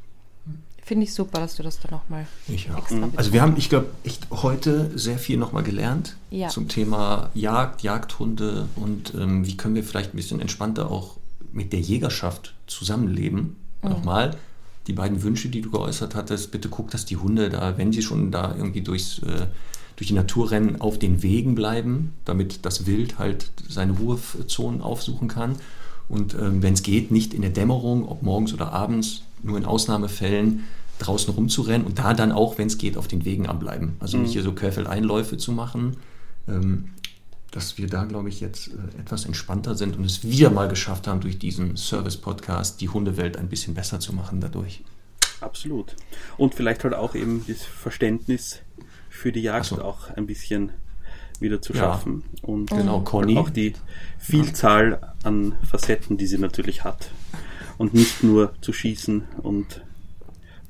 B: Finde ich super, dass du das dann nochmal
A: extra mhm. Also wir haben, ich glaube, echt heute sehr viel nochmal gelernt ja. zum Thema Jagd, Jagdhunde und ähm, wie können wir vielleicht ein bisschen entspannter auch mit der Jägerschaft zusammenleben. Mhm. Nochmal, die beiden Wünsche, die du geäußert hattest, bitte guck, dass die Hunde da, wenn sie schon da irgendwie durchs, äh, durch die Natur rennen, auf den Wegen bleiben, damit das Wild halt seine Ruhezonen aufsuchen kann. Und ähm, wenn es geht, nicht in der Dämmerung, ob morgens oder abends, nur in Ausnahmefällen draußen rumzurennen und da dann auch, wenn es geht, auf den Wegen anbleiben. Also nicht mhm. hier so Querfeldeinläufe zu machen. Ähm, dass wir da, glaube ich, jetzt äh, etwas entspannter sind und es wieder mal geschafft haben, durch diesen Service-Podcast die Hundewelt ein bisschen besser zu machen dadurch.
C: Absolut. Und vielleicht halt auch eben das Verständnis für die Jagd so. auch ein bisschen wieder zu schaffen. Ja. Und genau, Conny. auch die Vielzahl an Facetten, die sie natürlich hat. Und nicht nur zu schießen und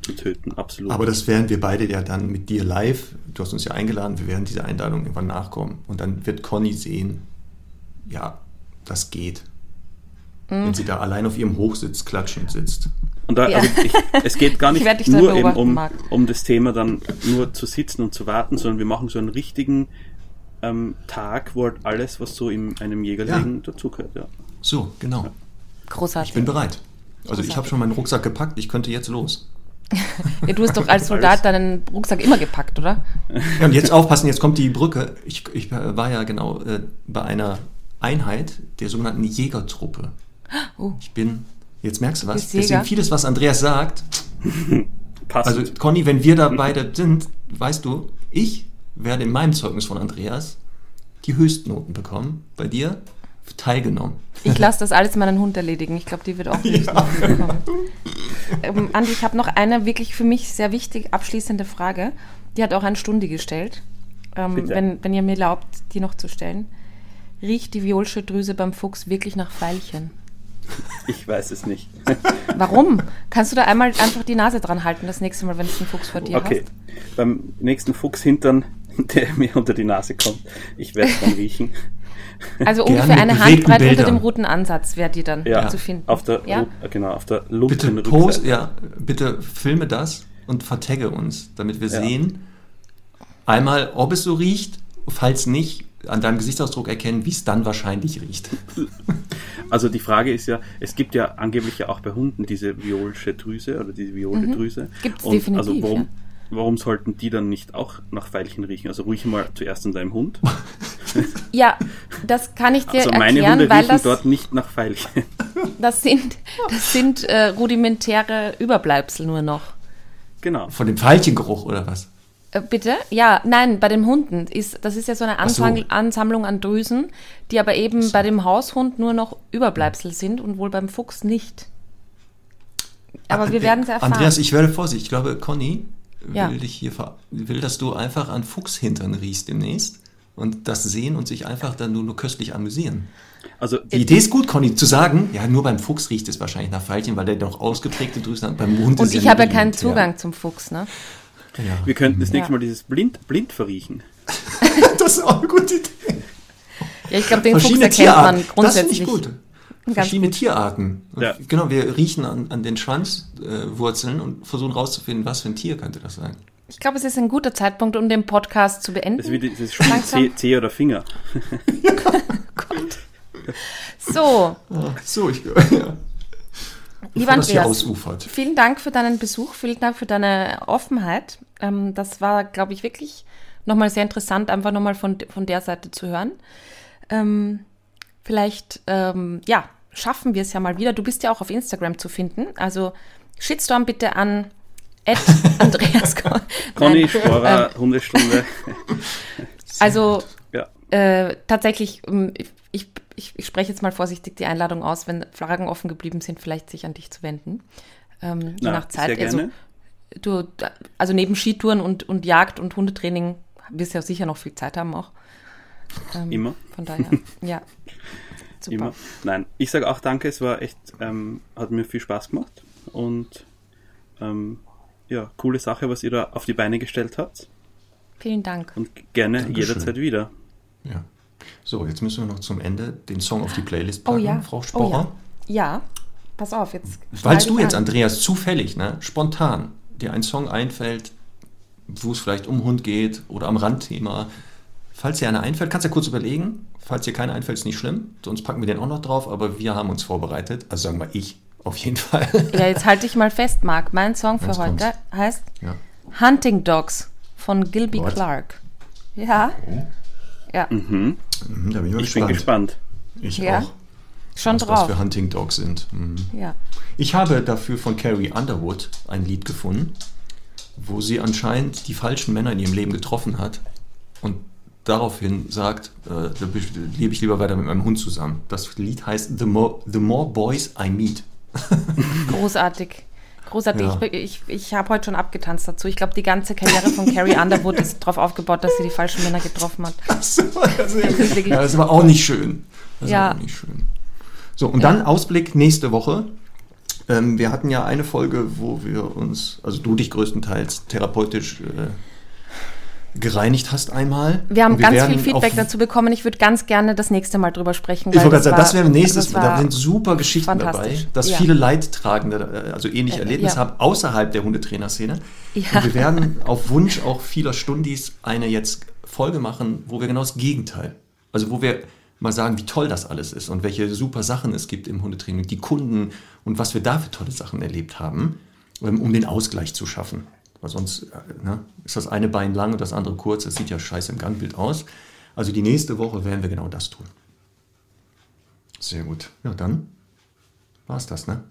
C: zu töten, absolut.
A: Aber das werden wir beide ja dann mit dir live, du hast uns ja eingeladen, wir werden dieser Einladung irgendwann nachkommen und dann wird Conny sehen, ja, das geht. Wenn sie da allein auf ihrem Hochsitz klatschend sitzt.
C: Und da,
B: Ja.
C: also ich, es geht gar
B: Ich
C: nicht nur eben um, um das Thema dann nur zu sitzen und zu warten, sondern wir machen so einen richtigen ähm, Tag, wo halt alles, was so in einem Jägerleben dazugehört. Ja.
A: So, genau.
B: Großartig.
A: Ich bin bereit. Also ich habe schon meinen Rucksack gepackt, ich könnte jetzt los.
B: Ja, du hast doch als Soldat deinen Rucksack immer gepackt, oder?
A: Ja, und jetzt aufpassen, jetzt kommt die Brücke. Ich, ich war ja genau äh, bei einer Einheit der sogenannten Jägertruppe.
B: Oh.
A: Ich bin, jetzt merkst du was, deswegen vieles, was Andreas sagt.
C: Passt.
A: Also Conny, wenn wir da beide sind, weißt du, ich werde in meinem Zeugnis von Andreas die Höchstnoten bekommen. Bei dir teilgenommen.
B: Ich lasse das alles meinen Hund erledigen. Ich glaube, die wird auch nicht bekommen. Ähm, Andi, ich habe noch eine wirklich für mich sehr wichtig abschließende Frage. Die hat auch ein Stundi gestellt. Ähm, wenn, wenn ihr mir erlaubt, die noch zu stellen. Riecht die Violschildrüse beim Fuchs wirklich nach Veilchen?
C: ich weiß es nicht.
B: Warum? Kannst du da einmal einfach die Nase dran halten, das nächste Mal, wenn du einen Fuchs vor dir
C: Okay. Beim nächsten Fuchshintern, der mir unter die Nase kommt, ich werde es dann riechen.
B: Also
A: Gern
B: ungefähr eine
A: bewegten
B: Handbreite unter
A: Bildern.
B: dem roten Ansatz wäre die dann
C: Ja,
B: zu finden.
C: auf der,
B: ja?
C: Genau, auf der
A: Bitte post, ja, bitte filme das und vertagge uns, damit wir
C: Ja.
A: sehen, einmal, ob es so riecht, falls nicht, an deinem Gesichtsausdruck erkennen, wie es dann wahrscheinlich riecht.
C: Also die Frage ist ja, es gibt ja angeblich ja auch bei Hunden diese violsche Drüse oder diese viole Drüse.
B: Mhm. Gibt's
C: Und
B: definitiv,
C: Also warum,
B: ja.
C: Warum sollten die dann nicht auch nach Veilchen riechen? Also ruhig mal zuerst an deinem Hund.
B: ja, das kann ich dir
C: Also meine
B: erklären,
C: Hunde
B: weil
C: riechen
B: das,
C: dort nicht nach Veilchen.
B: das sind, das sind äh, rudimentäre Überbleibsel nur noch.
C: genau.
A: Von dem Veilchengeruch oder was?
B: Äh, bitte? Ja, nein, bei den Hunden ist das ist ja so eine
A: Ach so.
B: Anfang, Ansammlung an Drüsen, die aber eben bei dem Haushund nur noch Überbleibsel sind und wohl beim Fuchs nicht. Aber wir werden es erfahren.
A: Andreas, ich werde vorsichtig. Ich glaube, Conny will
B: Ja.
A: dich hier will, dass du einfach an Fuchshintern riechst demnächst und das sehen und sich einfach dann nur, nur köstlich amüsieren.
C: Also
A: Die Idee ist gut, Conny, zu sagen, ja, nur beim Fuchs riecht es wahrscheinlich nach Veilchen, weil der noch ausgeprägte Drüsen hat. Beim Hund
B: und
A: ist
B: ich habe ja keinen. Zugang zum Fuchs, ne?
A: Ja.
C: wir könnten das nächste. Mal dieses blind, blind verriechen.
A: Das ist auch eine gute Idee.
B: Ja, ich glaube, den Fuchs erkennt man
A: Das finde
B: grundsätzlich.
A: ich gut. Verschiedene
B: gut.
A: Tierarten.
C: Ja.
A: Genau, wir riechen an, an den Schwanzwurzeln äh, und versuchen rauszufinden, was für ein Tier könnte das sein.
B: Ich glaube, es ist ein guter Zeitpunkt, um den Podcast zu beenden.
C: Das ist Spiel
B: Langsam.
C: C, C oder Finger.
B: So,
A: So, ich ja.
B: lieber
A: das
B: Andreas,
A: ausufert.
B: vielen Dank für deinen Besuch, vielen Dank für deine Offenheit. Ähm, das war, glaube ich, wirklich nochmal sehr interessant, einfach nochmal von, von der Seite zu hören. Ähm, vielleicht, ähm, ja, schaffen wir es ja mal wieder. Du bist ja auch auf Instagram zu finden. Also Shitstorm bitte an Ed Andreas Con-
C: Conny, Sporer,
B: ähm,
C: Hundestunde.
B: Also
C: Ja.
B: äh, tatsächlich, ähm, ich, ich, ich spreche jetzt mal vorsichtig die Einladung aus, wenn Fragen offen geblieben sind, vielleicht sich an dich zu wenden. Ähm, je
C: Na,
B: nach Zeit.
C: Sehr
B: Also,
C: gerne.
B: du, da- also neben Skitouren und, und Jagd und Hundetraining wirst du ja sicher noch viel Zeit haben auch. Ähm,
C: Immer.
B: Von daher, ja. Super.
C: Immer. Nein, ich sage auch danke, es war echt, ähm, hat mir viel Spaß gemacht und ähm, ja, coole Sache, was ihr da auf die Beine gestellt habt
B: Vielen Dank.
C: und gerne
A: Dankeschön.
C: jederzeit wieder.
A: Ja. So, jetzt müssen wir noch zum Ende den Song auf die Playlist
B: Oh
A: packen,
B: ja.
A: Frau
B: oh
A: Sporer.
B: ja. ja, pass auf, jetzt.
A: Falls
B: schnall
A: du jetzt,
B: an.
A: Andreas, zufällig, ne, spontan dir ein Song einfällt, wo es vielleicht um Hund geht oder am Randthema, falls dir einer einfällt, kannst du ja kurz überlegen. Falls dir keiner einfällt, ist nicht schlimm. Sonst packen wir den auch noch drauf, aber wir haben uns vorbereitet. Also sagen wir ich, auf jeden Fall.
B: Ja, jetzt halte ich mal fest, Marc. Mein Song für
A: Jetzt
B: heute
A: kommt's.
B: heißt
A: ja.
B: Hunting Dogs von Gilby
A: What?
B: Clark. Ja. Ja,
A: Mhm, da bin ich mal
C: Ich bin gespannt.
A: Ich
B: Ja.
A: auch.
B: schon
A: was
B: drauf.
A: für Hunting Dogs sind. Mhm.
B: Ja.
A: Ich habe dafür von Carrie Underwood ein Lied gefunden, wo sie anscheinend die falschen Männer in ihrem Leben getroffen hat und daraufhin sagt, äh, da be- lebe ich lieber weiter mit meinem Hund zusammen. Das Lied heißt The More, The More Boys I Meet.
B: Großartig. Großartig.
A: Ja.
B: Ich, ich, ich habe heute schon abgetanzt dazu. Ich glaube, die ganze Karriere von Carrie Underwood ist darauf aufgebaut, dass sie die falschen Männer getroffen hat.
A: So, das, ist, ja, das war auch nicht schön. Das
B: Ja.
A: war auch nicht schön. So, und dann Ausblick nächste Woche. Ähm, wir hatten ja eine Folge, wo wir uns, also du dich größtenteils therapeutisch äh, gereinigt hast einmal.
B: Wir haben
A: Und
B: ganz viel Feedback dazu bekommen. Ich würde ganz gerne das nächste Mal drüber sprechen.
A: Ich wollte gerade sagen, das wäre nächstes Mal. Da sind super Geschichten dabei, dass
B: Ja.
A: viele Leidtragende äh, also ähnliche
B: Äh,
A: Erlebnisse
B: ja.
A: haben, außerhalb der Hundetrainerszene.
B: Ja.
A: Und wir werden auf Wunsch auch vieler Stundis eine jetzt Folge machen, wo wir genau das Gegenteil, also wo wir mal sagen, wie toll das alles ist und welche super Sachen es gibt im Hundetraining, die Kunden und was wir da für tolle Sachen erlebt haben, ähm, um den Ausgleich zu schaffen. Weil sonst äh, ne, ist das eine Bein lang und das andere kurz. Das sieht ja scheiße im Gangbild aus. Also die nächste Woche werden wir genau das tun. Sehr gut. Ja, dann war es das, ne?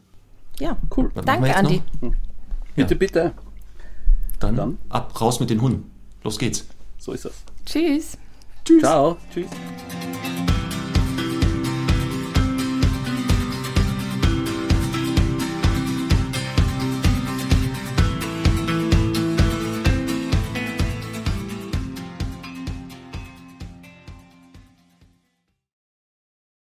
B: Ja,
C: Cool.
A: Was
B: Danke, Andi.
A: noch?
C: Bitte,
A: Ja.
C: bitte.
A: Dann,
C: Dann?
A: ab, raus mit den Hunden. Los geht's.
C: So ist das.
B: Tschüss.
C: Ciao. Tschüss.